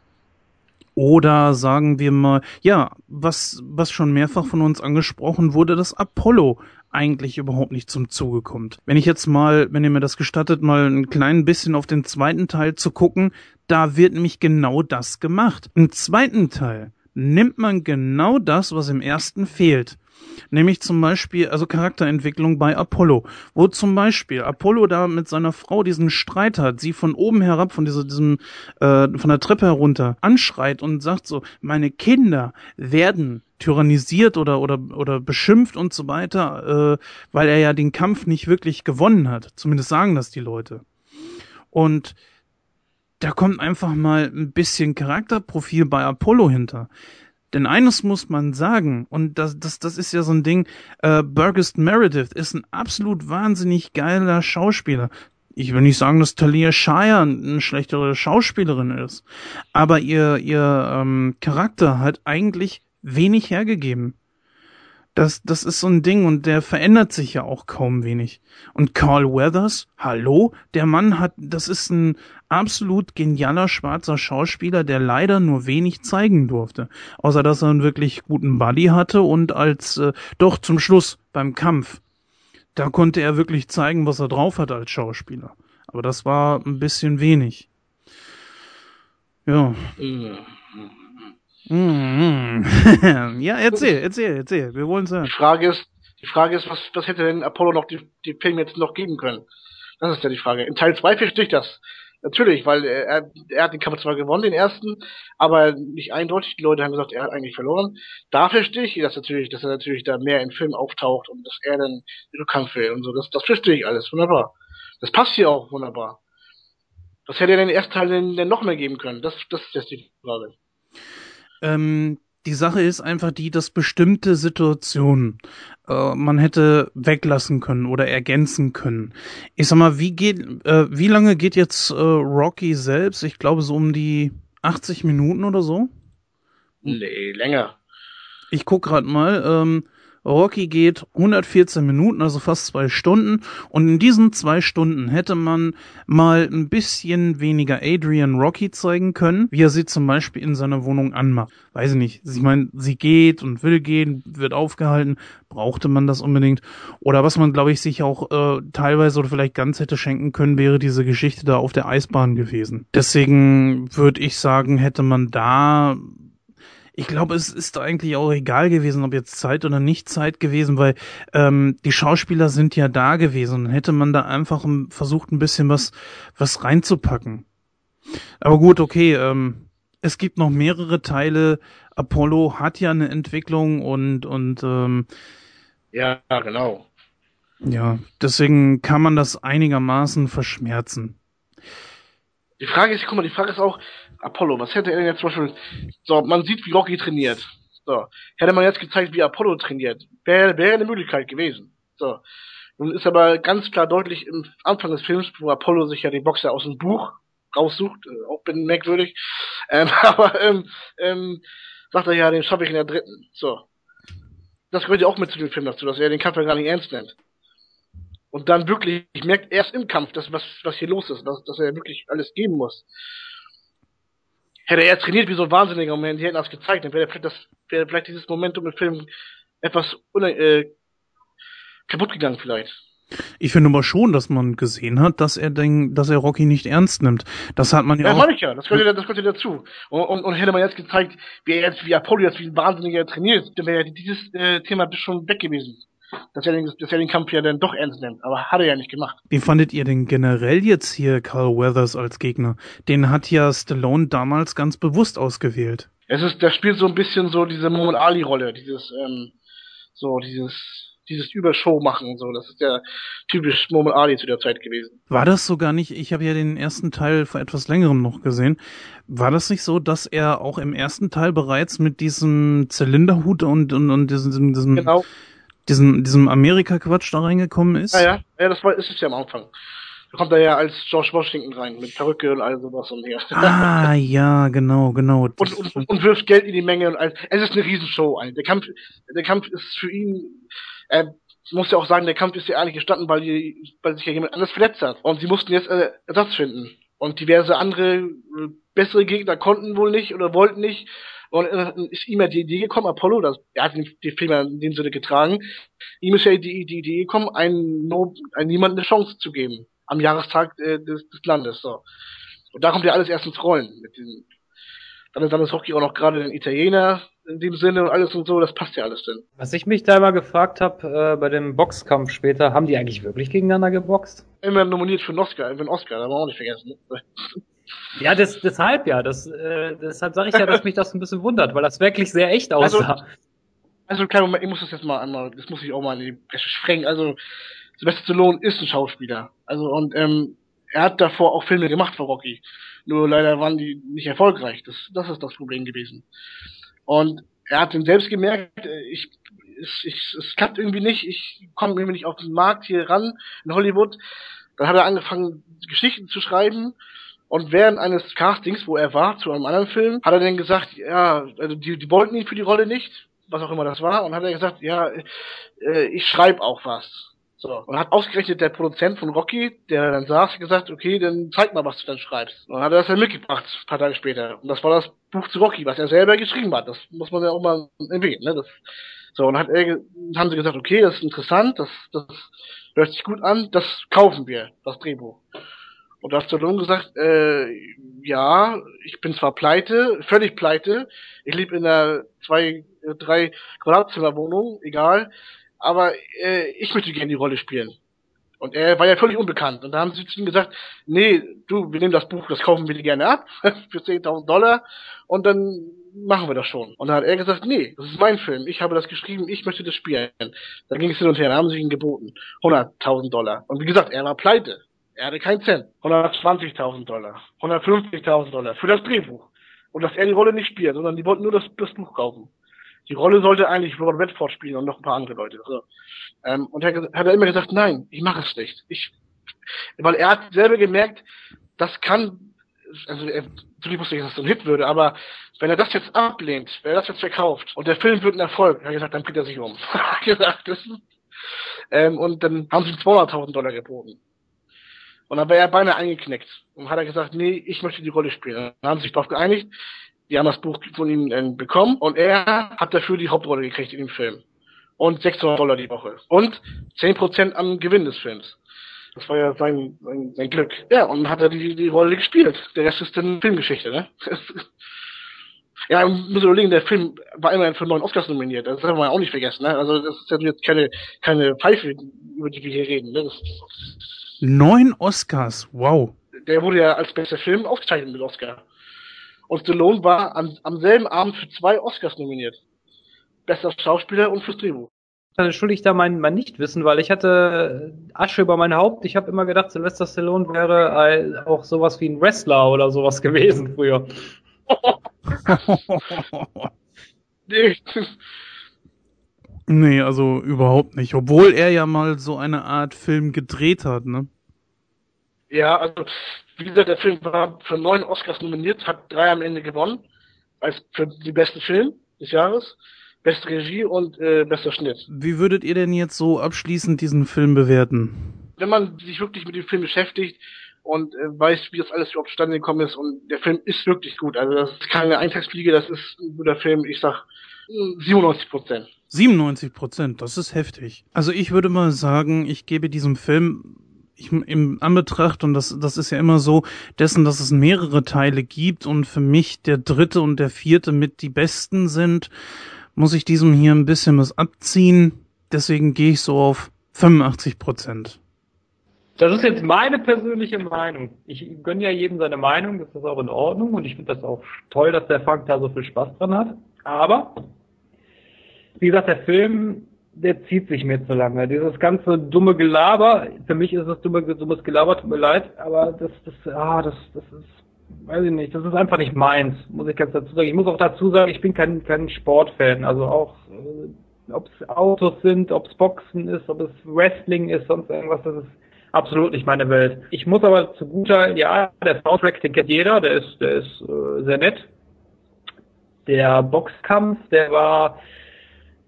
B: oder sagen wir mal, ja, was, was schon mehrfach von uns angesprochen wurde, dass Apollo eigentlich überhaupt nicht zum Zuge kommt. Wenn ich jetzt mal, wenn ihr mir das gestattet, mal ein klein bisschen auf den zweiten Teil zu gucken, da wird nämlich genau das gemacht. Im zweiten Teil nimmt man genau das, was im ersten fehlt. Nämlich zum Beispiel, also Charakterentwicklung bei Apollo, wo zum Beispiel Apollo da mit seiner Frau diesen Streit hat, sie von oben herab, von dieser, diesem, äh, von der Treppe herunter anschreit und sagt so, meine Kinder werden tyrannisiert oder oder oder beschimpft und so weiter, äh, weil er ja den Kampf nicht wirklich gewonnen hat. Zumindest sagen das die Leute. Und da kommt einfach mal ein bisschen Charakterprofil bei Apollo hinter. Denn eines muss man sagen, und das, das, das ist ja so ein Ding, äh, Burgess Meredith ist ein absolut wahnsinnig geiler Schauspieler. Ich will nicht sagen, dass Talia Shire eine schlechtere Schauspielerin ist, aber ihr, ihr ähm, Charakter hat eigentlich wenig hergegeben. Das, das ist so ein Ding und der verändert sich ja auch kaum wenig. Und Carl Weathers, hallo? Der Mann hat, das ist ein absolut genialer schwarzer Schauspieler, der leider nur wenig zeigen durfte. Außer dass er einen wirklich guten Buddy hatte und als, äh, doch zum Schluss beim Kampf. Da konnte er wirklich zeigen, was er drauf hat als Schauspieler. Aber das war ein bisschen wenig. Ja. Mm ja, erzähl, erzähl, erzähl. Wir wollen hören.
C: Die Frage ist, die Frage ist, was, was hätte denn Apollo noch die, die Film jetzt noch geben können? Das ist ja die Frage. In Teil 2 verstehe ich das. Natürlich, weil er, er hat den Kampf zwar gewonnen, den ersten, aber nicht eindeutig. Die Leute haben gesagt, er hat eigentlich verloren. Da verstehe ich das natürlich, dass er natürlich da mehr im Film auftaucht und dass er dann den Rückkampf will und so. Das, das verstehe ich alles. Wunderbar. Das passt hier auch wunderbar. Was hätte er denn den ersten Teil denn, denn noch mehr geben können? Das, das ist jetzt die Frage.
B: Ähm, die Sache ist einfach die, dass bestimmte Situationen äh, man hätte weglassen können oder ergänzen können. Ich sag mal, wie geht, äh, wie lange geht jetzt äh, Rocky selbst? Ich glaube so um die 80 Minuten oder so.
C: Nee, länger.
B: Ich guck grad mal. Ähm, Rocky geht 114 Minuten, also fast zwei Stunden. Und in diesen zwei Stunden hätte man mal ein bisschen weniger Adrian Rocky zeigen können, wie er sie zum Beispiel in seiner Wohnung anmacht. Weiß ich nicht. Ich meine, sie geht und will gehen, wird aufgehalten. Brauchte man das unbedingt? Oder was man, glaube ich, sich auch äh, teilweise oder vielleicht ganz hätte schenken können, wäre diese Geschichte da auf der Eisbahn gewesen. Deswegen würde ich sagen, hätte man da ich glaube, es ist eigentlich auch egal gewesen, ob jetzt Zeit oder nicht Zeit gewesen, weil ähm, die Schauspieler sind ja da gewesen. Und hätte man da einfach versucht, ein bisschen was, was reinzupacken. Aber gut, okay, ähm, es gibt noch mehrere Teile. Apollo hat ja eine Entwicklung und, und ähm,
C: ja, genau.
B: Ja, deswegen kann man das einigermaßen verschmerzen.
C: Die Frage ist, guck mal, die Frage ist auch, Apollo, was hätte er denn jetzt zum Beispiel, so, man sieht, wie Rocky trainiert. So, hätte man jetzt gezeigt, wie Apollo trainiert, wäre wäre eine Möglichkeit gewesen. So. Nun ist aber ganz klar deutlich im Anfang des Films, wo Apollo sich ja den Boxer aus dem Buch raussucht, äh, auch bin merkwürdig, ähm, aber ähm, ähm, sagt er ja, den schaffe ich in der dritten. So. Das gehört ja auch mit zu dem Film dazu, dass er den Kampf ja gar nicht ernst nimmt und dann wirklich merkt erst im Kampf, dass was, was hier los ist, dass, dass er wirklich alles geben muss. Hätte er trainiert wie so ein Wahnsinniger und die hätten das gezeigt, dann wäre vielleicht, das, wäre vielleicht dieses Momentum im Film etwas äh, kaputt gegangen vielleicht.
B: Ich finde aber schon, dass man gesehen hat, dass er den, dass er Rocky nicht ernst nimmt. Das hat man ja,
C: Ja,
B: auch.
C: meine ich ja, das gehört, ja- das gehört ja dazu. Und, und, und hätte man jetzt gezeigt, wie er jetzt, wie Apollo jetzt wie ein Wahnsinniger trainiert, dann wäre ja dieses äh, Thema schon weg gewesen. Dass er, den, dass er den Kampf ja dann doch ernst nimmt. Aber hat er ja nicht gemacht.
B: Wie fandet ihr denn generell jetzt hier Carl Weathers als Gegner? Den hat ja Stallone damals ganz bewusst ausgewählt.
C: Es ist, der spielt so ein bisschen so diese Muhammad Ali-Rolle, dieses, ähm, so dieses, dieses Übershow machen, so. Das ist ja typisch Muhammad Ali zu der Zeit gewesen.
B: War das sogar nicht, ich habe ja den ersten Teil vor etwas längerem noch gesehen, war das nicht so, dass er auch im ersten Teil bereits mit diesem Zylinderhut und, und, und diesem, diesem,
C: Genau.
B: Diesem, diesem Amerika-Quatsch da reingekommen ist?
C: Ja, ja, ja, das war, ist es ja am Anfang. Da kommt er ja als George Washington rein, mit Perücke und all sowas und ja.
B: Ah, ja, genau, genau.
C: und, und, und wirft Geld in die Menge und all, es ist eine Riesenshow. Eigentlich. Der Kampf, der Kampf ist für ihn, er muss ja auch sagen, der Kampf ist ja eigentlich gestanden, weil, die, weil sich ja jemand anders verletzt hat. Und sie mussten jetzt äh, Ersatz finden. Und diverse andere, äh, bessere Gegner konnten wohl nicht oder wollten nicht. Und äh, ist ihm ja die Idee gekommen, Apollo, das, er hat den, den Film ja in dem Sinne getragen, ihm ist ja die, die Idee gekommen, einen, No- einen niemanden eine Chance zu geben. Am Jahrestag äh, des, des Landes. So. Und da kommt ja alles erst ins Rollen. Mit den, dann, dann ist Rocky auch noch gerade ein Italiener in dem Sinne und alles und so, das passt ja alles denn.
A: Was ich mich da immer gefragt habe, äh, bei dem Boxkampf später, haben die eigentlich wirklich gegeneinander geboxt?
C: Immer nominiert für einen Oscar, für einen Oscar, da haben wir auch nicht vergessen. Ne?
A: Ja, das, deshalb ja. Das, äh, deshalb sage ich ja, dass mich das ein bisschen wundert, weil das wirklich sehr echt aussah.
C: Also kleinen Moment, ich muss das jetzt mal einmal, das muss ich auch mal in die Bresche sprengen. Also Sylvester Stallone ist ein Schauspieler. Also und ähm, er hat davor auch Filme gemacht für Rocky. Nur leider waren die nicht erfolgreich. Das, das ist das Problem gewesen. Und er hat dann selbst gemerkt, äh, ich, es, ich, es klappt irgendwie nicht, ich komme irgendwie nicht auf den Markt hier ran in Hollywood. Dann hat er angefangen, Geschichten zu schreiben. Und während eines Castings, wo er war, zu einem anderen Film, hat er dann gesagt, ja, also die, die wollten ihn für die Rolle nicht, was auch immer das war, und hat er gesagt, ja, äh, ich schreibe auch was. So. Und hat ausgerechnet der Produzent von Rocky, der dann saß, gesagt, okay, dann zeig mal, was du dann schreibst. Und dann hat er das dann mitgebracht, ein paar Tage später. Und das war das Buch zu Rocky, was er selber geschrieben hat. Das muss man ja auch mal erwähnen, ne? Das, so, und hat er, haben sie gesagt, okay, das ist interessant, das, das hört sich gut an, das kaufen wir, das Drehbuch. Und da hat Stallone gesagt, äh, ja, ich bin zwar pleite, völlig pleite, ich lebe in einer zwei, äh, drei Quadratzimmerwohnung, egal, aber äh, ich möchte gerne die Rolle spielen. Und er war ja völlig unbekannt. Und da haben sie zu ihm gesagt, nee, du, wir nehmen das Buch, das kaufen wir dir gerne ab, für 10.000 Dollar, und dann machen wir das schon. Und dann hat er gesagt, nee, das ist mein Film, ich habe das geschrieben, ich möchte das spielen. Dann ging es hin und her, haben sie ihn geboten. 100.000 Dollar. Und wie gesagt, er war pleite. Er hatte keinen Cent. 120.000 Dollar. 150.000 Dollar für das Drehbuch. Und dass er die Rolle nicht spielt, sondern die wollten nur das, das Buch kaufen. Die Rolle sollte eigentlich Robert Redford spielen und noch ein paar andere Leute. So. Ähm, und er hat er immer gesagt, nein, ich mache es nicht. Ich, weil er hat selber gemerkt, das kann, also er, natürlich wusste ich, dass es so ein Hit würde, aber wenn er das jetzt ablehnt, wenn er das jetzt verkauft und der Film wird ein Erfolg, hat er gesagt, dann bringt er sich um. Gesagt, das ähm, und dann haben sie ihm 200.000 Dollar geboten. Und dann wäre er beinahe eingeknickt. Und hat er gesagt, nee, ich möchte die Rolle spielen. Dann haben sie sich darauf geeinigt. Die haben das Buch von ihm äh, bekommen und er hat dafür die Hauptrolle gekriegt in dem Film. Und 600 Dollar die Woche. Und 10% am Gewinn des Films. Das war ja sein, sein, sein Glück. Ja, und hat er die, die Rolle gespielt. Der Rest ist dann Filmgeschichte, ne? ja, muss überlegen, der Film war immerhin für neun Oscars nominiert. Das darf man auch nicht vergessen, ne? Also das ist jetzt keine, keine Pfeife, über die wir hier reden, ne? Das,
B: Neun Oscars, wow.
C: der wurde ja als bester Film ausgezeichnet mit Oscar. Und Stallone war am, am selben Abend für zwei Oscars nominiert. Bester Schauspieler und fürs Drehbuch.
A: Dann entschuldige ich da mein, mein Nichtwissen, weil ich hatte Asche über mein Haupt. Ich habe immer gedacht, Sylvester Stallone wäre auch sowas wie ein Wrestler oder sowas gewesen früher.
C: Nee.
B: Nee, also überhaupt nicht. Obwohl er ja mal so eine Art Film gedreht hat, ne?
C: Ja, also wie gesagt, der Film war für neun Oscars nominiert, hat drei am Ende gewonnen. Als für die besten Film des Jahres, beste Regie und äh, bester Schnitt.
B: Wie würdet ihr denn jetzt so abschließend diesen Film bewerten?
C: Wenn man sich wirklich mit dem Film beschäftigt und äh, weiß, wie das alles überhaupt zustande gekommen ist und der Film ist wirklich gut. Also das ist keine Eintagsfliege, das ist ein guter Film. Ich sag mh, 97 Prozent.
B: 97 Prozent, das ist heftig. Also ich würde mal sagen, ich gebe diesem Film ich, im Anbetracht, und das, das ist ja immer so, dessen, dass es mehrere Teile gibt und für mich der dritte und der vierte mit die besten sind, muss ich diesem hier ein bisschen was abziehen. Deswegen gehe ich so auf 85 Prozent.
A: Das ist jetzt meine persönliche Meinung. Ich gönne ja jedem seine Meinung, das ist auch in Ordnung und ich finde das auch toll, dass der Frank da so viel Spaß dran hat. Aber, wie gesagt, der Film der zieht sich mir zu lange. Dieses ganze dumme Gelaber, für mich ist es dumme, dummes Gelaber, tut mir leid, aber das, das, ah, das, das ist, weiß ich nicht, das ist einfach nicht meins, muss ich ganz dazu sagen. Ich muss auch dazu sagen, ich bin kein, kein Sportfan, also auch, äh, ob es Autos sind, ob es Boxen ist, ob es Wrestling ist, sonst irgendwas, das ist absolut nicht meine Welt. Ich muss aber zu guter, ja, der Soundtrack, den kennt jeder, der ist, der ist äh, sehr nett. Der Boxkampf, der war,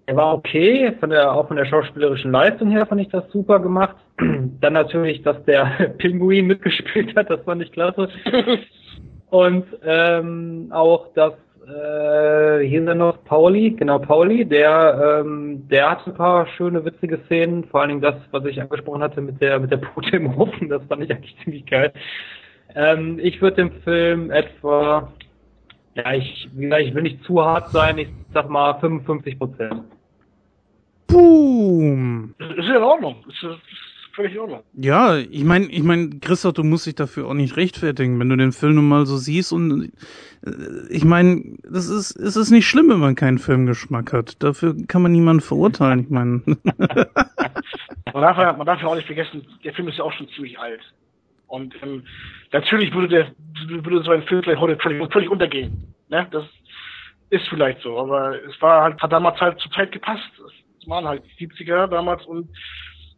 A: er war okay, von der, auch von der schauspielerischen Leistung her fand ich das super gemacht. Dann natürlich, dass der Pinguin mitgespielt hat, das fand ich klasse. Und ähm, auch, dass äh, hier sind noch Pauli, genau Pauli, der ähm, der hat ein paar schöne witzige Szenen, vor allen Dingen das, was ich angesprochen hatte mit der mit der Pute im Ofen, das fand ich eigentlich ziemlich geil. Ähm, ich würde dem Film etwa ja, ich, wie gesagt, ich will nicht zu hart sein, ich sag mal 55 Prozent.
B: Boom!
C: Ist ja in Ordnung. Ist, ist völlig in Ordnung.
B: Ja, ich meine, ich mein, Christoph, du musst dich dafür auch nicht rechtfertigen, wenn du den Film nun mal so siehst und äh, ich meine, das ist, es ist nicht schlimm, wenn man keinen Filmgeschmack hat. Dafür kann man niemanden verurteilen, ich meine.
C: man, darf ja, man darf ja auch nicht vergessen, der Film ist ja auch schon ziemlich alt. Und ähm, natürlich würde der würde so ein Film vielleicht heute völlig, völlig untergehen. Ne? Das ist vielleicht so, aber es war halt, hat damals halt zur Zeit gepasst. Es waren halt die 70er damals und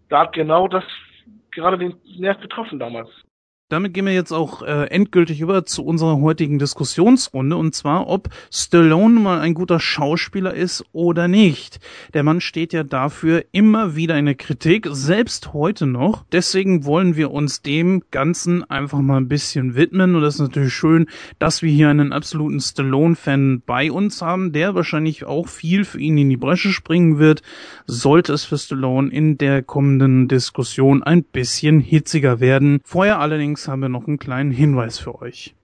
C: da hat genau das gerade den Nerv getroffen damals.
B: Damit gehen wir jetzt auch äh, endgültig über zu unserer heutigen Diskussionsrunde und zwar, ob Stallone mal ein guter Schauspieler ist oder nicht. Der Mann steht ja dafür immer wieder in der Kritik, selbst heute noch. Deswegen wollen wir uns dem Ganzen einfach mal ein bisschen widmen und das ist natürlich schön, dass wir hier einen absoluten Stallone-Fan bei uns haben, der wahrscheinlich auch viel für ihn in die Bresche springen wird, sollte es für Stallone in der kommenden Diskussion ein bisschen hitziger werden. Vorher allerdings Allerdings haben wir noch einen kleinen Hinweis für euch.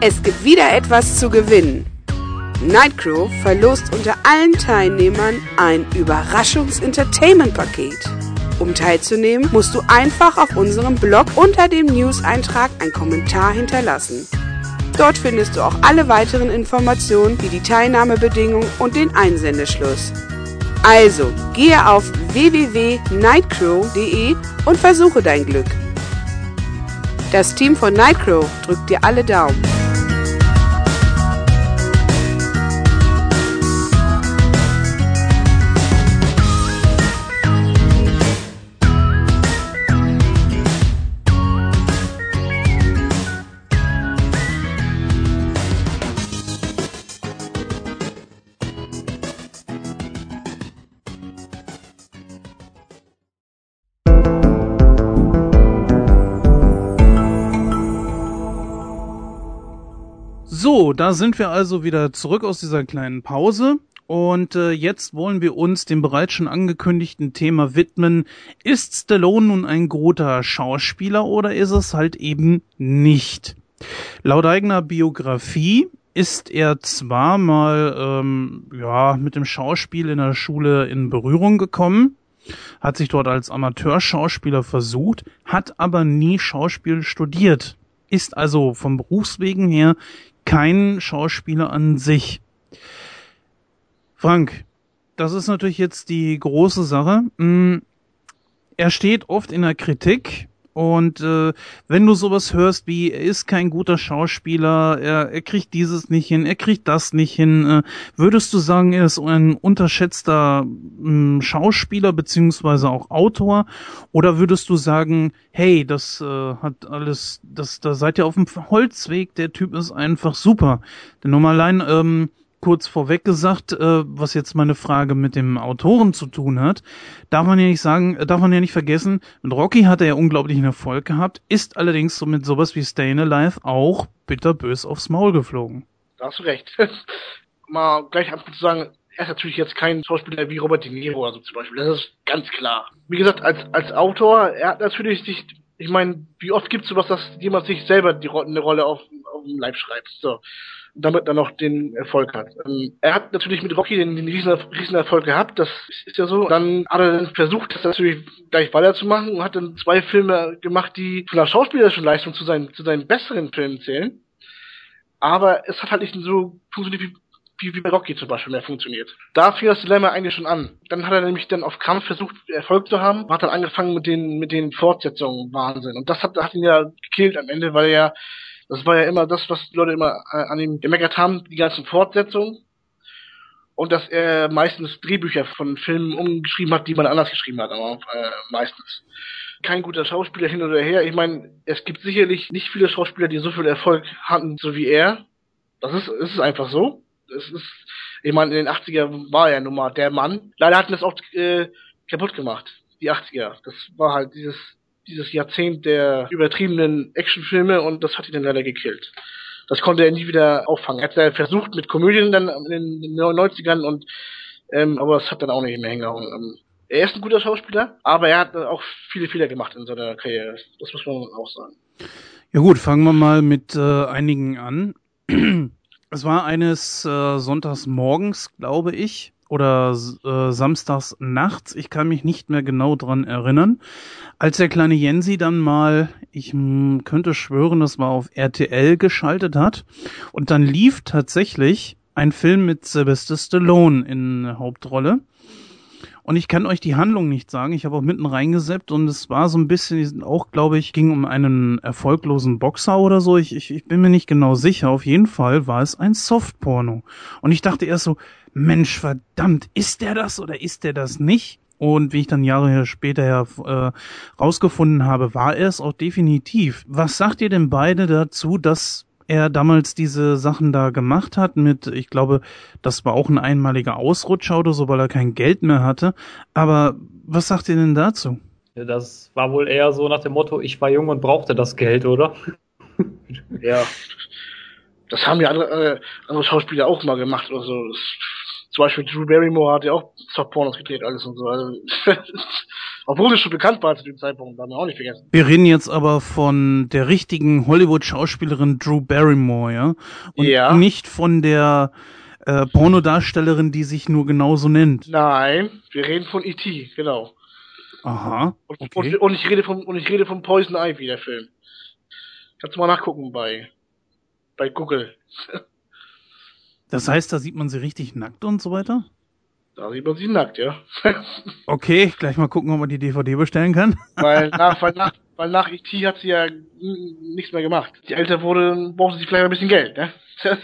E: Es gibt wieder etwas zu gewinnen. Nightcrow verlost unter allen Teilnehmern ein Überraschungs-Entertainment-Paket. Um teilzunehmen, musst du einfach auf unserem Blog unter dem News-Eintrag einen Kommentar hinterlassen. Dort findest du auch alle weiteren Informationen wie die Teilnahmebedingungen und den Einsendeschluss. Also, gehe auf www.nightcrow.de und versuche dein Glück. Das Team von Nightcrow drückt dir alle Daumen.
B: So, da sind wir also wieder zurück aus dieser kleinen Pause. Und äh, jetzt wollen wir uns dem bereits schon angekündigten Thema widmen. Ist Stallone nun ein guter Schauspieler oder ist es halt eben nicht? Laut eigener Biografie ist er zwar mal ähm, ja mit dem Schauspiel in der Schule in Berührung gekommen, hat sich dort als Amateurschauspieler versucht, hat aber nie Schauspiel studiert, ist also vom Berufswegen her kein Schauspieler an sich. Frank, das ist natürlich jetzt die große Sache. Mm, er steht oft in der Kritik und äh, wenn du sowas hörst wie, er ist kein guter Schauspieler, er, er kriegt dieses nicht hin, er kriegt das nicht hin, äh, würdest du sagen, er ist ein unterschätzter äh, Schauspieler beziehungsweise auch Autor? Oder würdest du sagen, hey, das äh, hat alles, das, da seid ihr auf dem Holzweg, der Typ ist einfach super. Denn mal allein, ähm, kurz vorweg gesagt, äh, was jetzt meine Frage mit dem Autoren zu tun hat, darf man ja nicht sagen, äh, darf man ja nicht vergessen, mit Rocky hat er ja unglaublichen Erfolg gehabt, ist allerdings so mit sowas wie Stayin' Alive auch bitterbös aufs Maul geflogen.
C: Da hast du recht. Mal gleich ab zu sagen, er ist natürlich jetzt kein Schauspieler wie Robert De Niro oder so zum Beispiel. Das ist ganz klar. Wie gesagt, als, als Autor, er hat natürlich sich, ich meine, wie oft gibt es sowas, dass jemand sich selber die, eine Rolle auf, auf dem Leib schreibt. So damit er noch den Erfolg hat. Ähm, er hat natürlich mit Rocky den, den riesen, riesen Erfolg gehabt, das ist ja so. Dann hat er versucht, das natürlich gleich weiterzumachen und hat dann zwei Filme gemacht, die von der schauspielerischen Leistung zu seinen, zu seinen besseren Filmen zählen. Aber es hat halt nicht so funktioniert wie wie, wie bei Rocky zum Beispiel mehr funktioniert. Da fing das Dilemma eigentlich schon an. Dann hat er nämlich dann auf Kampf versucht, Erfolg zu haben, hat dann angefangen mit den, mit den Fortsetzungen. Wahnsinn. Und das hat, hat ihn ja gekillt am Ende, weil er ja das war ja immer das, was die Leute immer äh, an ihm gemeckert haben, die ganzen Fortsetzungen. Und dass er meistens Drehbücher von Filmen umgeschrieben hat, die man anders geschrieben hat, aber äh, meistens. Kein guter Schauspieler hin oder her. Ich meine, es gibt sicherlich nicht viele Schauspieler, die so viel Erfolg hatten, so wie er. Das ist, ist es einfach so. Es ist, ich meine, in den 80er war er nun mal der Mann. Leider hat ihn das auch äh, kaputt gemacht, die 80er. Das war halt dieses dieses Jahrzehnt der übertriebenen Actionfilme und das hat ihn dann leider gekillt. Das konnte er nie wieder auffangen. Er hat ja versucht mit Komödien dann in den 90ern und ähm, aber es hat dann auch nicht mehr hingehauen. Ähm, er ist ein guter Schauspieler, aber er hat auch viele Fehler gemacht in seiner Karriere. Das muss man auch sagen.
B: Ja gut, fangen wir mal mit äh, einigen an. es war eines äh, Sonntags morgens, glaube ich, oder äh, samstags nachts, ich kann mich nicht mehr genau dran erinnern, als der kleine Jensi dann mal, ich mh, könnte schwören, das war auf RTL geschaltet hat und dann lief tatsächlich ein Film mit Sylvester Stallone in Hauptrolle. Und ich kann euch die Handlung nicht sagen. Ich habe auch mitten reingeseppt und es war so ein bisschen, auch glaube ich, ging um einen erfolglosen Boxer oder so. Ich, ich, ich bin mir nicht genau sicher. Auf jeden Fall war es ein Softporno. Und ich dachte erst so, Mensch, verdammt, ist der das oder ist der das nicht? Und wie ich dann Jahre später ja äh, rausgefunden habe, war er es auch definitiv. Was sagt ihr denn beide dazu, dass er damals diese Sachen da gemacht hat mit, ich glaube, das war auch ein einmaliger Ausrutscher oder so, weil er kein Geld mehr hatte. Aber was sagt ihr denn dazu?
A: Das war wohl eher so nach dem Motto, ich war jung und brauchte das Geld, oder?
C: ja. Das haben ja andere, äh, andere Schauspieler auch mal gemacht oder so. Das zum Beispiel Drew Barrymore hat ja auch Softpornos gedreht, alles und so. Also, obwohl es schon bekannt war zu dem Zeitpunkt, haben wir auch nicht vergessen.
B: Wir reden jetzt aber von der richtigen Hollywood-Schauspielerin Drew Barrymore, ja? Und ja. nicht von der äh, Pornodarstellerin, die sich nur genauso nennt.
C: Nein, wir reden von E.T., genau.
B: Aha.
C: Okay. Und, und, ich rede vom und ich rede vom Poison Ivy, der Film. Kannst du mal nachgucken bei bei Google.
B: Das heißt, da sieht man sie richtig nackt und so weiter?
C: Da sieht man sie nackt, ja.
B: okay, gleich mal gucken, ob man die DVD bestellen kann.
C: weil nach, weil nach, weil nach E.T. hat sie ja nichts mehr gemacht. Die älter wurde, brauchte sie vielleicht ein bisschen Geld, ne?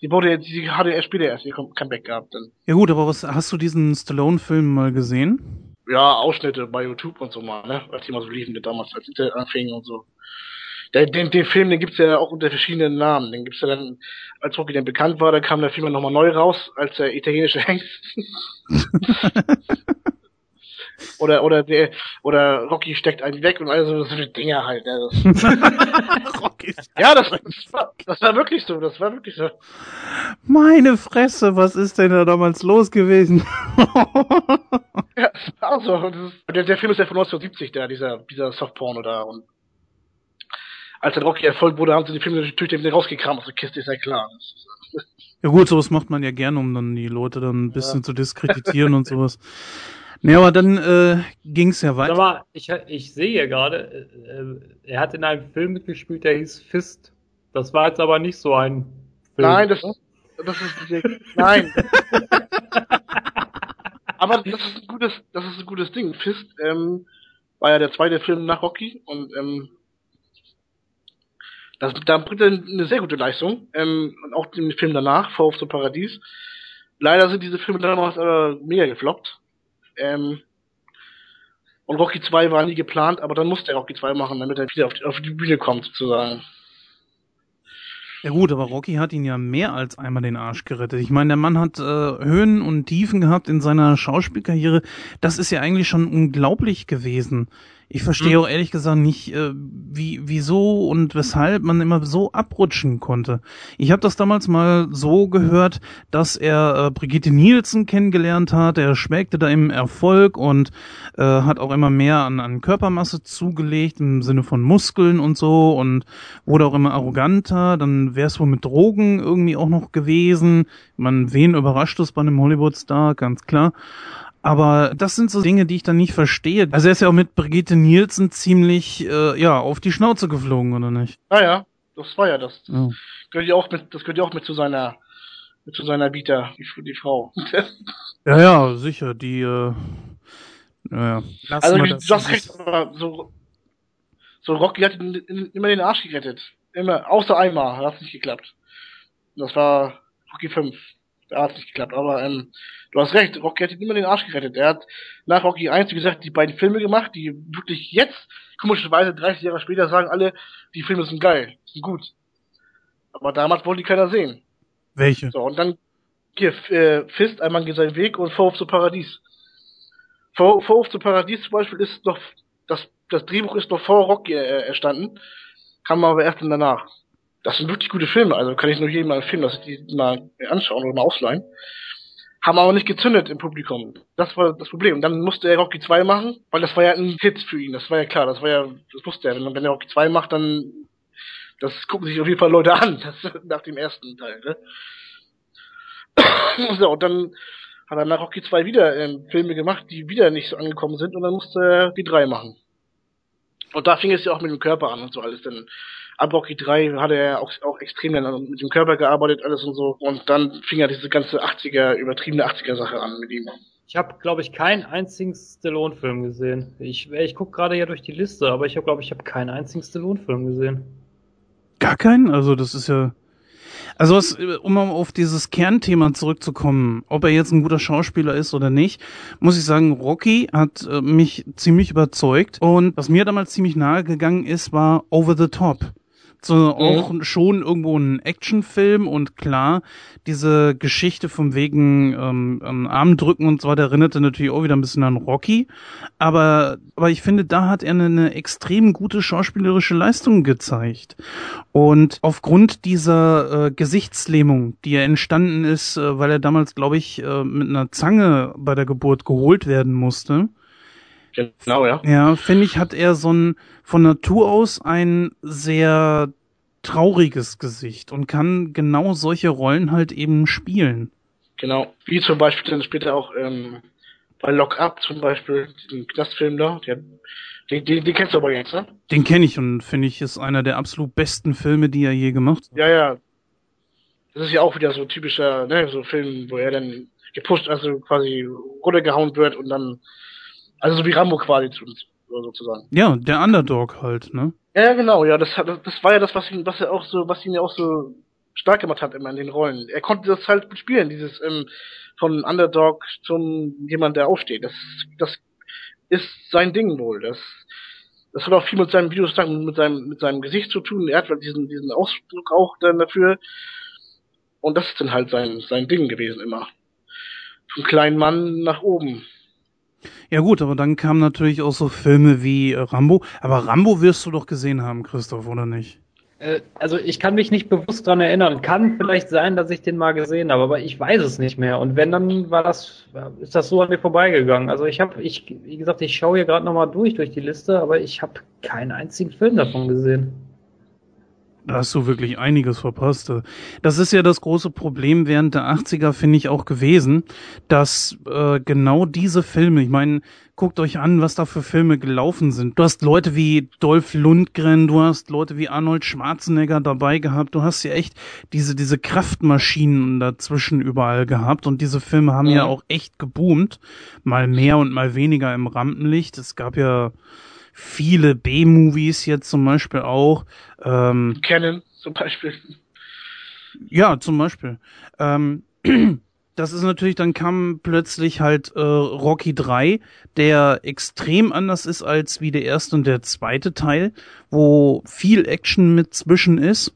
C: Die wurde, die hatte erst später erst ihr Comeback gehabt dann.
B: Ja gut, aber was, hast du diesen Stallone-Film mal gesehen?
C: Ja, Ausschnitte bei YouTube und so mal, ne? Als die mal so liefen, damals, als Internet anfing und so. Den, den, den Film, den gibt's ja auch unter verschiedenen Namen. Den gibt's ja dann, als Rocky dann bekannt war, da kam der Film nochmal neu raus, als der italienische Hengst. oder, oder der, oder Rocky steckt einen weg und all so, so Dinge halt. Ja, das, Rocky ja das, das, war, das war wirklich so, das war wirklich so.
B: Meine Fresse, was ist denn da damals los gewesen?
C: ja, also, der, der Film ist ja von 1970, der, dieser, dieser Softporno da und als der Rocky Erfolg wurde, haben sie die Filme natürlich wieder rausgekramt aus der Kiste, ist ja klar.
B: Ja gut, sowas macht man ja gerne, um dann die Leute dann ein bisschen ja. zu diskreditieren und sowas. Ne, aber dann äh, ging es ja weiter.
A: Aber ich, ich sehe hier gerade, äh, er hat in einem Film mitgespielt, der hieß Fist. Das war jetzt aber nicht so ein
C: Film. Nein, das, das ist nein. aber das ist ein gutes, das ist ein gutes Ding. Fist ähm, war ja der zweite Film nach Rocky und ähm, das, da bringt er eine sehr gute Leistung. Ähm, und auch den Film danach, Vor auf zum Paradies. Leider sind diese Filme damals aber mega gefloppt. Ähm, und Rocky 2 war nie geplant, aber dann musste er Rocky 2 machen, damit er wieder auf die, auf die Bühne kommt, sozusagen.
B: Ja gut, aber Rocky hat ihn ja mehr als einmal den Arsch gerettet. Ich meine, der Mann hat äh, Höhen und Tiefen gehabt in seiner Schauspielkarriere. Das ist ja eigentlich schon unglaublich gewesen. Ich verstehe auch ehrlich gesagt nicht, äh, wie, wieso und weshalb man immer so abrutschen konnte. Ich habe das damals mal so gehört, dass er äh, Brigitte Nielsen kennengelernt hat. Er schwelgte da im Erfolg und äh, hat auch immer mehr an, an Körpermasse zugelegt im Sinne von Muskeln und so und wurde auch immer arroganter. Dann wäre es wohl mit Drogen irgendwie auch noch gewesen. Man, wen überrascht es bei einem Hollywood-Star, ganz klar. Aber das sind so Dinge, die ich dann nicht verstehe. Also er ist ja auch mit Brigitte Nielsen ziemlich äh, ja auf die Schnauze geflogen, oder nicht?
C: Ah ja, das war ja das. Das ja. gehört ja auch mit, das gehört ja auch mit zu seiner mit zu seiner Vita, die, die Frau.
B: ja, ja, sicher, die äh, ja,
C: Also du hast recht, aber so, so Rocky hat ihn immer den Arsch gerettet. Immer, außer einmal, hat es nicht geklappt. Das war Rocky 5. Da hat es nicht geklappt, aber ähm, du hast recht, Rocky hat ihn immer den Arsch gerettet. Er hat nach Rocky 1, wie gesagt, die beiden Filme gemacht, die wirklich jetzt, komischerweise 30 Jahre später, sagen alle, die Filme sind geil, sind gut. Aber damals wollte die keiner sehen.
B: Welche?
C: So, und dann hier, äh, Fist, einmal geht sein Weg und Vorwurf zu Paradies. Vor, Vorwurf zu Paradies zum Beispiel ist noch, das, das Drehbuch ist noch vor Rocky äh, erstanden, kam aber erst dann danach. Das sind wirklich gute Filme, also kann ich nur jedem mal empfehlen, dass ich die mal anschauen oder mal ausleihen. Haben aber nicht gezündet im Publikum. Das war das Problem. Und dann musste er Rocky 2 machen, weil das war ja ein Hit für ihn. Das war ja klar, das war ja, das wusste er. Wenn, er Rocky 2 macht, dann, das gucken sich auf jeden Fall Leute an, das, nach dem ersten Teil, ne? so, und dann hat er nach Rocky 2 wieder ähm, Filme gemacht, die wieder nicht so angekommen sind und dann musste er die 3 machen. Und da fing es ja auch mit dem Körper an und so alles. Denn ab Rocky 3 hat er auch, auch extrem dann mit dem Körper gearbeitet, alles und so. Und dann fing er diese ganze 80er, übertriebene 80er-Sache an mit ihm.
A: Ich habe, glaube ich, keinen einzigen Stallone-Film gesehen. Ich, ich gucke gerade ja durch die Liste, aber ich habe, glaube ich, habe keinen einzigen Stallone-Film gesehen.
B: Gar keinen? Also das ist ja. Also was, um auf dieses Kernthema zurückzukommen, ob er jetzt ein guter Schauspieler ist oder nicht, muss ich sagen, Rocky hat äh, mich ziemlich überzeugt. Und was mir damals ziemlich nahe gegangen ist, war Over the Top so auch mhm. schon irgendwo ein Actionfilm und klar, diese Geschichte vom wegen ähm, ähm, Armdrücken und so weiter erinnerte natürlich auch wieder ein bisschen an Rocky, aber aber ich finde, da hat er eine, eine extrem gute schauspielerische Leistung gezeigt und aufgrund dieser äh, Gesichtslähmung, die ja entstanden ist, äh, weil er damals, glaube ich, äh, mit einer Zange bei der Geburt geholt werden musste,
C: Genau, ja.
B: Ja, finde ich, hat er so ein von Natur aus ein sehr trauriges Gesicht und kann genau solche Rollen halt eben spielen.
C: Genau, wie zum Beispiel dann später auch ähm, bei Lock Up zum Beispiel, den Knastfilm da, den, den, den, den kennst du aber jetzt, ne?
B: Den kenne ich und finde ich ist einer der absolut besten Filme, die er je gemacht hat.
C: Ja, ja. Das ist ja auch wieder so typischer, ne, so Film, wo er dann gepusht, also quasi runtergehauen wird und dann also so wie Rambo quasi sozusagen.
B: Ja, der Underdog halt, ne?
C: Ja, genau, ja, das hat, das war ja das, was ihn, was er auch so, was ihn ja auch so stark gemacht hat immer in den Rollen. Er konnte das halt spielen, dieses ähm, von Underdog zum jemand, der aufsteht. Das, das ist sein Ding wohl. Das, das hat auch viel mit seinem Videos mit seinem, mit seinem Gesicht zu tun. Er hat halt diesen, diesen Ausdruck auch dann dafür. Und das ist dann halt sein, sein Ding gewesen immer. Vom kleinen Mann nach oben.
B: Ja gut, aber dann kamen natürlich auch so Filme wie äh, Rambo. Aber Rambo wirst du doch gesehen haben, Christoph, oder nicht?
A: Äh, also ich kann mich nicht bewusst dran erinnern. Kann vielleicht sein, dass ich den mal gesehen habe, aber ich weiß es nicht mehr. Und wenn, dann war das, ist das so an mir vorbeigegangen. Also ich habe, ich, wie gesagt, ich schaue hier gerade nochmal durch, durch die Liste, aber ich habe keinen einzigen Film davon gesehen.
B: Da hast du wirklich einiges verpasst. Das ist ja das große Problem während der 80er, finde ich, auch gewesen, dass äh, genau diese Filme, ich meine, guckt euch an, was da für Filme gelaufen sind. Du hast Leute wie Dolph Lundgren, du hast Leute wie Arnold Schwarzenegger dabei gehabt, du hast ja echt diese, diese Kraftmaschinen dazwischen überall gehabt und diese Filme haben ja, ja auch echt geboomt. Mal mehr und mal weniger im Rampenlicht. Es gab ja viele B-Movies jetzt zum Beispiel auch.
C: Ähm, Canon zum Beispiel.
B: Ja, zum Beispiel. Ähm, das ist natürlich, dann kam plötzlich halt äh, Rocky 3, der extrem anders ist als wie der erste und der zweite Teil, wo viel Action mit zwischen ist.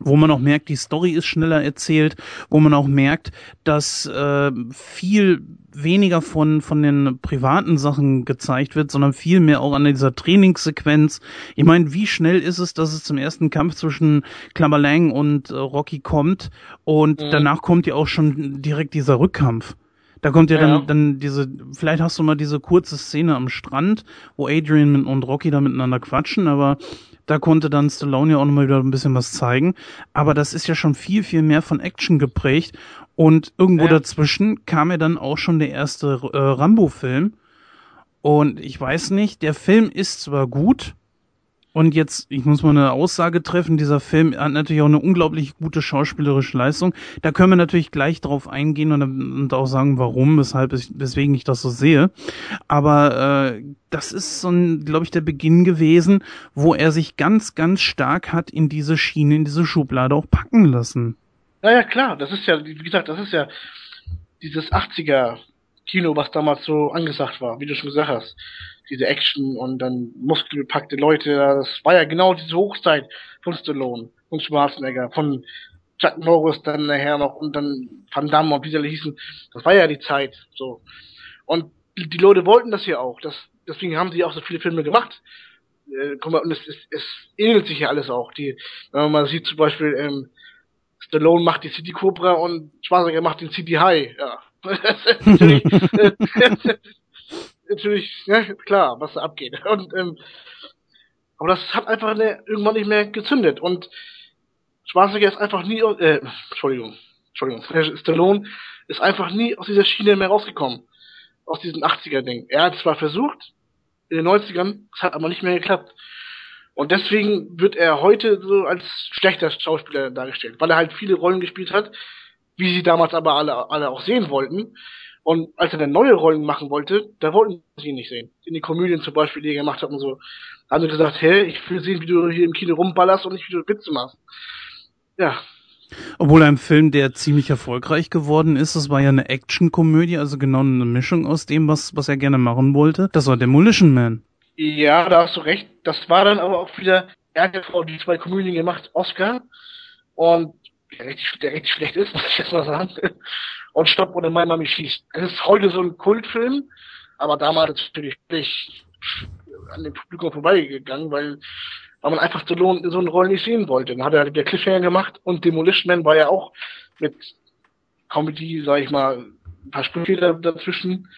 B: Wo man auch merkt, die Story ist schneller erzählt, wo man auch merkt, dass äh, viel weniger von von den privaten Sachen gezeigt wird, sondern viel mehr auch an dieser Trainingssequenz. Ich meine, wie schnell ist es, dass es zum ersten Kampf zwischen Klammerlang und äh, Rocky kommt und mhm. danach kommt ja auch schon direkt dieser Rückkampf. Da kommt ja, ja, dann, dann diese, vielleicht hast du mal diese kurze Szene am Strand, wo Adrian und Rocky da miteinander quatschen, aber da konnte dann Stallone ja auch nochmal wieder ein bisschen was zeigen. Aber das ist ja schon viel, viel mehr von Action geprägt. Und irgendwo ja. dazwischen kam ja dann auch schon der erste äh, Rambo-Film. Und ich weiß nicht, der Film ist zwar gut, und jetzt, ich muss mal eine Aussage treffen, dieser Film hat natürlich auch eine unglaublich gute schauspielerische Leistung. Da können wir natürlich gleich drauf eingehen und, und auch sagen, warum, weshalb, ich, weswegen ich das so sehe. Aber äh, das ist so ein, glaube ich, der Beginn gewesen, wo er sich ganz, ganz stark hat in diese Schiene, in diese Schublade auch packen lassen.
C: Ja, ja, klar. Das ist ja, wie gesagt, das ist ja dieses 80er Kino, was damals so angesagt war, wie du schon gesagt hast diese Action und dann muskelbepackte Leute. Das war ja genau diese Hochzeit von Stallone, von Schwarzenegger, von Chuck Norris dann nachher noch und dann Van Damme und wie sie alle hießen. Das war ja die Zeit, so. Und die Leute wollten das ja auch. Das, deswegen haben sie auch so viele Filme gemacht. Äh, und es, es, es ähnelt sich ja alles auch. Die, wenn man mal sieht zum Beispiel, ähm, Stallone macht die City Cobra und Schwarzenegger macht den City High. Ja. natürlich, ja, klar, was da abgeht. Und, ähm, aber das hat einfach ne, irgendwann nicht mehr gezündet. Und Schwarzenegger ist einfach nie, äh, Entschuldigung, Entschuldigung, Stallone ist einfach nie aus dieser Schiene mehr rausgekommen. Aus diesem 80er-Ding. Er hat zwar versucht, in den 90ern, es hat aber nicht mehr geklappt. Und deswegen wird er heute so als schlechter Schauspieler dargestellt, weil er halt viele Rollen gespielt hat, wie sie damals aber alle, alle auch sehen wollten. Und als er dann neue Rollen machen wollte, da wollten sie ihn nicht sehen. In die Komödien zum Beispiel, die er gemacht hat und so. Haben sie gesagt, hey, ich will sehen, wie du hier im Kino rumballerst und nicht, wie du Witze machst. Ja.
B: Obwohl ein Film, der ziemlich erfolgreich geworden ist, das war ja eine Action-Komödie, also genau eine Mischung aus dem, was, was er gerne machen wollte. Das war Demolition Man.
C: Ja, da hast du recht. Das war dann aber auch wieder, er hat ja die zwei Komödien gemacht, Oscar. Und der richtig, der richtig schlecht ist, muss ich jetzt mal sagen und Stopp ohne mein Mami schießt. Es ist heute so ein Kultfilm, aber damals natürlich an dem Publikum vorbeigegangen, weil, weil man einfach so, so eine Rolle nicht sehen wollte. Dann hat er der Cliffhanger gemacht und Demolition Man war ja auch mit Comedy, sag ich mal, ein paar Sprüche dazwischen.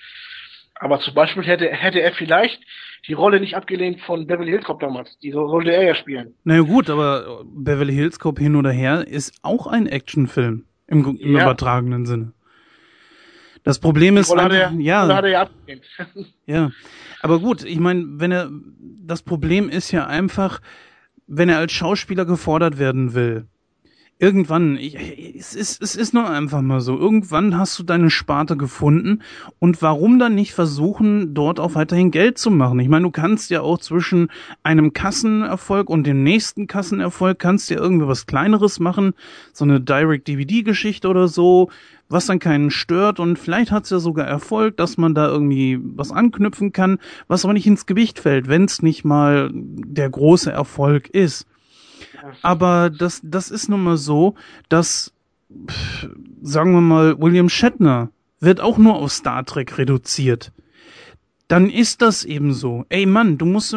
C: Aber zum Beispiel hätte, hätte er vielleicht die Rolle nicht abgelehnt von Beverly Hills Cop damals. Die sollte er ja spielen.
B: Na naja, gut, aber Beverly Hills Cop hin oder her ist auch ein Actionfilm im, im ja. übertragenen Sinne. Das Problem ist,
C: er, ja, ja,
B: ja. Aber gut, ich meine, wenn er, das Problem ist ja einfach, wenn er als Schauspieler gefordert werden will, irgendwann, ich, es ist, es ist nur einfach mal so, irgendwann hast du deine Sparte gefunden und warum dann nicht versuchen, dort auch weiterhin Geld zu machen? Ich meine, du kannst ja auch zwischen einem Kassenerfolg und dem nächsten Kassenerfolg kannst ja irgendwie was kleineres machen, so eine Direct-DVD-Geschichte oder so, was dann keinen stört und vielleicht hat es ja sogar Erfolg, dass man da irgendwie was anknüpfen kann, was aber nicht ins Gewicht fällt, wenn es nicht mal der große Erfolg ist. Aber das, das ist nun mal so, dass, sagen wir mal, William Shatner wird auch nur auf Star Trek reduziert. Dann ist das eben so. Ey Mann, du musst,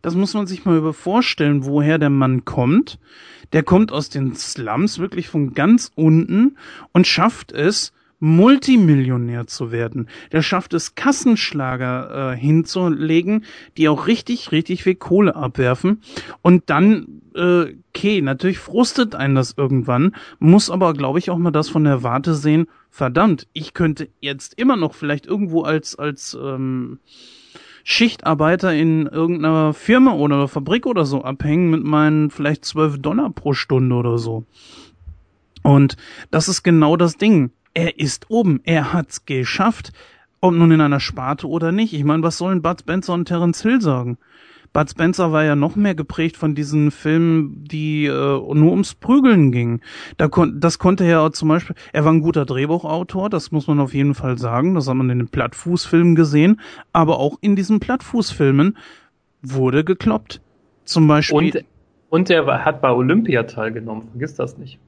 B: das muss man sich mal vorstellen, woher der Mann kommt. Der kommt aus den Slums, wirklich von ganz unten und schafft es, Multimillionär zu werden. Der schafft es, Kassenschlager äh, hinzulegen, die auch richtig, richtig viel Kohle abwerfen. Und dann, äh, okay, natürlich frustet einen das irgendwann, muss aber, glaube ich, auch mal das von der Warte sehen, verdammt, ich könnte jetzt immer noch vielleicht irgendwo als, als ähm, Schichtarbeiter in irgendeiner Firma oder Fabrik oder so abhängen mit meinen vielleicht zwölf Dollar pro Stunde oder so. Und das ist genau das Ding er ist oben, er hat's geschafft, ob nun in einer Sparte oder nicht. Ich meine, was sollen Bud Spencer und Terence Hill sagen? Bud Spencer war ja noch mehr geprägt von diesen Filmen, die äh, nur ums Prügeln gingen. Da kon das konnte er ja zum Beispiel, er war ein guter Drehbuchautor, das muss man auf jeden Fall sagen, das hat man in den Plattfußfilmen gesehen, aber auch in diesen Plattfußfilmen wurde gekloppt. Zum Beispiel.
A: Und Und er hat bei Olympia teilgenommen, vergiss das nicht.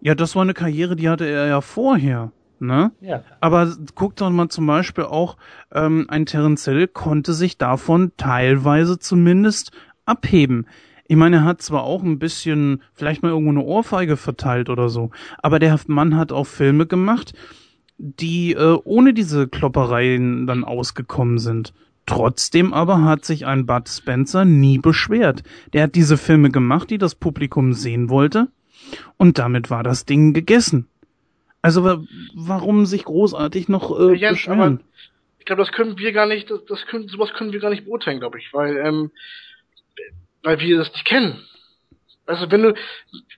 B: Ja, das war eine Karriere, die hatte er ja vorher. Ne?
A: Ja.
B: Aber guckt doch mal zum Beispiel auch, ähm, ein Terence Hill konnte sich davon teilweise zumindest abheben. Ich meine, er hat zwar auch ein bisschen, vielleicht mal irgendwo eine Ohrfeige verteilt oder so, aber der Mann hat auch Filme gemacht, die äh, ohne diese Kloppereien dann ausgekommen sind. Trotzdem aber hat sich ein Bud Spencer nie beschwert. Der hat diese Filme gemacht, die das Publikum sehen wollte, und damit war das Ding gegessen. Also warum sich großartig noch äh,
C: Ja,
B: beschweren?
C: ich glaube, das können wir gar nicht, das, das können, sowas können wir gar nicht beurteilen, glaube ich, weil, ähm, weil wir das nicht kennen. Also wenn du,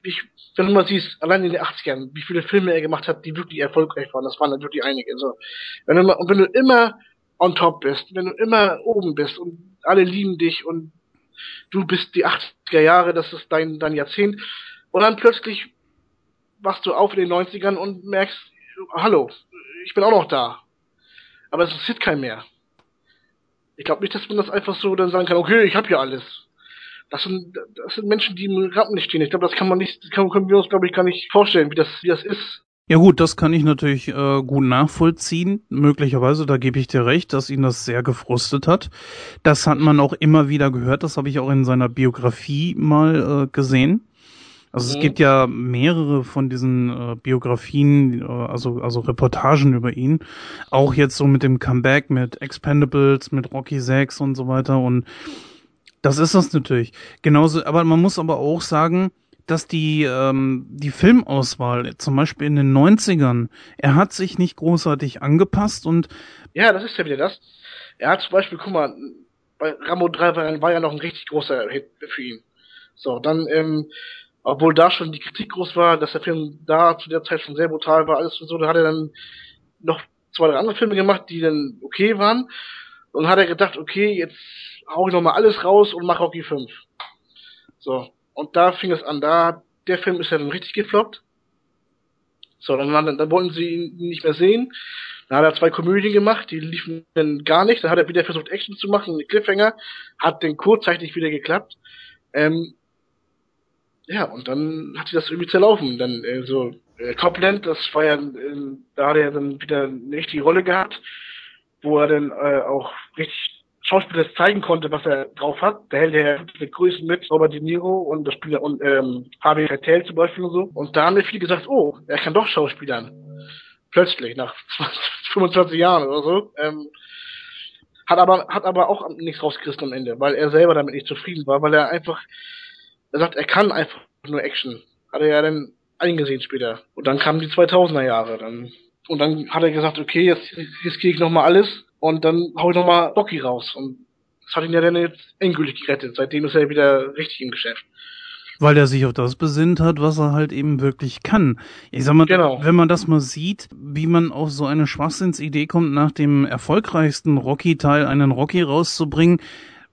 C: ich, wenn du mal siehst, allein in den 80ern, wie viele Filme er gemacht hat, die wirklich erfolgreich waren, das waren dann wirklich einige. Also, wenn du mal, und wenn du immer on top bist, wenn du immer oben bist und alle lieben dich und du bist die 80er Jahre, das ist dein, dein Jahrzehnt, und dann plötzlich wachst du auf in den 90ern und merkst, hallo, ich bin auch noch da. Aber es interessiert keinen mehr. Ich glaube nicht, dass man das einfach so dann sagen kann, okay, ich habe hier alles. Das sind, das sind Menschen, die im Rampenlicht stehen. Ich glaube, das kann man nicht, kann, können wir uns, glaube ich, gar nicht vorstellen, wie das, wie das ist.
B: Ja gut, das kann ich natürlich äh, gut nachvollziehen. Möglicherweise, da gebe ich dir recht, dass ihn das sehr gefrustet hat. Das hat man auch immer wieder gehört. Das habe ich auch in seiner Biografie mal äh, gesehen. Also es
C: Mhm.
B: gibt ja mehrere von diesen äh, Biografien, äh, also also Reportagen über ihn. Auch jetzt so mit dem Comeback, mit Expendables, mit Rocky 6 und so weiter. Und das ist das natürlich. Genauso, aber man muss aber auch sagen, dass die, ähm, die Filmauswahl, zum Beispiel in den 90ern, er hat sich nicht großartig angepasst und
C: Ja, das ist ja wieder das. Er hat zum Beispiel, guck mal, bei Rambo 3 war, war ja noch ein richtig großer Hit für ihn. So, dann, ähm, obwohl da schon die Kritik groß war, dass der Film da zu der Zeit schon sehr brutal war, alles und so, da hat er dann noch zwei, drei andere Filme gemacht, die dann okay waren. Und hat er gedacht, okay, jetzt hau ich noch mal alles raus und mach Rocky 5. So. Und da fing es an, da, der Film ist ja dann richtig gefloppt. So, dann, waren, dann wollten sie ihn nicht mehr sehen. Dann hat er zwei Komödien gemacht, die liefen dann gar nicht. Dann hat er wieder versucht, Action zu machen, einen Cliffhanger. Hat dann kurzzeitig wieder geklappt. Ähm, ja, und dann hat sich das irgendwie zerlaufen. Dann äh, so äh, Copland, das war ja, äh, da hat er dann wieder eine richtige Rolle gehabt, wo er dann äh, auch richtig Schauspieler zeigen konnte, was er drauf hat. Da hält er mit Größen mit, Robert De Niro und das Spieler und ähm, Harvey Keitel zum Beispiel und so. Und da haben wir viele gesagt, oh, er kann doch Schauspielern. Plötzlich, nach 20, 25 Jahren oder so. Ähm, hat aber, hat aber auch nichts rausgerissen am Ende, weil er selber damit nicht zufrieden war, weil er einfach, er sagt, er kann einfach nur Action. Hat er ja dann eingesehen später. Und dann kamen die 2000er Jahre. Dann, und dann hat er gesagt, okay, jetzt, jetzt gehe ich nochmal alles und dann hau ich nochmal Rocky raus. Und das hat ihn ja dann jetzt endgültig gerettet. Seitdem ist er wieder richtig im Geschäft.
B: weil er sich auf das besinnt hat, was er halt eben wirklich kann. Ich sag mal,
C: Genau.
B: wenn man das mal sieht, wie man auf so eine Schwachsinnsidee kommt, nach dem erfolgreichsten Rocky-Teil einen Rocky rauszubringen,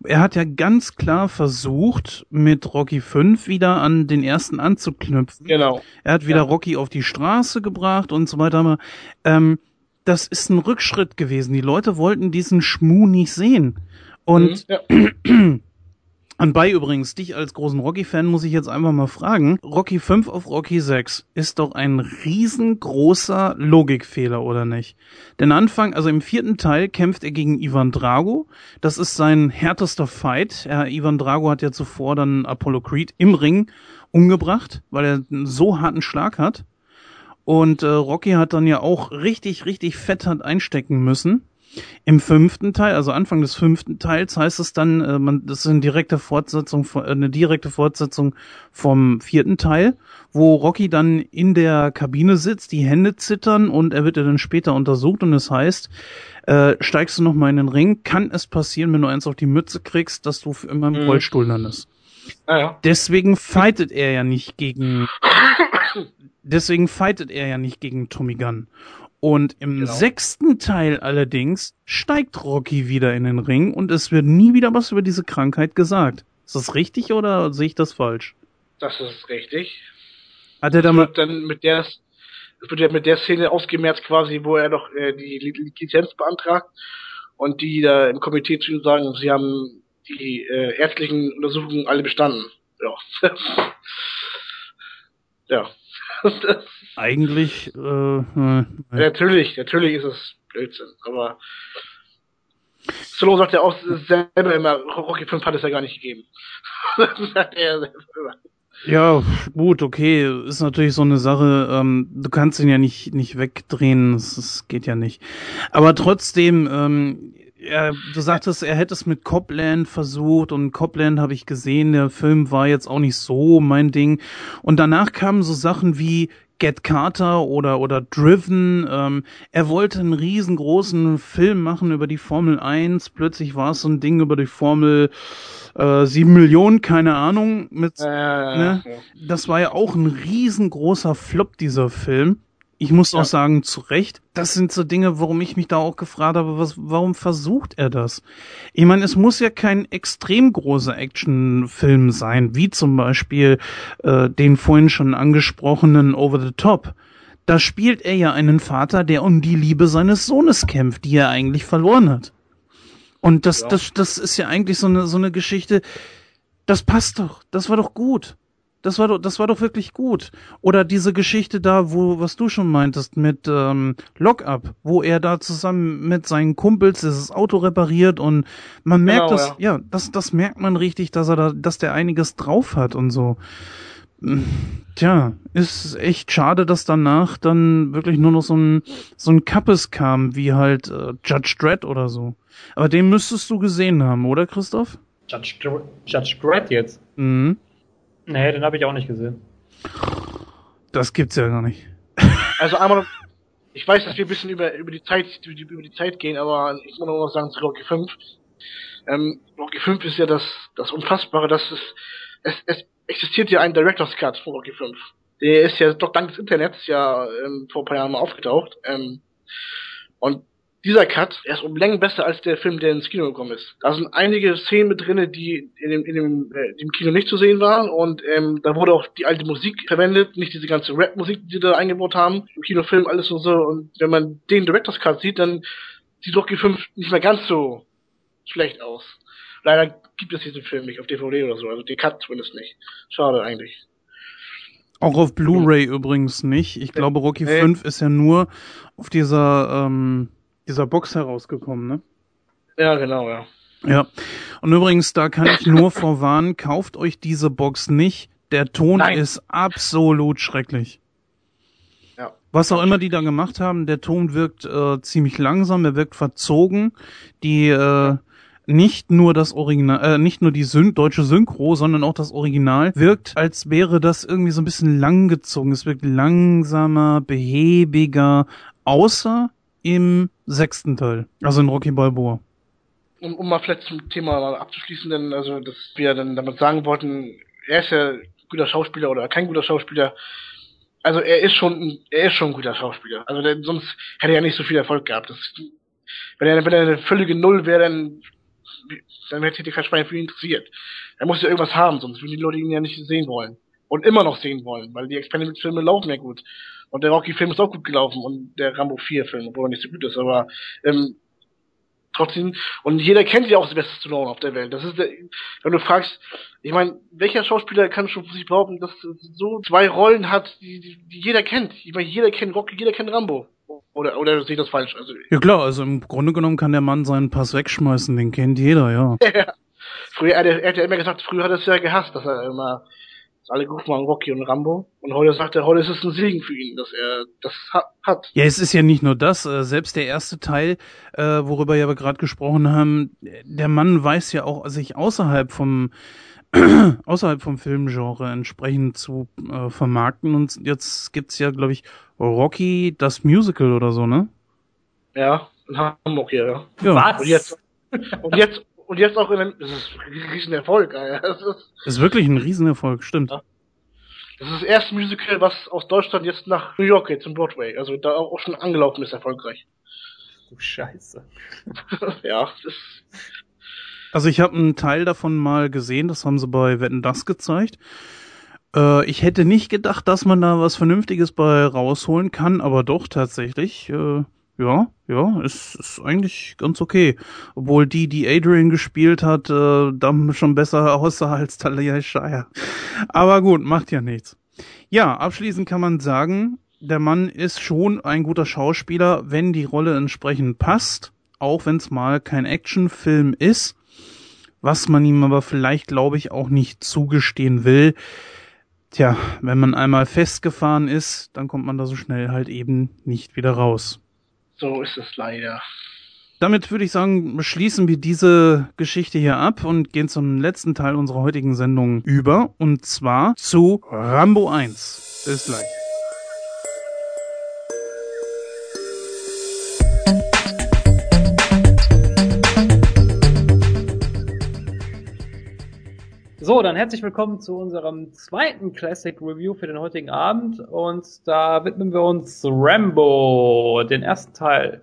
B: er hat ja ganz klar versucht, mit Rocky 5 wieder an den ersten anzuknüpfen.
C: Genau.
B: Er hat wieder
C: Ja.
B: Rocky auf die Straße gebracht und so weiter. Aber ähm, das ist ein Rückschritt gewesen. Die Leute wollten diesen Schmuh nicht sehen. Und
C: Mhm, ja.
B: Anbei übrigens, dich als großen Rocky-Fan muss ich jetzt einfach mal fragen. Rocky 5 auf Rocky 6 ist doch ein riesengroßer Logikfehler, oder nicht? Denn Anfang, also im vierten Teil kämpft er gegen Ivan Drago. Das ist sein härtester Fight. Er, Ivan Drago hat ja zuvor dann Apollo Creed im Ring umgebracht, weil er einen so harten Schlag hat. Und äh, Rocky hat dann ja auch richtig, richtig fett hat einstecken müssen. Im fünften Teil, also Anfang des fünften Teils, heißt es dann, äh, man, das ist eine direkte Fortsetzung, äh, eine direkte Fortsetzung vom vierten Teil, wo Rocky dann in der Kabine sitzt, die Hände zittern und er wird ja dann später untersucht und es heißt, äh, steigst du noch mal in den Ring, kann es passieren, wenn du eins auf die Mütze kriegst, dass du für immer im
C: Mhm.
B: Rollstuhl landest.
C: Naja.
B: Deswegen fightet er ja nicht gegen. deswegen fightet er ja nicht gegen Tommy Gunn. Und im
C: Genau.
B: sechsten Teil allerdings steigt Rocky wieder in den Ring und es wird nie wieder was über diese Krankheit gesagt. Ist das richtig oder sehe ich das falsch?
C: Das ist richtig.
B: Hat er da
C: Das
B: mal.
C: wird dann mit der, es wird ja mit der Szene ausgemerzt quasi, wo er doch äh, die Li- Lizenz beantragt und die da im Komitee zu ihm sagen, sie haben die äh, ärztlichen Untersuchungen alle bestanden. ja. ja.
B: Eigentlich, äh, äh,
C: natürlich, natürlich ist es Blödsinn, aber Stallone sagt ja auch selber immer, Rocky 5 hat es ja gar nicht gegeben. das sagt er selber immer.
B: Ja, gut, okay, ist natürlich so eine Sache, ähm, du kannst ihn ja nicht, nicht wegdrehen, das, das geht ja nicht. Aber trotzdem, ähm, er, du sagtest, er hätte es mit Copland versucht und Copland habe ich gesehen, der Film war jetzt auch nicht so mein Ding. Und danach kamen so Sachen wie Get Carter oder, oder Driven. Ähm, er wollte einen riesengroßen Film machen über die Formel 1. Plötzlich war es so ein Ding über die Formel äh, 7 Millionen, keine Ahnung. Mit,
C: Äh,
B: ne?
C: ja.
B: Das war ja auch ein riesengroßer Flop, dieser Film. Ich muss
C: Ja.
B: auch sagen, zu Recht. Das sind so Dinge, warum ich mich da auch gefragt habe, was, warum versucht er das? Ich meine, es muss ja kein extrem großer Actionfilm sein, wie zum Beispiel äh, den vorhin schon angesprochenen Over the Top. Da spielt er ja einen Vater, der um die Liebe seines Sohnes kämpft, die er eigentlich verloren hat. Und das,
C: Ja.
B: das, das ist ja eigentlich so eine, so eine Geschichte, das passt doch, das war doch gut. Das war doch, das war doch wirklich gut. Oder diese Geschichte da, wo, was du schon meintest, mit ähm, Lockup, wo er da zusammen mit seinen Kumpels dieses Auto repariert und man merkt
C: Genau,
B: das, ja, das, das merkt man richtig, dass er da, dass der einiges drauf hat und so. Hm, Tja, ist echt schade, dass danach dann wirklich nur noch so ein, so ein Kappes kam, wie halt äh, Judge Dredd oder so. Aber den müsstest du gesehen haben, oder Christoph?
A: Judge, Dr- Judge Dredd jetzt.
B: Mhm.
A: Nee, den habe ich auch nicht gesehen.
B: Das gibt's ja gar nicht.
C: Also einmal, ich weiß, dass wir ein bisschen über, über die Zeit, über die, über die Zeit gehen, aber ich muss noch was sagen zu Rocky 5. Ähm, Rocky 5 ist ja das, das Unfassbare, dass es, es, es existiert ja ein Director's Cut von Rocky 5. Der ist ja doch dank des Internets ja ähm, vor ein paar Jahren mal aufgetaucht. Ähm, und dieser Cut, er ist um Längen besser als der Film, der ins Kino gekommen ist. Da sind einige Szenen mit drinne, die in dem, in dem, äh, im Kino nicht zu sehen waren und ähm, da wurde auch die alte Musik verwendet, nicht diese ganze Rap-Musik, die sie da eingebaut haben, im Kinofilm alles und so. Und wenn man den Director's Cut sieht, dann sieht Rocky 5 nicht mehr ganz so schlecht aus. Leider gibt es diesen Film nicht auf DVD oder so, also den Cut zumindest nicht. Schade eigentlich.
B: Auch auf Blu-ray übrigens nicht. Ich glaube, Rocky
C: Nee.
B: 5 ist ja nur auf dieser, ähm, dieser Box herausgekommen, ne?
C: Ja, genau, ja.
B: Ja. Und übrigens, da kann ich nur vorwarnen, kauft euch diese Box nicht. Der Ton
C: Nein.
B: ist absolut schrecklich.
C: Ja.
B: Was auch immer die da gemacht haben, der Ton wirkt äh, ziemlich langsam, er wirkt verzogen. Die äh, nicht nur das Original, äh, nicht nur die Syn deutsche Synchro, sondern auch das Original wirkt, als wäre das irgendwie so ein bisschen langgezogen. Es wirkt langsamer, behäbiger, außer im sechsten Teil, also in Rocky Balboa.
C: um, um mal vielleicht zum Thema abzuschließen, denn also dass wir dann damit sagen wollten, er ist ja guter Schauspieler oder kein guter Schauspieler. Also er ist schon er ist schon ein guter Schauspieler. Also denn sonst hätte er ja nicht so viel Erfolg gehabt. Das, wenn er wenn er eine völlige Null wäre, dann dann hätte sich kein Schwein für ihn interessiert. Er muss ja irgendwas haben, sonst würden die Leute ihn ja nicht sehen wollen. Und immer noch sehen wollen, weil die Experiment-Filme laufen ja gut. Und der Rocky-Film ist auch gut gelaufen und der Rambo 4-Film, obwohl er nicht so gut ist, aber ähm, trotzdem, und jeder kennt ja auch Sylvester Stallone auf der Welt. Das ist der, wenn du fragst, ich meine, welcher Schauspieler kann schon sich behaupten, dass er so zwei Rollen hat, die, die, die jeder kennt. Ich meine, jeder kennt Rocky, jeder kennt Rambo. Oder, oder sehe ich das falsch? Also,
B: Ja klar, also im Grunde genommen kann der Mann seinen Pass wegschmeißen, den kennt jeder, ja.
C: früher, er, hat ja- er hat ja immer gesagt, früher hat er es ja gehasst, dass er immer, alle gerufen haben, Rocky und Rambo. Und heute sagt er, heute ist es ein Segen für ihn, dass er das ha hat.
B: Ja, es ist ja nicht nur das, äh, selbst der erste Teil, äh, worüber wir aber gerade gesprochen haben, der Mann weiß ja auch, sich außerhalb vom außerhalb vom Filmgenre entsprechend zu äh, vermarkten und jetzt gibt's ja, glaube ich, Rocky, das Musical oder so, ne?
C: Ja, in Hamburg hier, ja.
B: Ja.
A: Was?
C: Und jetzt, und jetzt, und jetzt auch in einem, das ist ein riesen Erfolg, Alter. Das ist,
B: Ist wirklich ein Riesenerfolg, stimmt.
C: Ja. das ist das erste Musical, was aus Deutschland jetzt nach New York geht, zum Broadway. Also da auch schon angelaufen ist, erfolgreich.
A: Du Scheiße.
C: ja, das,
B: Also ich habe einen Teil davon mal gesehen, das haben sie bei Wetten das gezeigt. Äh, ich hätte nicht gedacht, dass man da was Vernünftiges bei rausholen kann, aber doch tatsächlich. Äh, Ja, ja, ist, ist eigentlich ganz okay. Obwohl die, die Adrian gespielt hat, äh, da schon besser aussah als Talia Shire. Aber gut, macht ja nichts. Ja, abschließend kann man sagen, der Mann ist schon ein guter Schauspieler, wenn die Rolle entsprechend passt, auch wenn es mal kein Actionfilm ist, was man ihm aber vielleicht, glaube ich, auch nicht zugestehen will. Tja, wenn man einmal festgefahren ist, dann kommt man da so schnell halt eben nicht wieder raus.
C: So ist es leider.
B: Damit würde ich sagen, schließen wir diese Geschichte hier ab und gehen zum letzten Teil unserer heutigen Sendung über, und zwar zu Rambo 1. Bis gleich.
A: So, dann herzlich willkommen zu unserem zweiten Classic Review für den heutigen Abend und da widmen wir uns Rambo, den ersten Teil.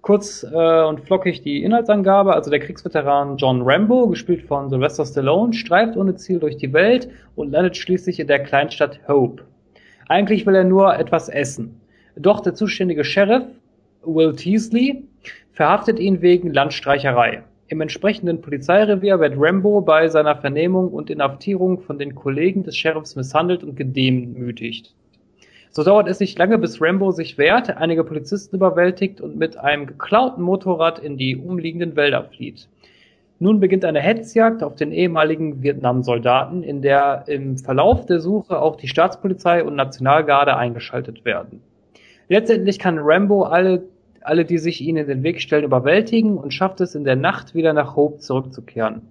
A: Kurz äh, und flockig die Inhaltsangabe, also der Kriegsveteran John Rambo, gespielt von Sylvester Stallone, streift ohne Ziel durch die Welt und landet schließlich in der Kleinstadt Hope. Eigentlich will er nur etwas essen. Doch der zuständige Sheriff, Will Teasley, verhaftet ihn wegen Landstreicherei. Im entsprechenden Polizeirevier wird Rambo bei seiner Vernehmung und Inhaftierung von den Kollegen des Sheriffs misshandelt und gedemütigt. So dauert es nicht lange, bis Rambo sich wehrt, einige Polizisten überwältigt und mit einem geklauten Motorrad in die umliegenden Wälder flieht. Nun beginnt eine Hetzjagd auf den ehemaligen Vietnam-Soldaten, in der im Verlauf der Suche auch die Staatspolizei und Nationalgarde eingeschaltet werden. Letztendlich kann Rambo alle alle, die sich ihnen in den Weg stellen, überwältigen und schafft es in der Nacht wieder nach Hope zurückzukehren.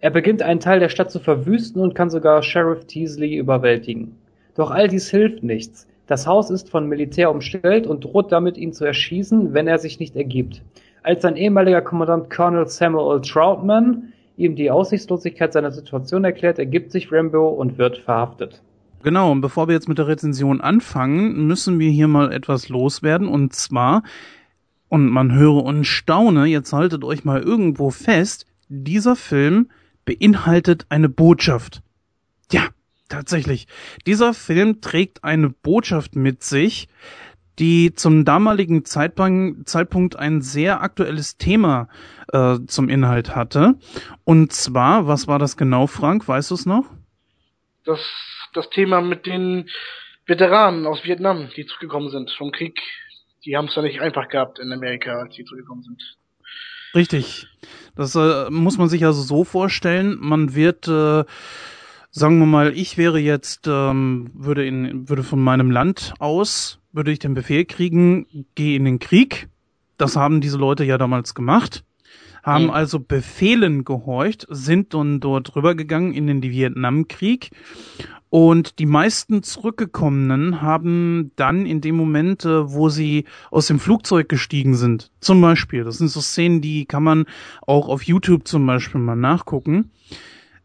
A: Er beginnt einen Teil der Stadt zu verwüsten und kann sogar Sheriff Teasley überwältigen. Doch all dies hilft nichts. Das Haus ist von Militär umstellt und droht damit, ihn zu erschießen, wenn er sich nicht ergibt. Als sein ehemaliger Kommandant Colonel Samuel Troutman ihm die Aussichtslosigkeit seiner Situation erklärt, ergibt sich Rambo und wird verhaftet.
B: Genau, und bevor wir jetzt mit der Rezension anfangen, müssen wir hier mal etwas loswerden. Und zwar, und man höre und staune, jetzt haltet euch mal irgendwo fest, dieser Film beinhaltet eine Botschaft. Ja, tatsächlich. Dieser Film trägt eine Botschaft mit sich, die zum damaligen Zeitpunkt, ein sehr aktuelles Thema äh, zum Inhalt hatte. Und zwar, was war das genau, Frank? Weißt du es noch?
C: Das das Thema mit den Veteranen aus Vietnam, die zurückgekommen sind vom Krieg. Die haben es ja nicht einfach gehabt in Amerika, als die zurückgekommen sind.
B: Richtig. Das äh, muss man sich also so vorstellen. Man wird, äh, sagen wir mal, ich wäre jetzt, ähm, würde in, würde von meinem Land aus, würde ich den Befehl kriegen, geh in den Krieg. Das haben diese Leute ja damals gemacht haben mhm. also Befehlen gehorcht, sind dann dort rübergegangen in den Vietnamkrieg und die meisten Zurückgekommenen haben dann in dem Moment, wo sie aus dem Flugzeug gestiegen sind, zum Beispiel, das sind so Szenen, die kann man auch auf YouTube zum Beispiel mal nachgucken,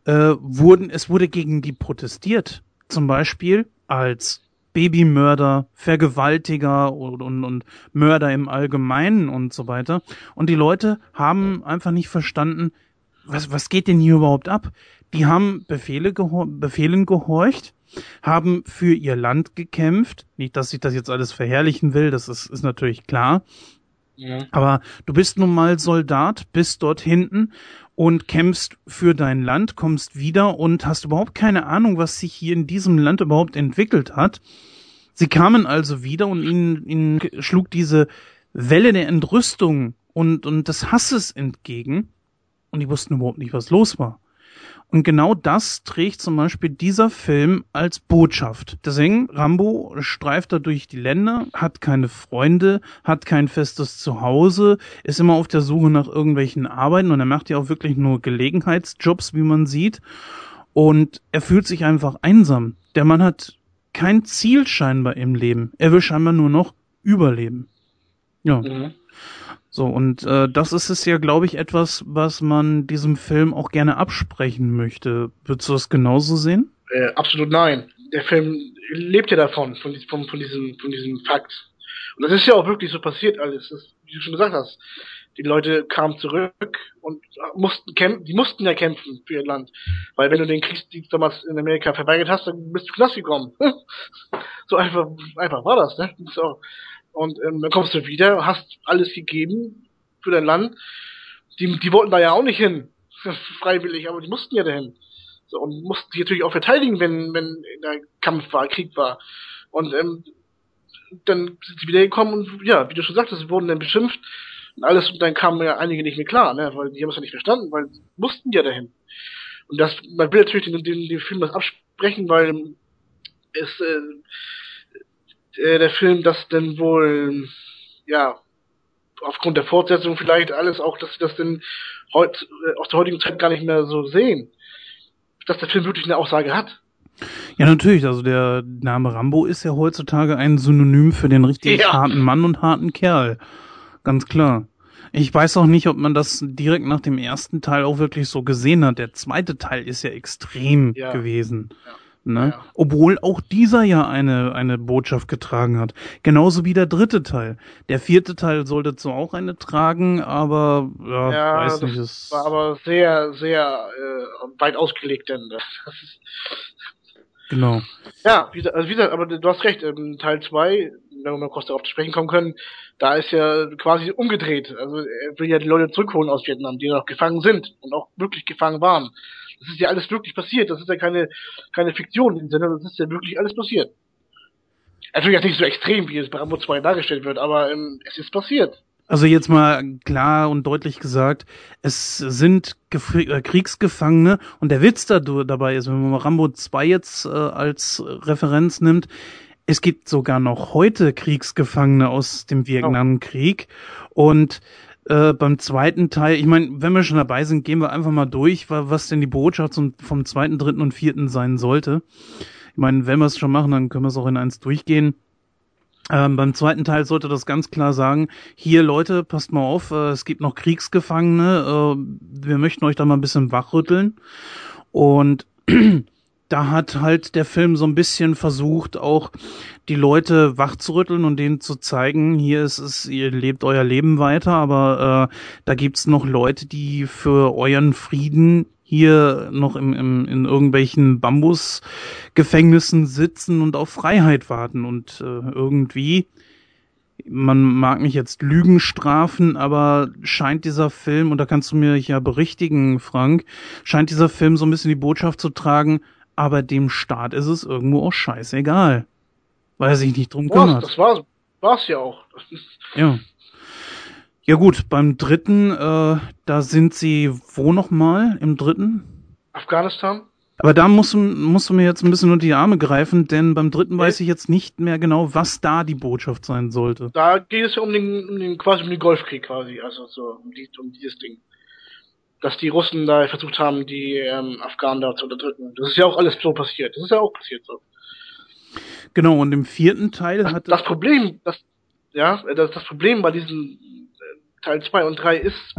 B: äh, wurden, es wurde gegen die protestiert. Zum Beispiel als Babymörder, Vergewaltiger und, und, und Mörder im Allgemeinen und so weiter. Und die Leute haben einfach nicht verstanden, was, was geht denn hier überhaupt ab? Die haben Befehle gehor Befehlen gehorcht, haben für ihr Land gekämpft. Nicht, dass ich das jetzt alles verherrlichen will, das ist, ist natürlich klar. Ja. Aber du bist nun mal Soldat, bist dort hinten und kämpfst für dein Land, kommst wieder und hast überhaupt keine Ahnung, was sich hier in diesem Land überhaupt entwickelt hat. Sie kamen also wieder und ihnen, ihnen schlug diese Welle der Entrüstung und, und des Hasses entgegen und die wussten überhaupt nicht, was los war. Und genau das trägt zum Beispiel dieser Film als Botschaft. Deswegen, Rambo streift da durch die Länder, hat keine Freunde, hat kein festes Zuhause, ist immer auf der Suche nach irgendwelchen Arbeiten und er macht ja auch wirklich nur Gelegenheitsjobs, wie man sieht. Und er fühlt sich einfach einsam. Der Mann hat kein Ziel scheinbar im Leben. Er will scheinbar nur noch überleben. Ja. Mhm. So, und äh, das ist es ja, glaube ich, etwas, was man diesem Film auch gerne absprechen möchte. Würdest du das genauso sehen?
C: Äh, absolut nein. Der Film lebt ja davon, von, von, von, diesem, von diesem Fakt. Und das ist ja auch wirklich so passiert alles, das, wie du schon gesagt hast. Die Leute kamen zurück und mussten kämpfen, die mussten ja kämpfen für ihr Land. Weil wenn du den Kriegsdienst damals in Amerika verweigert hast, dann bist du Knast gekommen. so einfach, einfach war das, ne? So. Und ähm, dann kommst du wieder, hast alles gegeben für dein Land. Die, die wollten da ja auch nicht hin, freiwillig, aber die mussten ja dahin. So, und mussten sich natürlich auch verteidigen, wenn, wenn der Kampf war, Krieg war. Und ähm, dann sind sie wieder gekommen und ja, wie du schon sagtest, wurden dann beschimpft und alles und dann kamen ja einige nicht mehr klar, ne, weil die haben es ja nicht verstanden, weil sie mussten ja dahin. Und das, man will natürlich den, den, den Film das absprechen, weil es äh, äh, der Film das denn wohl ja aufgrund der Fortsetzung vielleicht alles auch, dass sie das denn heut, äh, aus der heutigen Zeit gar nicht mehr so sehen. Dass der Film wirklich eine Aussage hat.
B: Ja, natürlich. Also der Name Rambo ist ja heutzutage ein Synonym für den richtig
C: Ja.
B: harten Mann und harten Kerl. Ganz klar. Ich weiß auch nicht, ob man das direkt nach dem ersten Teil auch wirklich so gesehen hat. Der zweite Teil ist ja extrem
C: Ja.
B: gewesen.
C: Ja.
B: Ne?
C: Ja.
B: Obwohl auch dieser ja eine, eine Botschaft getragen hat. Genauso wie der dritte Teil. Der vierte Teil sollte zwar auch eine tragen, aber ja,
C: Ja,
B: weiß
C: das
B: nicht. Es,
C: war aber sehr, sehr äh, weit ausgelegt, denn
B: genau.
C: Ja, wie, also wie gesagt, aber du hast recht, ähm, Teil 2, wenn wir mal kurz darauf zu sprechen kommen können, da ist ja quasi umgedreht. Also er will ja die Leute zurückholen aus Vietnam, die noch gefangen sind und auch wirklich gefangen waren. Das ist ja alles wirklich passiert. Das ist ja keine, keine Fiktion im Sinne, das ist ja wirklich alles passiert. Natürlich nicht so extrem, wie es bei Rambo 2 dargestellt wird, aber ähm, es ist passiert.
B: Also jetzt mal klar und deutlich gesagt, es sind Gef- äh, Kriegsgefangene und der Witz da, dabei ist, wenn man mal Rambo 2 jetzt äh, als Referenz nimmt, es gibt sogar noch heute Kriegsgefangene aus dem Vietnamkrieg und äh, beim zweiten Teil, ich meine, wenn wir schon dabei sind, gehen wir einfach mal durch, wa- was denn die Botschaft vom zweiten, dritten und vierten sein sollte. Ich meine, wenn wir es schon machen, dann können wir es auch in eins durchgehen. Ähm, beim zweiten Teil sollte das ganz klar sagen, hier Leute, passt mal auf, äh, es gibt noch Kriegsgefangene, äh, wir möchten euch da mal ein bisschen wachrütteln. Und da hat halt der Film so ein bisschen versucht, auch die Leute wachzurütteln und denen zu zeigen, hier ist es, ihr lebt euer Leben weiter, aber äh, da gibt's noch Leute, die für euren Frieden hier noch im, im, in irgendwelchen Bambusgefängnissen sitzen und auf Freiheit warten. Und äh, irgendwie man mag mich jetzt Lügen strafen, aber scheint dieser Film, und da kannst du mir ja berichtigen, Frank, scheint dieser Film so ein bisschen die Botschaft zu tragen, aber dem Staat ist es irgendwo auch scheißegal. Weil er sich nicht drum kümmert.
C: das war's, war's ja auch.
B: Ja. Ja gut, beim dritten, äh, da sind sie wo nochmal im dritten?
C: Afghanistan?
B: Aber da musst du, musst du mir jetzt ein bisschen unter die Arme greifen, denn beim dritten weiß ich jetzt nicht mehr genau, was da die Botschaft sein sollte.
C: Da geht es ja um den, um den quasi um den Golfkrieg quasi, also so um, die, um dieses Ding. Dass die Russen da versucht haben, die ähm, Afghanen da zu unterdrücken. Das ist ja auch alles so passiert. Das ist ja auch passiert so.
B: Genau, und im vierten Teil
C: Das,
B: hatte...
C: das Problem, das ja, das, das Problem bei diesen äh, Teil 2 und 3 ist,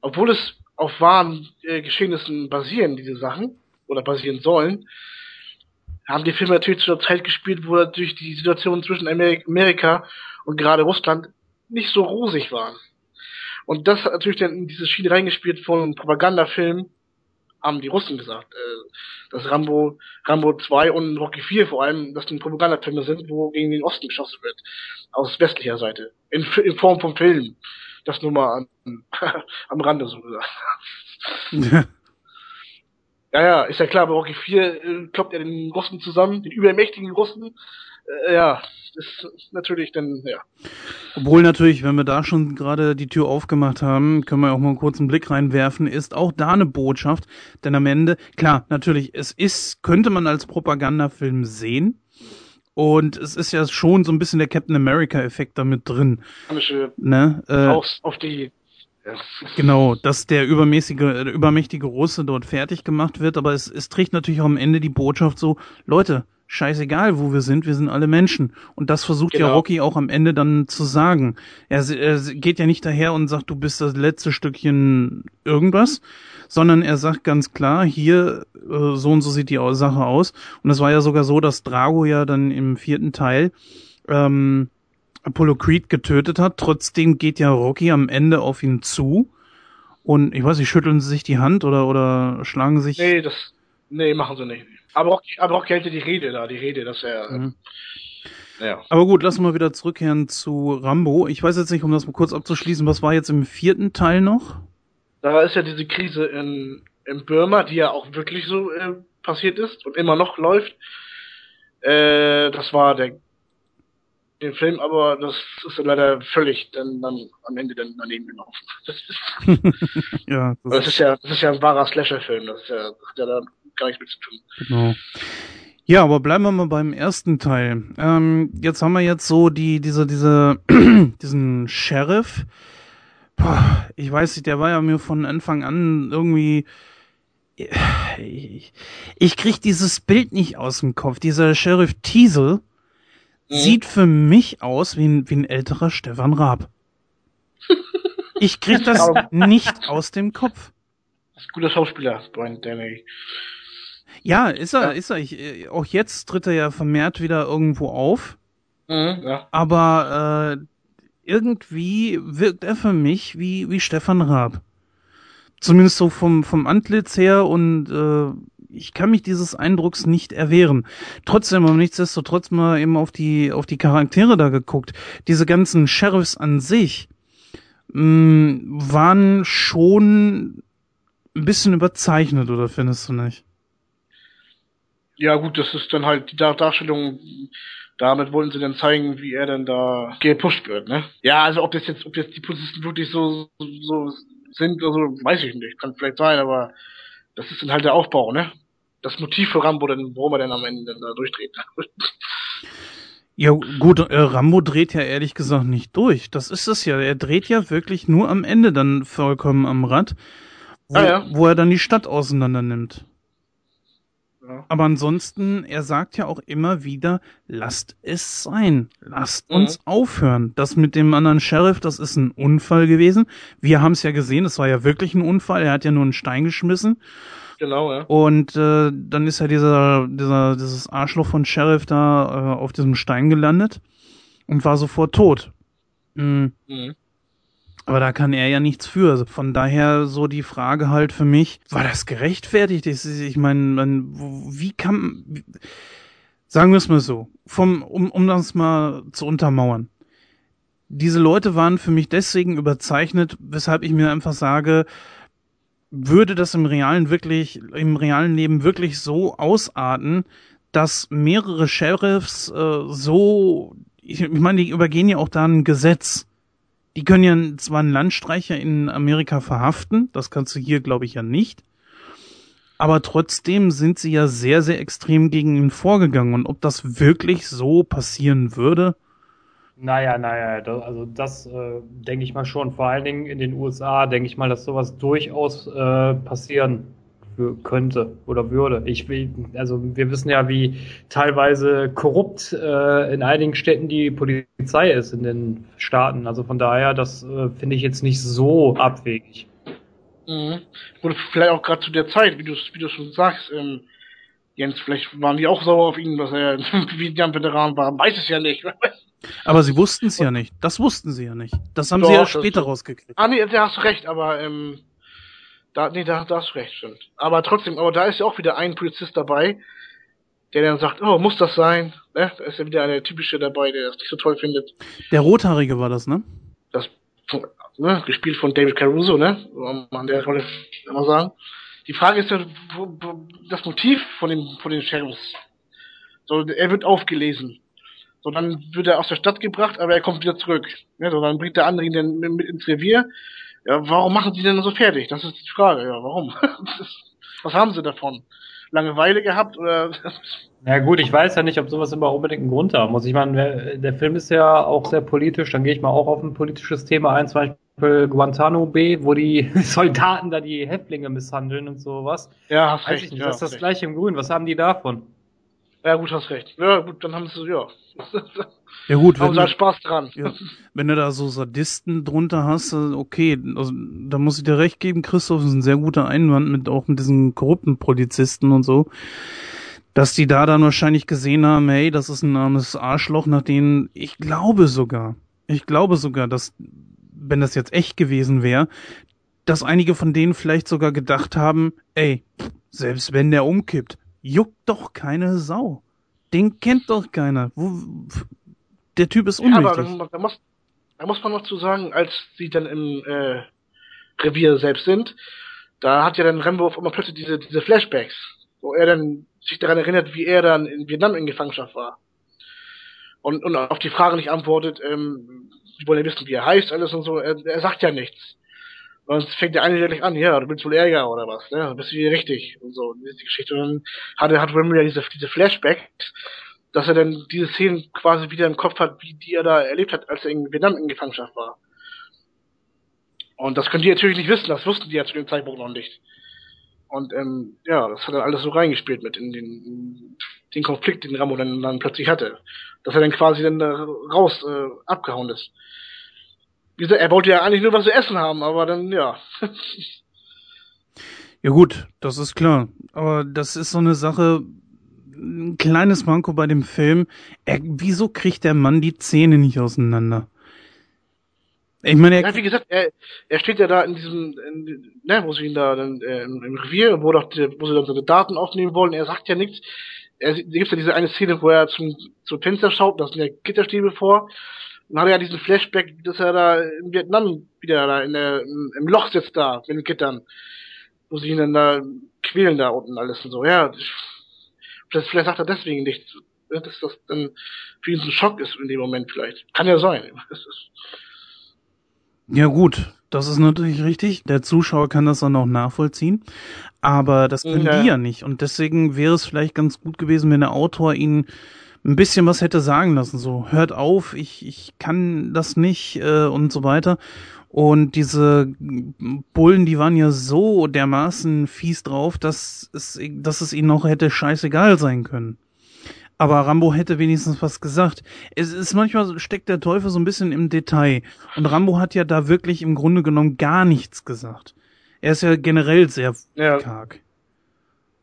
C: obwohl es auf wahren äh, Geschehnissen basieren, diese Sachen, oder basieren sollen, haben die Filme natürlich zu einer Zeit gespielt, wo natürlich die Situation zwischen Amerika, Amerika und gerade Russland nicht so rosig waren. Und das hat natürlich dann in diese Schiene reingespielt von Propagandafilm, haben die Russen gesagt, äh, dass Rambo, Rambo 2 und Rocky 4 vor allem, dass die Propagandafilme sind, wo gegen den Osten geschossen wird. Aus westlicher Seite. In, in Form von Film. Das nur mal an, am Rande so gesagt. Ja, ja, ist ja klar, bei Rocky 4 äh, kloppt er den Russen zusammen, den übermächtigen Russen. Äh, ja, das ist natürlich dann, ja.
B: Obwohl natürlich, wenn wir da schon gerade die Tür aufgemacht haben, können wir auch mal einen kurzen Blick reinwerfen, ist auch da eine Botschaft. Denn am Ende, klar, natürlich, es ist, könnte man als Propagandafilm sehen. Und es ist ja schon so ein bisschen der Captain America-Effekt damit drin. Ne? Äh,
C: auf die. Ja.
B: Genau, dass der übermäßige, äh, übermächtige Russe dort fertig gemacht wird, aber es, es trägt natürlich auch am Ende die Botschaft so, Leute, scheißegal, wo wir sind, wir sind alle Menschen. Und das versucht ja
C: Genau.
B: Rocky auch am Ende dann zu sagen. Er, er geht ja nicht daher und sagt, du bist das letzte Stückchen irgendwas, sondern er sagt ganz klar, hier, äh, so und so sieht die Sache aus. Und es war ja sogar so, dass Drago ja dann im vierten Teil ähm, Apollo Creed getötet hat. Trotzdem geht ja Rocky am Ende auf ihn zu. Und ich weiß nicht, schütteln sie sich die Hand oder, oder schlagen sich.
C: Nee, das. Nee, machen sie nicht. Aber Rocky, aber Rocky hält ja die Rede da, die Rede, dass er.
B: Mhm.
C: Ja.
B: Aber gut, lass mal wieder zurückkehren zu Rambo. Ich weiß jetzt nicht, um das mal kurz abzuschließen, was war jetzt im vierten Teil noch?
C: Da ist ja diese Krise in, in Burma, die ja auch wirklich so äh, passiert ist und immer noch läuft. Äh, das war der den Film, aber das ist dann leider völlig dann, dann am Ende dann daneben gelaufen. Das ist,
B: ja,
C: das, das ist ja, das ist ja ein wahrer Slasher-Film. Das, ist ja, das hat ja da gar nichts mit zu tun.
B: Genau. Ja, aber bleiben wir mal beim ersten Teil. Ähm, jetzt haben wir jetzt so die, diese, diese, diesen Sheriff. Boah, ich weiß nicht, der war ja mir von Anfang an irgendwie. Ich, ich krieg dieses Bild nicht aus dem Kopf. Dieser Sheriff Teasel mhm. sieht für mich aus wie ein, wie ein älterer Stefan Raab. Ich krieg das nicht aus dem Kopf.
C: Das ist ein guter Schauspieler, Brian Denny.
B: Ja, ist er, ja. ist er. Ich, auch jetzt tritt er ja vermehrt wieder irgendwo auf.
C: Mhm, ja.
B: Aber äh, irgendwie wirkt er für mich wie, wie Stefan Raab. Zumindest so vom, vom Antlitz her und äh, ich kann mich dieses Eindrucks nicht erwehren. Trotzdem, aber nichtsdestotrotz mal eben auf die, auf die Charaktere da geguckt. Diese ganzen Sheriffs an sich mh, mm, waren schon ein bisschen überzeichnet, oder findest du nicht?
C: Ja gut, das ist dann halt die Darstellung, damit wollen sie dann zeigen, wie er dann da gepusht wird, ne? Ja, also ob das jetzt, ob jetzt die Polizisten wirklich so, so sind oder so, weiß ich nicht. Kann vielleicht sein, aber das ist dann halt der Aufbau, ne? Das Motiv für Rambo, dann, warum er dann am Ende dann da durchdreht.
B: Ja, gut, äh, Rambo dreht ja ehrlich gesagt nicht durch. Das ist es ja. Er dreht ja wirklich nur am Ende dann vollkommen am Rad, wo, ah, ja. wo er dann die Stadt auseinander nimmt. Aber ansonsten, er sagt ja auch immer wieder, lasst es sein, lasst mhm. uns aufhören. Das mit dem anderen Sheriff, das ist ein Unfall gewesen. Wir haben es ja gesehen, es war ja wirklich ein Unfall. Er hat ja nur einen Stein geschmissen.
C: Genau, ja.
B: Und äh, dann ist ja dieser, dieser, dieses Arschloch von Sheriff da äh, auf diesem Stein gelandet und war sofort tot. Mhm. Mhm. Aber da kann er ja nichts für. Also von daher so die Frage halt für mich, war das gerechtfertigt? Ich meine, wie kann, sagen wir es mal so, vom, um, um das mal zu untermauern. Diese Leute waren für mich deswegen überzeichnet, weshalb ich mir einfach sage, würde das im realen wirklich, im realen Leben wirklich so ausarten, dass mehrere Sheriffs äh, so, ich, ich meine, die übergehen ja auch da ein Gesetz die können ja zwar einen Landstreicher in Amerika verhaften, das kannst du hier, glaube ich, ja nicht. Aber trotzdem sind sie ja sehr, sehr extrem gegen ihn vorgegangen. Und ob das wirklich so passieren würde?
A: Naja, naja, das, also das äh, denke ich mal schon. Vor allen Dingen in den USA denke ich mal, dass sowas durchaus äh, passieren könnte oder würde. Ich will, also wir wissen ja, wie teilweise korrupt äh, in einigen Städten die Polizei ist in den Staaten. Also von daher, das äh, finde ich jetzt nicht so abwegig.
C: Mhm. Oder vielleicht auch gerade zu der Zeit, wie du wie du schon sagst, ähm, Jens, vielleicht waren die auch sauer auf ihn, dass er Vietnam-Veteran war. Weiß es ja nicht.
B: Aber sie wussten es ja nicht. Das wussten sie ja nicht. Das haben Doch, sie ja später rausgekriegt.
C: Ah, nee, da hast du recht, aber ähm, da, nee, da, da hast du recht, stimmt. Aber trotzdem, aber da ist ja auch wieder ein Polizist dabei, der dann sagt, oh, muss das sein? Ne? Da ist ja wieder eine typische dabei, der das nicht so toll findet.
B: Der Rothaarige war das, ne?
C: Das, ne, gespielt von David Caruso, ne? Man der Rolle immer sagen. Die Frage ist ja, wo, wo, das Motiv von dem, von den Sheriffs. So, er wird aufgelesen. So, dann wird er aus der Stadt gebracht, aber er kommt wieder zurück. Ne? So, dann bringt der andere ihn dann mit ins Revier ja, warum machen sie denn so fertig? Das ist die Frage, ja, warum? Was haben sie davon? Langeweile gehabt oder?
A: Na gut, ich weiß ja nicht, ob sowas immer unbedingt einen Grund haben muss. Ich meine, der Film ist ja auch sehr politisch, dann gehe ich mal auch auf ein politisches Thema ein, zum Beispiel Guantanamo Bay, wo die Soldaten da die Häftlinge misshandeln und sowas.
C: Ja, hast weiß
A: recht. das ist das gleiche im Grün. Was haben die davon?
C: Ja, gut, hast recht. Ja, gut, dann haben sie, ja.
B: Ja gut,
C: wenn du, Spaß dran.
B: Ja, wenn du da so Sadisten drunter hast, äh, okay, also, da muss ich dir recht geben, Christoph ist ein sehr guter Einwand mit auch mit diesen korrupten Polizisten und so, dass die da dann wahrscheinlich gesehen haben, hey, das ist ein armes Arschloch, nach denen ich glaube sogar, ich glaube sogar, dass wenn das jetzt echt gewesen wäre, dass einige von denen vielleicht sogar gedacht haben, ey, selbst wenn der umkippt, juckt doch keine Sau. Den kennt doch keiner. Der Typ ist
C: Ja, aber da, muss, da muss man noch zu sagen, als sie dann im äh, Revier selbst sind, da hat ja dann Rambo auf einmal plötzlich diese, diese Flashbacks, wo er dann sich daran erinnert, wie er dann in Vietnam in Gefangenschaft war. Und, und auf die Frage nicht antwortet, ähm, sie wollen ja wissen, wie er heißt, alles und so, er, er sagt ja nichts. Und es fängt der eine gleich an, ja, du bist wohl Ärger oder was, ne? Du bist wieder richtig und so, ist die Geschichte. Und dann hat, hat Rambo ja diese, diese Flashbacks, dass er dann diese Szenen quasi wieder im Kopf hat, wie die er da erlebt hat, als er in Vietnam in Gefangenschaft war. Und das können die natürlich nicht wissen, das wussten die ja zu dem Zeitpunkt noch nicht. Und ähm, ja, das hat er alles so reingespielt mit in den, in den Konflikt, den Rambo dann, dann plötzlich hatte. Dass er dann quasi dann da raus äh, abgehauen ist. Wie gesagt, er wollte ja eigentlich nur was zu essen haben, aber dann, ja.
B: Ja gut, das ist klar. Aber das ist so eine Sache, ein kleines Manko bei dem Film. Er, wieso kriegt der Mann die Zähne nicht auseinander? Ich meine, er,
C: Ja, wie gesagt, er, er steht ja da in diesem, in, ne, wo sie ihn da dann, äh, im, im Revier, wo, doch die, wo sie dann seine Daten aufnehmen wollen, er sagt ja nichts. Er, da gibt's ja diese eine Szene, wo er zum, zum Fenster schaut, da sind ja Gitterstäbe vor. Dann hat er ja diesen Flashback, dass er da in Vietnam wieder da in der, im, Loch sitzt da, mit den Gittern. Wo sie ihn dann da quälen da unten alles und so, ja. Das, vielleicht sagt er deswegen nichts. Ja, Dass das dann für ihn so ein Schock ist in dem Moment vielleicht. Kann ja sein.
B: Ja gut, das ist natürlich richtig. Der Zuschauer kann das dann auch nachvollziehen. Aber das können
C: Ja.
B: die ja nicht. Und deswegen wäre es vielleicht ganz gut gewesen, wenn der Autor ihnen ein bisschen was hätte sagen lassen. So, hört auf, ich, ich kann das nicht äh, und so weiter. Und diese Bullen, die waren ja so dermaßen fies drauf, dass es, dass es ihnen auch hätte scheißegal sein können. Aber Rambo hätte wenigstens was gesagt. Es ist manchmal steckt der Teufel so ein bisschen im Detail. Und Rambo hat ja da wirklich im Grunde genommen gar nichts gesagt. Er ist ja generell sehr
C: ja.
B: karg.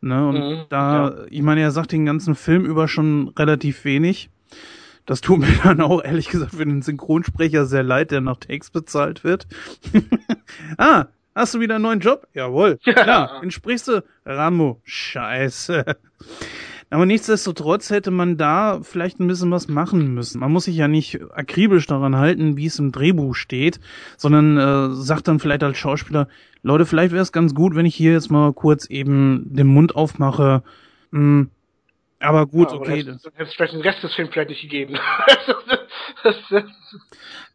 B: Ne, und
C: Mhm,
B: da, ich meine, er sagt den ganzen Film über schon relativ wenig. Das tut mir dann auch ehrlich gesagt für den Synchronsprecher sehr leid, der nach Takes bezahlt wird. ah, hast du wieder einen neuen Job? Jawohl. Klar, wen sprichst du? Rambo. Scheiße. Aber nichtsdestotrotz hätte man da vielleicht ein bisschen was machen müssen. Man muss sich ja nicht akribisch daran halten, wie es im Drehbuch steht, sondern äh, sagt dann vielleicht als Schauspieler, Leute, vielleicht wäre es ganz gut, wenn ich hier jetzt mal kurz eben den Mund aufmache. Hm, aber gut,
C: Ja, aber
B: okay.
C: Hätte es vielleicht den Rest des Films vielleicht nicht gegeben.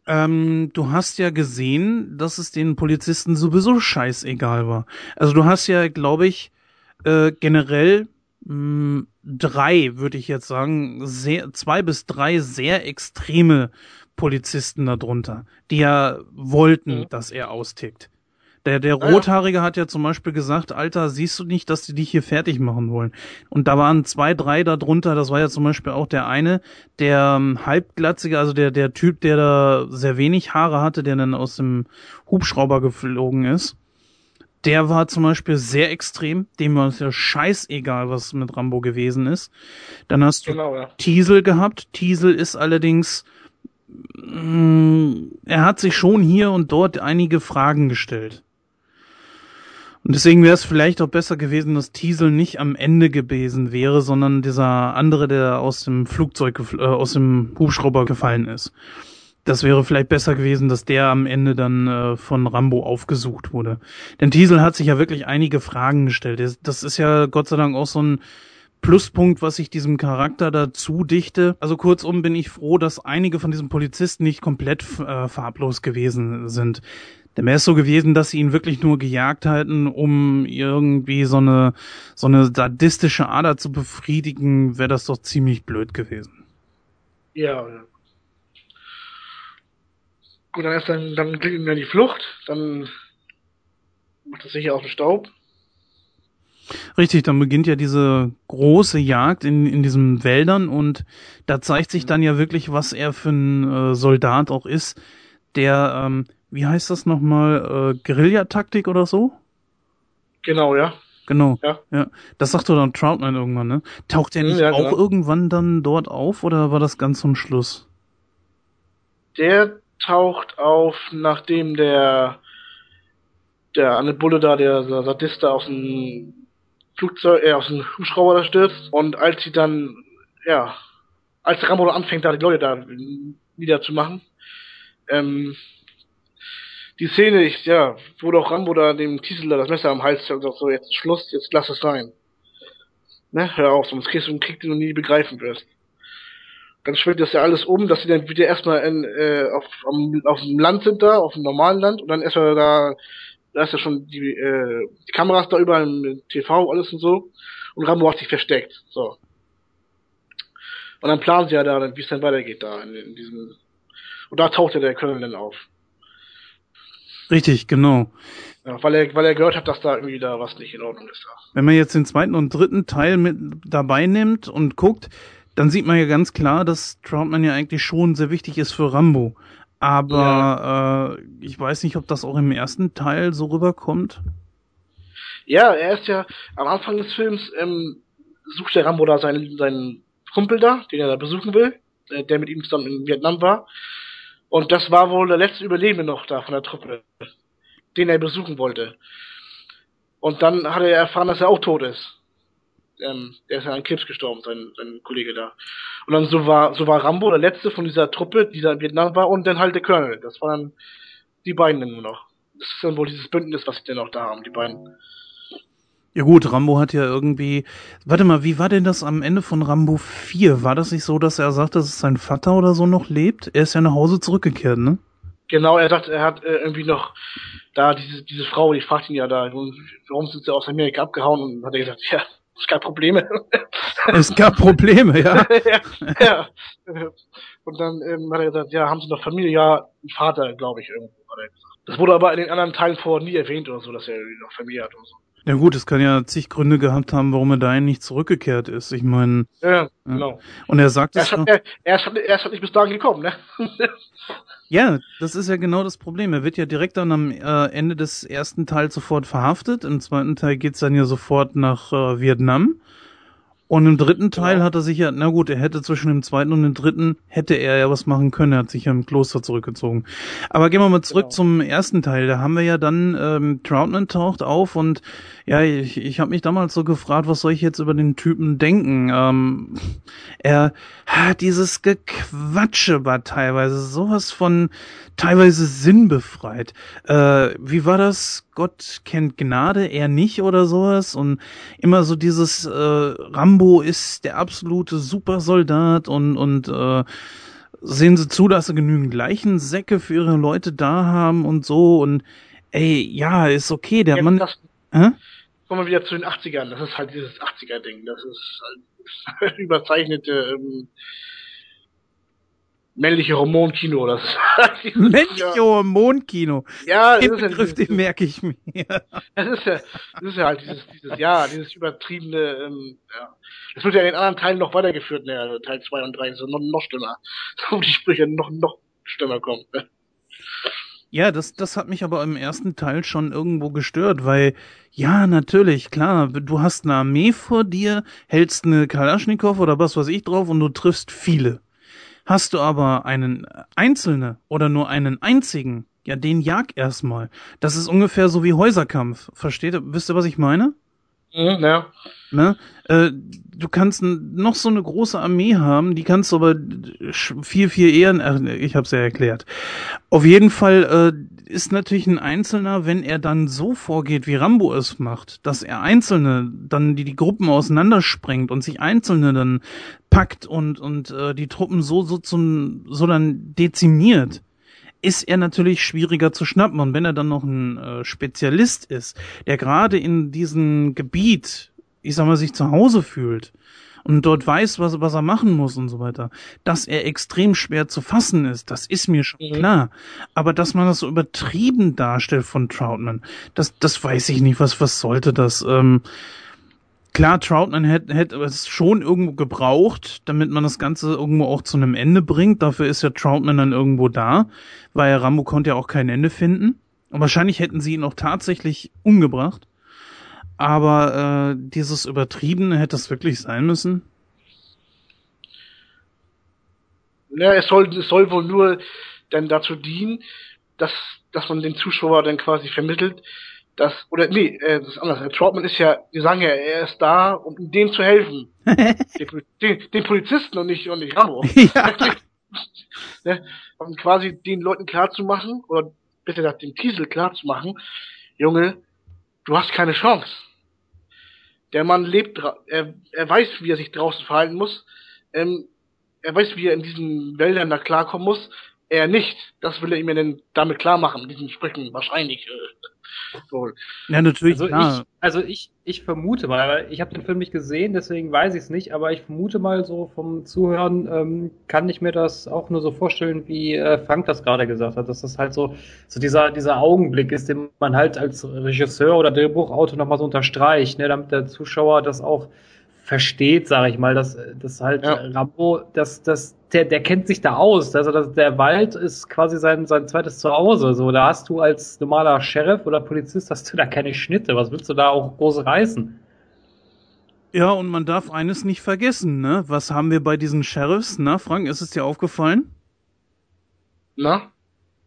B: Ähm, du hast ja gesehen, dass es den Polizisten sowieso scheißegal war. Also du hast ja, glaube ich, äh, generell mh, drei, würde ich jetzt sagen, sehr, zwei bis drei sehr extreme Polizisten darunter, die ja wollten,
C: Mhm.
B: dass er austickt. Der, der
C: Ah.
B: Rothaarige hat ja zum Beispiel gesagt, Alter, siehst du nicht, dass die dich hier fertig machen wollen? Und da waren zwei, drei darunter, das war ja zum Beispiel auch der eine, der ähm, halbglatzige, also der, der Typ, der da sehr wenig Haare hatte, der dann aus dem Hubschrauber geflogen ist. Der war zum Beispiel sehr extrem, dem war es ja scheißegal, was mit Rambo gewesen ist. Dann hast du
C: genau, ja.
B: Tiesel gehabt. Tiesel ist allerdings, mh, er hat sich schon hier und dort einige Fragen gestellt. Und deswegen wäre es vielleicht auch besser gewesen, dass Tiesel nicht am Ende gewesen wäre, sondern dieser andere, der aus dem Flugzeug, äh, aus dem Hubschrauber gefallen ist. Das wäre vielleicht besser gewesen, dass der am Ende dann äh, von Rambo aufgesucht wurde. Denn Tiesel hat sich ja wirklich einige Fragen gestellt. Das- ist ja Gott sei Dank auch so ein Pluspunkt, was ich diesem Charakter dazu dichte. Also kurzum bin ich froh, dass einige von diesen Polizisten nicht komplett äh, farblos gewesen sind. Denn wäre es so gewesen, dass sie ihn wirklich nur gejagt halten, um irgendwie so eine, so eine sadistische Ader zu befriedigen, wäre das doch ziemlich blöd gewesen.
C: Ja, Gut, dann ist dann, dann klingt ihm ja die Flucht, dann macht er sich ja aus dem Staub.
B: Richtig, dann beginnt ja diese große Jagd in, in diesen Wäldern und da zeigt sich dann ja wirklich, was er für ein äh, Soldat auch ist, der, ähm, wie heißt das nochmal, äh, Guerillataktik oder so?
C: Genau, ja.
B: Genau.
C: Ja.
B: ja. Das sagt doch dann Troutman irgendwann, ne? Taucht der
C: Hm,
B: nicht
C: ja,
B: auch
C: genau.
B: irgendwann dann dort auf oder war das ganz zum Schluss?
C: Der taucht auf, nachdem der der eine Bulle da, der Sadist da aus dem Flugzeug, äh, aus dem Hubschrauber da stürzt. Und als sie dann, ja, als Rambo anfängt, da die Leute da niederzumachen. Ähm, die Szene, ich, ja, wo doch Rambo da dem Tisela das Messer am Hals und sagt so, jetzt Schluss, jetzt lass es sein. Ne, hör auf, sonst kriegst du einen Krieg, den du nie begreifen wirst. Dann schwingt das ja alles um, dass sie dann wieder erstmal in, äh, auf, am, auf dem Land sind da, auf dem normalen Land, und dann erstmal da, da ist ja schon die, äh, die Kameras da überall im TV, alles und so, und Rambo hat sich versteckt, so. Und dann planen sie ja da, wie es dann weitergeht da, in, in diesem, und da taucht ja der Colonel dann auf.
B: Richtig, genau.
C: Ja, weil er, weil er gehört hat, dass da irgendwie da was nicht in Ordnung ist.
B: Wenn man jetzt den zweiten und dritten Teil mit dabei nimmt und guckt, dann sieht man ja ganz klar, dass Troutman ja eigentlich schon sehr wichtig ist für Rambo. Aber ja. äh, ich weiß nicht, ob das auch im ersten Teil so rüberkommt.
C: Ja, er ist ja am Anfang des Films ähm, sucht der Rambo da seinen, seinen Kumpel da, den er da besuchen will, äh, der mit ihm zusammen in Vietnam war. Und das war wohl der letzte Überlebende noch da von der Truppe, den er besuchen wollte. Und dann hat er erfahren, dass er auch tot ist. Ähm, der ist ja an Krebs gestorben, sein, sein Kollege da. Und dann so war, so war Rambo der letzte von dieser Truppe, die da in Vietnam war, und dann halt der Colonel. Das waren die beiden dann nur noch. Das ist dann wohl dieses Bündnis, was sie denn noch da haben, die beiden.
B: Ja gut, Rambo hat ja irgendwie. Warte mal, wie war denn das am Ende von Rambo 4? War das nicht so, dass er sagt, dass sein Vater oder so noch lebt? Er ist ja nach Hause zurückgekehrt, ne?
C: Genau, er sagt, er hat äh, irgendwie noch da diese, diese Frau, die fragt ihn ja da, warum sind sie aus Amerika abgehauen? Und hat er gesagt, ja, es gab Probleme.
B: Es gab Probleme, ja.
C: ja, ja. Und dann ähm, hat er gesagt, ja, haben sie noch Familie? Ja, ein Vater, glaube ich, irgendwo, hat er gesagt. Das wurde aber in den anderen Teilen vorher nie erwähnt oder so, dass er noch Familie hat oder so.
B: Ja gut, es kann ja zig Gründe gehabt haben, warum er dahin nicht zurückgekehrt ist. Ich meine.
C: Ja, genau.
B: Und er sagt
C: es. Er, er, ist, er ist nicht bis dahin gekommen, ne?
B: ja, das ist ja genau das Problem. Er wird ja direkt dann am äh, Ende des ersten Teils sofort verhaftet. Im zweiten Teil geht's dann ja sofort nach äh, Vietnam. Und im dritten Teil hat er sich ja, na gut, er hätte zwischen dem zweiten und dem dritten, hätte er ja was machen können, er hat sich ja im Kloster zurückgezogen. Aber gehen wir mal zurück genau. zum ersten Teil, da haben wir ja dann, ähm, Troutman taucht auf und ja, ich, ich habe mich damals so gefragt, was soll ich jetzt über den Typen denken? Ähm, er hat dieses Gequatsche war teilweise sowas von teilweise sinnbefreit. Äh, wie war das? Gott kennt Gnade, er nicht oder sowas und immer so dieses äh, Rambo ist der absolute Supersoldat und und äh, sehen Sie zu, dass Sie genügend Leichensäcke für Ihre Leute da haben und so und ey, ja, ist okay, der ja, Mann. Das,
C: Hä? kommen wir wieder zu den 80ern. Das ist halt dieses 80er-Ding. Das ist halt überzeichnete ähm, männliche Hormonkino. Das
B: männliche ja. Hormonkino.
C: Ja,
B: den Begriff, ja den merke ich mir.
C: Das ist ja, das ist ja halt dieses, dieses, ja, dieses übertriebene, ähm, ja. Das wird ja in den anderen Teilen noch weitergeführt, ne, Teil 2 und 3 ist noch, noch schlimmer. Wo die Sprüche noch, noch schlimmer kommen. Ne?
B: Ja, das, das hat mich aber im ersten Teil schon irgendwo gestört, weil, ja, natürlich, klar, du hast eine Armee vor dir, hältst eine Kalaschnikow oder was weiß ich drauf und du triffst viele. Hast du aber einen Einzelne oder nur einen einzigen, ja, den jag erstmal. Das ist ungefähr so wie Häuserkampf. Versteht ihr, wisst ihr, was ich meine?
C: Mhm, ja.
B: Ne? Äh, du kannst noch so eine große Armee haben, die kannst du aber viel, viel eher, äh, ich hab's ja erklärt. Auf jeden Fall äh, ist natürlich ein Einzelner, wenn er dann so vorgeht, wie Rambo es macht, dass er Einzelne dann die, die Gruppen auseinandersprengt und sich Einzelne dann packt und, und äh, die Truppen so, so zum, so dann dezimiert ist er natürlich schwieriger zu schnappen. Und wenn er dann noch ein äh, Spezialist ist, der gerade in diesem Gebiet, ich sag mal, sich zu Hause fühlt und dort weiß, was, was er machen muss und so weiter, dass er extrem schwer zu fassen ist, das ist mir schon mhm. klar. Aber dass man das so übertrieben darstellt von Troutman, das, das weiß ich nicht, was, was sollte das? Ähm, Klar, Troutman hätte, hätte es schon irgendwo gebraucht, damit man das Ganze irgendwo auch zu einem Ende bringt. Dafür ist ja Troutman dann irgendwo da, weil Rambo konnte ja auch kein Ende finden. Und wahrscheinlich hätten sie ihn auch tatsächlich umgebracht. Aber äh, dieses Übertriebene hätte es wirklich sein müssen.
C: Ja, es soll, es soll wohl nur dann dazu dienen, dass, dass man den Zuschauer dann quasi vermittelt, dass, oder nee, äh, das ist anders. Troutman ist ja, die sagen ja, er ist da, um denen zu helfen. den, den, Polizisten und nicht, und nicht Rambo.
B: Ja.
C: ne? Um quasi den Leuten klarzumachen, oder bitte gesagt dem Kiesel klarzumachen, Junge, du hast keine Chance. Der Mann lebt, er, er weiß, wie er sich draußen verhalten muss, ähm, er weiß, wie er in diesen Wäldern da klarkommen muss, er nicht. Das will er ihm ja dann damit klar machen, mit diesen Sprüchen, wahrscheinlich. Äh, wohl.
B: Ja, natürlich,
A: Also
B: klar.
A: ich, also ich, ich vermute mal, ich habe den Film nicht gesehen, deswegen weiß ich es nicht, aber ich vermute mal so vom Zuhören ähm, kann ich mir das auch nur so vorstellen, wie äh, Frank das gerade gesagt hat, dass das halt so so dieser dieser Augenblick ist, den man halt als Regisseur oder Drehbuchautor nochmal so unterstreicht, ne, damit der Zuschauer das auch versteht, sage ich mal, dass dass halt
C: Ja.
A: Rambo, dass das der der kennt sich da aus, also das, der Wald ist quasi sein sein zweites Zuhause, so da hast du als normaler Sheriff oder Polizist hast du da keine Schnitte, was willst du da auch groß reißen?
B: Ja, und man darf eines nicht vergessen, ne? Was haben wir bei diesen Sheriffs? Na, Frank, ist es dir aufgefallen?
C: Na?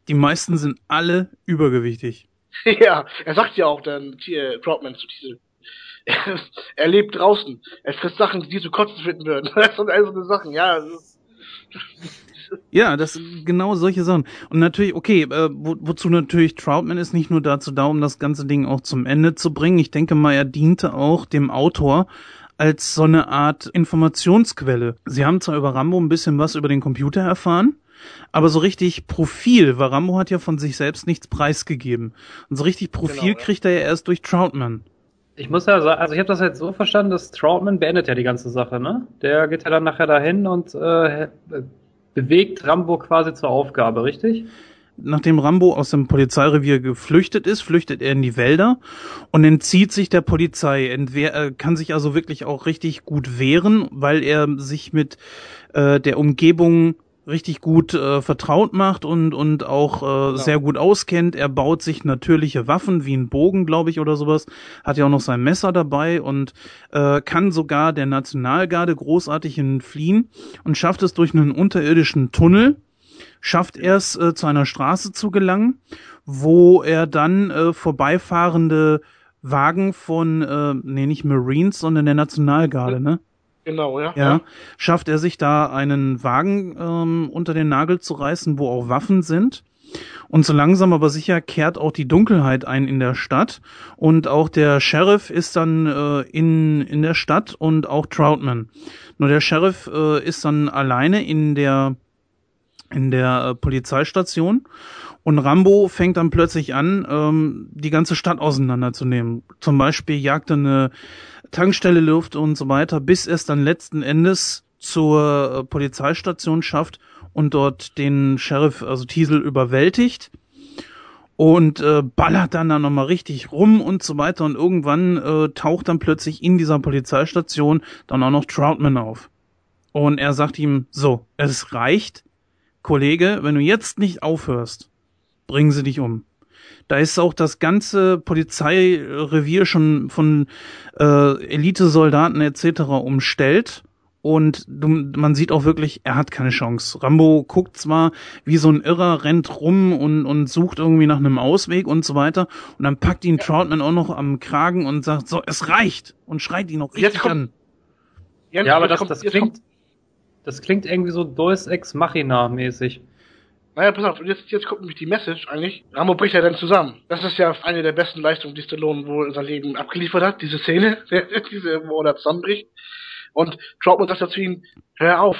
B: Die meisten sind alle übergewichtig.
C: ja, er sagt ja auch dann hier Troutman zu diese. er lebt draußen. Er frisst Sachen, die zu kotzen finden würden. Das sind all so eine Sachen, ja.
B: Ja, das genau solche Sachen. Und natürlich, okay, äh, wo, wozu natürlich Troutman ist nicht nur dazu da, um das ganze Ding auch zum Ende zu bringen. Ich denke mal, er diente auch dem Autor als so eine Art Informationsquelle. Sie haben zwar über Rambo ein bisschen was über den Computer erfahren, aber so richtig Profil, weil Rambo hat ja von sich selbst nichts preisgegeben. Und so richtig Profil
C: Genau,
B: kriegt er ja erst durch Troutman.
A: Ich muss ja sagen, also ich habe das jetzt so verstanden, dass Troutman beendet ja die ganze Sache, ne? Der geht ja dann nachher dahin und äh, bewegt Rambo quasi zur Aufgabe, richtig?
B: Nachdem Rambo aus dem Polizeirevier geflüchtet ist, flüchtet er in die Wälder und entzieht sich der Polizei. Entwehr, äh, kann sich also wirklich auch richtig gut wehren, weil er sich mit äh, der Umgebung richtig gut äh, vertraut macht und und auch äh, sehr gut auskennt. Er baut sich natürliche Waffen wie einen Bogen, glaube ich, oder sowas. Hat ja auch noch sein Messer dabei und äh, kann sogar der Nationalgarde großartig entfliehen und schafft es durch einen unterirdischen Tunnel schafft er es, äh, zu einer Straße zu gelangen, wo er dann äh, vorbeifahrende Wagen von, äh, nee, nicht Marines, sondern der Nationalgarde, ne?
C: Genau, ja.
B: Ja, schafft er sich da einen Wagen ähm, unter den Nagel zu reißen, wo auch Waffen sind. Und so langsam aber sicher kehrt auch die Dunkelheit ein in der Stadt. Und auch der Sheriff ist dann äh, in, in der Stadt und auch Troutman. Nur der Sheriff äh, ist dann alleine in der in der äh, Polizeistation und Rambo fängt dann plötzlich an, ähm, die ganze Stadt auseinanderzunehmen. Zum Beispiel jagt er eine Tankstelle Luft und so weiter, bis es dann letzten Endes zur äh, Polizeistation schafft und dort den Sheriff, also Tiesel, überwältigt und äh, ballert dann da nochmal richtig rum und so weiter und irgendwann äh, taucht dann plötzlich in dieser Polizeistation dann auch noch Troutman auf. Und er sagt ihm, so, es reicht, Kollege, wenn du jetzt nicht aufhörst, bringen sie dich um. Da ist auch das ganze Polizeirevier schon von äh, Elitesoldaten etc. umstellt. Und du, man sieht auch wirklich, er hat keine Chance. Rambo guckt zwar wie so ein Irrer, rennt rum und, und sucht irgendwie nach einem Ausweg und so weiter. Und dann packt ihn Troutman auch noch am Kragen und sagt, so, es reicht. Und schreit ihn noch
C: Jetzt
B: richtig
C: kommt-
B: an.
A: Ja, aber das,
C: kommt-
A: das klingt, das klingt irgendwie so Deus Ex Machina mäßig.
C: Naja, pass auf, jetzt, jetzt kommt nämlich die Message eigentlich. Rambo bricht ja dann zusammen. Das ist ja eine der besten Leistungen, die Stallone wohl in seinem Leben abgeliefert hat, diese Szene, diese, wo er zusammenbricht. Und Troutman sagt ja zu ihm, hör auf.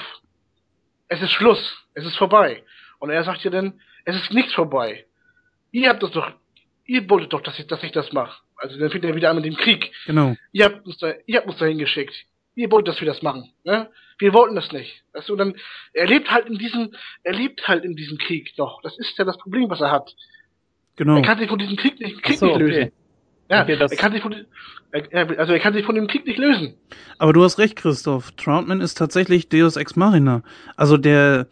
C: Es ist Schluss. Es ist vorbei. Und er sagt ja dann, es ist nichts vorbei. Ihr habt das doch, ihr wolltet doch, dass ich, dass ich das mache. Also dann fängt er wieder an mit dem Krieg.
B: Genau.
C: Ihr habt uns da, ihr habt uns dahin geschickt. Ihr wollt, dass wir das machen. Ne? Wir wollten das nicht. Weißt du, dann, er lebt halt in diesem, er lebt halt in diesem Krieg noch. Das ist ja das Problem, was er hat.
B: Genau.
C: Er kann sich von diesem Krieg nicht, Krieg
A: so,
C: nicht
A: okay.
C: lösen. Ja,
A: Okay, das-
C: er kann sich von, er, also er kann sich von dem Krieg nicht lösen.
B: Aber du hast recht, Christoph. Troutman ist tatsächlich Deus Ex Machina. Also der,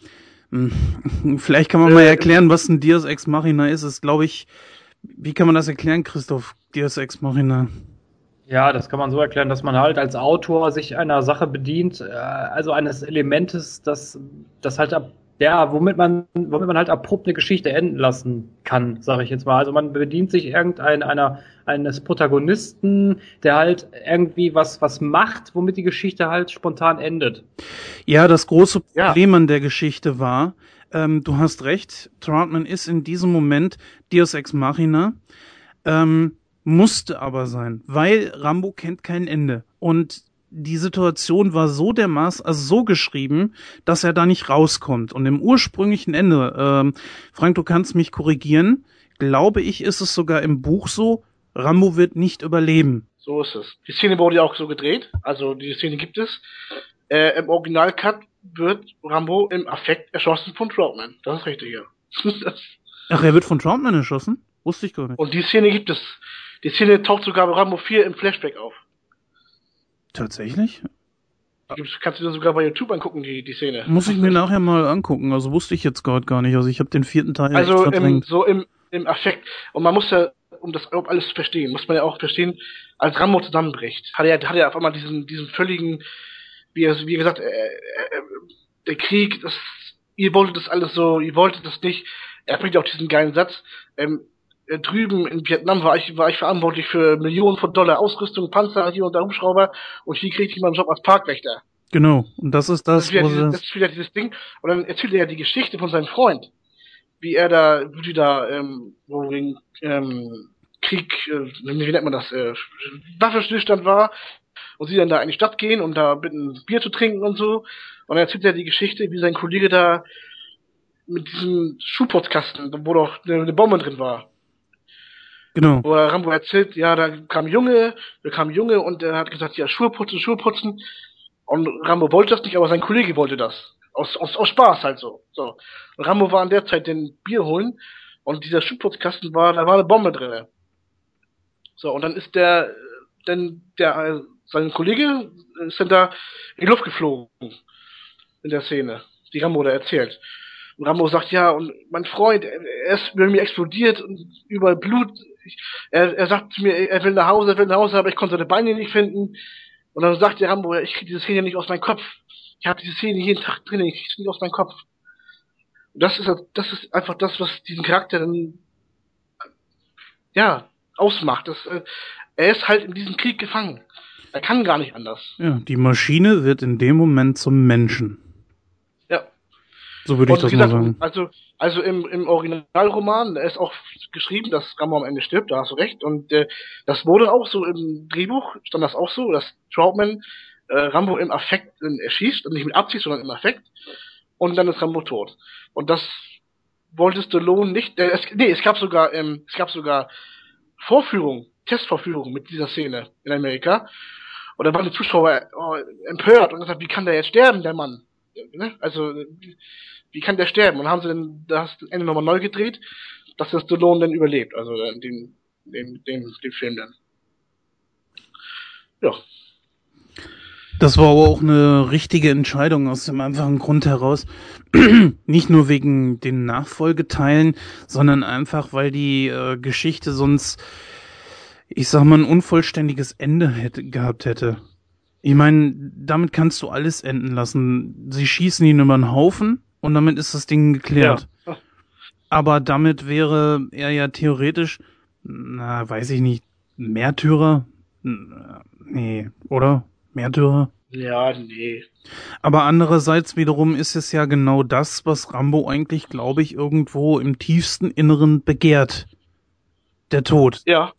B: hm, vielleicht kann man mal
C: Äh,
B: erklären, was ein Deus Ex Machina ist. Ist, glaube ich, wie kann man das erklären, Christoph? Deus Ex Machina.
A: Ja, das kann man so erklären, dass man halt als Autor sich einer Sache bedient, äh, also eines Elementes, das, das halt ab ja, womit man, womit man halt abrupt eine Geschichte enden lassen kann, sage ich jetzt mal. Also man bedient sich irgendein einer eines Protagonisten, der halt irgendwie was was macht, womit die Geschichte halt spontan endet.
B: Ja, das große Problem ja. an der Geschichte war, ähm, du hast recht, Troutman ist in diesem Moment Deus Ex Machina, ähm, musste aber sein, weil Rambo kennt kein Ende und die Situation war so dermaßen, also so geschrieben, dass er da nicht rauskommt. Und im ursprünglichen Ende, ähm, Frank, du kannst mich korrigieren, glaube ich, ist es sogar im Buch so, Rambo wird nicht überleben.
C: So ist es. Die Szene wurde ja auch so gedreht, also die Szene gibt es. Äh, Im Originalcut wird Rambo im Affekt erschossen von Troutman. Das ist richtig, ja.
B: Ach, er wird von Troutman erschossen? Wusste ich gar nicht.
C: Und die Szene gibt es. Die Szene taucht sogar bei Rambo 4 im Flashback auf.
B: Tatsächlich?
C: Kannst du dir sogar bei YouTube angucken, die, die Szene.
B: Muss ich mir nachher mal angucken. Also wusste ich jetzt gerade gar nicht. Also ich habe den vierten Teil
C: Also im, so im, im Affekt. Und man muss ja, um das alles zu verstehen, muss man ja auch verstehen, als Rambo zusammenbricht, hat er, hat er auf einmal diesen, diesen völligen, wie er, wie gesagt, äh, äh, der Krieg, das, ihr wolltet das alles so, ihr wolltet das nicht. Er bringt auch diesen geilen Satz, ähm, äh, drüben in Vietnam war ich, war ich verantwortlich für Millionen von Dollar Ausrüstung, Panzer, hier und da Hubschrauber und hier kriegte ich meinen Job als Parkwächter.
B: Genau, und das ist das,
C: das ist, wieder dieses, das ist wieder dieses Ding. Und dann erzählt er ja die Geschichte von seinem Freund. Wie er da, wie die da, ähm, wo wegen, ähm, Krieg, äh, wie nennt man das, äh, Waffenstillstand war, und sie dann da in die Stadt gehen, um da bitten, Bier zu trinken und so. Und dann erzählt er die Geschichte, wie sein Kollege da mit diesem Schuhputzkasten, wo doch eine, eine Bombe drin war.
B: Genau.
C: Wo Rambo erzählt, ja, da kam Junge, da kam Junge und er hat gesagt, ja, Schuhe putzen, Schuhe putzen. Und Rambo wollte das nicht, aber sein Kollege wollte das. Aus, aus, aus Spaß halt so. so. Und Rambo war in der Zeit den Bier holen und dieser Schuhputzkasten war, da war eine Bombe drin. So, und dann ist der, denn der, sein Kollege ist dann da in die Luft geflogen. In der Szene, die Rambo da erzählt. Und Rambo sagt, ja, und mein Freund, er ist über mir explodiert und überall Blut. Ich, er, er sagt zu mir, er will nach Hause, er will nach Hause, aber ich konnte seine Beine nicht finden. Und dann sagt der Rambo, ich kriege diese Szene nicht aus meinem Kopf. Ich habe diese Szene jeden Tag drin, ich kriege sie nicht aus meinem Kopf. Und das ist, das ist einfach das, was diesen Charakter dann, ja, ausmacht. Das, äh, er ist halt in diesem Krieg gefangen. Er kann gar nicht anders.
B: Ja, die Maschine wird in dem Moment zum Menschen. So würde ich das
C: gesagt,
B: mal sagen.
C: Also, also im, im Originalroman da ist auch geschrieben, dass Rambo am Ende stirbt, da hast du recht. Und äh, das wurde auch so im Drehbuch, stand das auch so, dass Troutman äh, Rambo im Affekt äh, erschießt, und nicht mit Absicht, sondern im Affekt. Und dann ist Rambo tot. Und das wollte Stallone nicht. Äh, es, nee, es gab sogar, ähm, es gab sogar Vorführungen, Testvorführungen mit dieser Szene in Amerika. Und da waren die Zuschauer oh, empört und gesagt, wie kann der jetzt sterben, der Mann? Ne? Also wie kann der sterben? Und haben sie dann das Ende nochmal neu gedreht, dass der Stallone dann überlebt, also den, den, den, den Film dann. Ja.
B: Das war aber auch eine richtige Entscheidung aus dem einfachen Grund heraus. Nicht nur wegen den Nachfolgeteilen, sondern einfach, weil die äh, Geschichte sonst, ich sag mal, ein unvollständiges Ende hätte, gehabt hätte. Ich meine, damit kannst du alles enden lassen. Sie schießen ihn über den Haufen, und damit ist das Ding geklärt. Ja. Aber damit wäre er ja theoretisch, na, weiß ich nicht, Märtyrer? Nee, oder? Märtyrer?
C: Ja, nee.
B: Aber andererseits wiederum ist es ja genau das, was Rambo eigentlich, glaube ich, irgendwo im tiefsten Inneren begehrt. Der Tod.
C: Ja,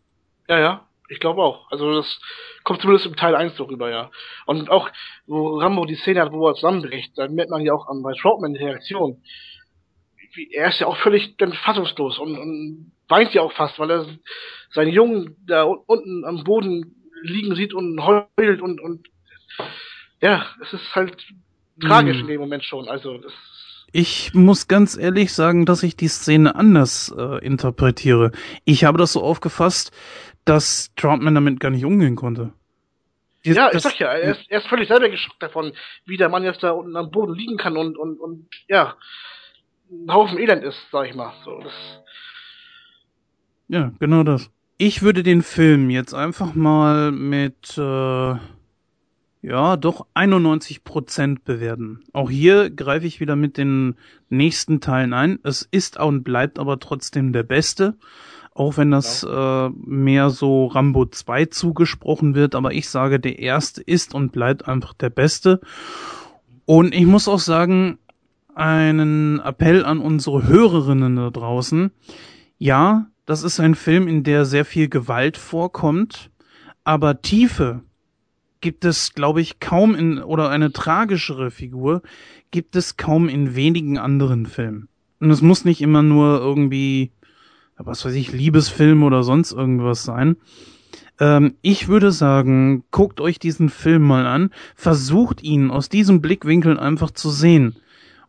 C: ja, ja. Ich glaube auch. Also das kommt zumindest im Teil 1 so rüber, ja. Und auch, wo Rambo die Szene hat, wo er zusammenbricht, da merkt man ja auch an bei Troutman die Reaktion. Er ist ja auch völlig dann fassungslos und, und weint ja auch fast, weil er seinen Jungen da unten am Boden liegen sieht und heult und, und ja, es ist halt tragisch hm. in dem Moment schon. Also das
B: ich muss ganz ehrlich sagen, dass ich die Szene anders äh, interpretiere. Ich habe das so aufgefasst, dass Troutman damit gar nicht umgehen konnte.
C: Die, ja, ich sag ja, er ist, er ist völlig selber geschockt davon, wie der Mann jetzt da unten am Boden liegen kann und, und, und ja, ein Haufen Elend ist, sag ich mal. So,
B: ja, genau das. Ich würde den Film jetzt einfach mal mit, äh, ja, doch 91 Prozent bewerten. Auch hier greife ich wieder mit den nächsten Teilen ein. Es ist und bleibt aber trotzdem der beste. Auch wenn das äh, mehr so Rambo 2 zugesprochen wird, aber ich sage, der erste ist und bleibt einfach der beste. Und ich muss auch sagen, einen Appell an unsere Hörerinnen da draußen. Ja, das ist ein Film, in der sehr viel Gewalt vorkommt, aber Tiefe gibt es, glaube ich, kaum in, oder eine tragischere Figur gibt es kaum in wenigen anderen Filmen. Und es muss nicht immer nur irgendwie, was weiß ich, Liebesfilm oder sonst irgendwas sein. Ähm, ich würde sagen, guckt euch diesen Film mal an, versucht ihn aus diesem Blickwinkel einfach zu sehen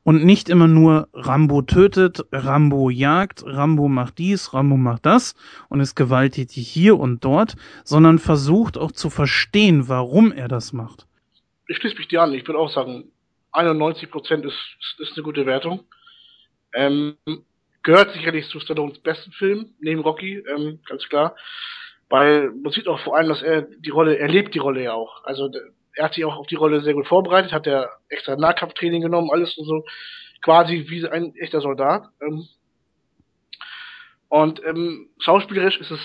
B: und nicht immer nur Rambo tötet, Rambo jagt, Rambo macht dies, Rambo macht das und ist gewalttätig hier und dort, sondern versucht auch zu verstehen, warum er das macht.
C: Ich schließe mich dir an. Ich würde auch sagen, 91 Prozent ist, ist eine gute Wertung. Ähm, gehört sicherlich zu Stallones besten Film, neben Rocky, ähm, ganz klar. Weil man sieht auch vor allem, dass er die Rolle, er lebt die Rolle ja auch. Also er hat sich auch auf die Rolle sehr gut vorbereitet, hat er extra Nahkampftraining genommen, alles und so, quasi wie ein echter Soldat. Ähm, und ähm, schauspielerisch ist es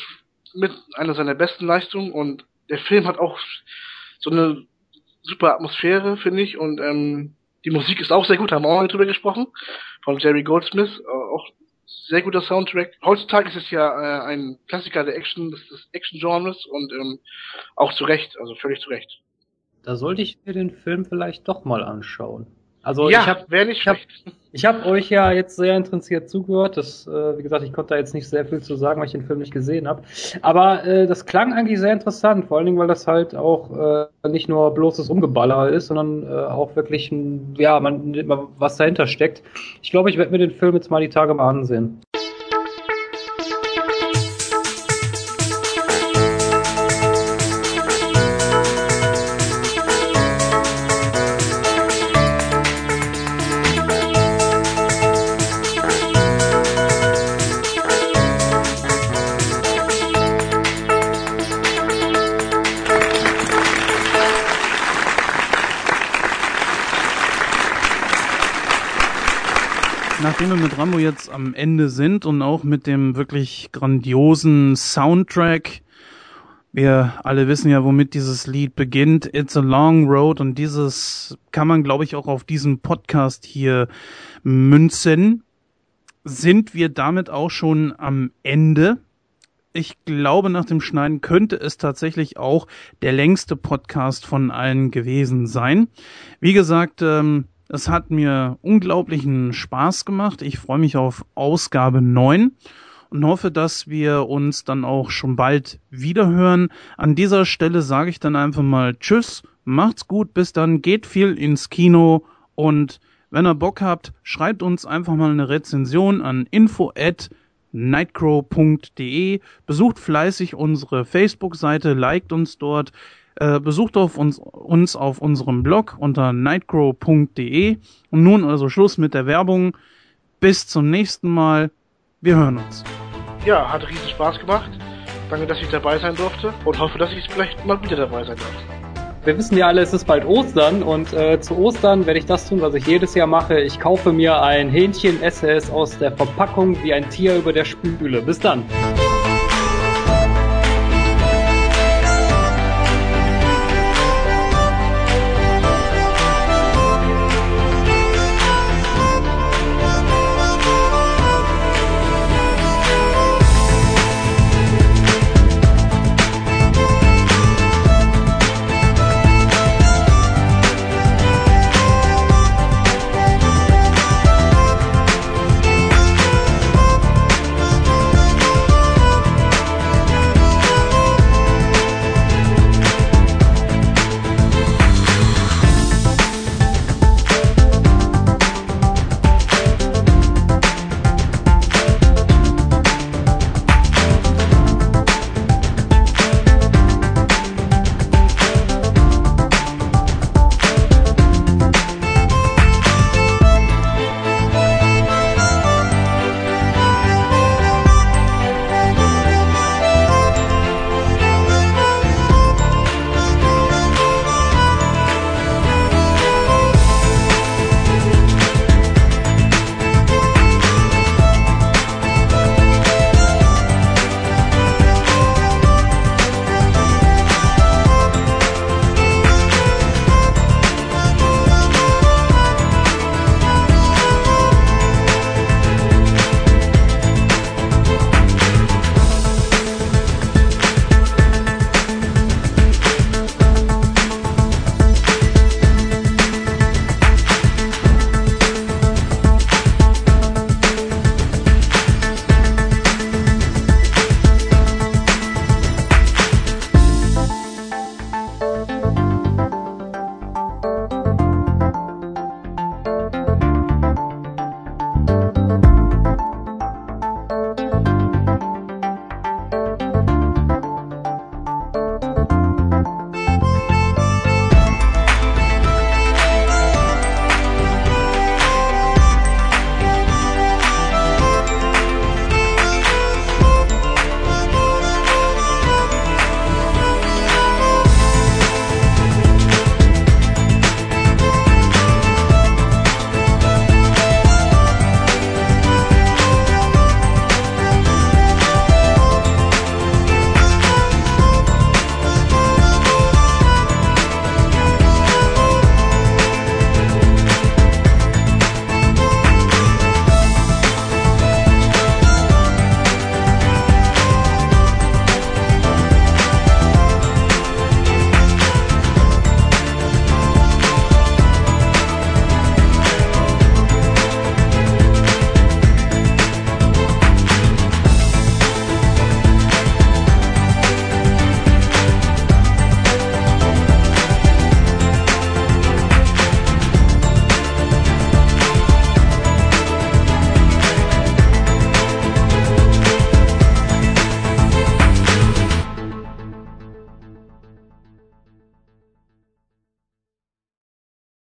C: mit einer seiner besten Leistungen und der Film hat auch so eine super Atmosphäre, finde ich, und ähm, die Musik ist auch sehr gut, haben wir auch drüber gesprochen, von Jerry Goldsmith, äh, auch sehr guter Soundtrack. Heutzutage ist es ja äh, ein Klassiker der Action, des, des Action-Genres und ähm, auch zu Recht, also völlig zu Recht.
A: Da sollte ich mir den Film vielleicht doch mal anschauen. Also
C: ja,
A: ich habe
C: nicht
A: ich hab, ich hab euch ja jetzt sehr interessiert zugehört. Das, äh, wie gesagt, ich konnte da jetzt nicht sehr viel zu sagen, weil ich den Film nicht gesehen habe. Aber äh, das klang eigentlich sehr interessant, vor allen Dingen, weil das halt auch äh, nicht nur bloßes Umgeballer ist, sondern äh, auch wirklich ein, ja, man, was dahinter steckt. Ich glaube, ich werde mir den Film jetzt mal die Tage mal ansehen.
B: Rambo jetzt am Ende sind und auch mit dem wirklich grandiosen Soundtrack, wir alle wissen ja, womit dieses Lied beginnt, It's a Long Road und dieses kann man, glaube ich, auch auf diesen Podcast hier münzen, sind wir damit auch schon am Ende. Ich glaube, nach dem Schneiden könnte es tatsächlich auch der längste Podcast von allen gewesen sein. Wie gesagt, ähm, es hat mir unglaublichen Spaß gemacht. Ich freue mich auf Ausgabe 9 und hoffe, dass wir uns dann auch schon bald wiederhören. An dieser Stelle sage ich dann einfach mal Tschüss, macht's gut, bis dann, geht viel ins Kino und wenn ihr Bock habt, schreibt uns einfach mal eine Rezension an info at nightcrow.de, besucht fleißig unsere Facebook-Seite, liked uns dort, äh, besucht auf uns, uns auf unserem Blog unter nightgrow.de. Und nun also Schluss mit der Werbung. Bis zum nächsten Mal. Wir hören uns.
C: Ja, hat riesen Spaß gemacht. Danke, dass ich dabei sein durfte und hoffe, dass ich vielleicht mal wieder dabei sein darf.
A: Wir wissen ja alle, es ist bald Ostern und äh, zu Ostern werde ich das tun, was ich jedes Jahr mache. Ich kaufe mir ein Hähnchen, esse es aus der Verpackung wie ein Tier über der Spüle. Bis dann.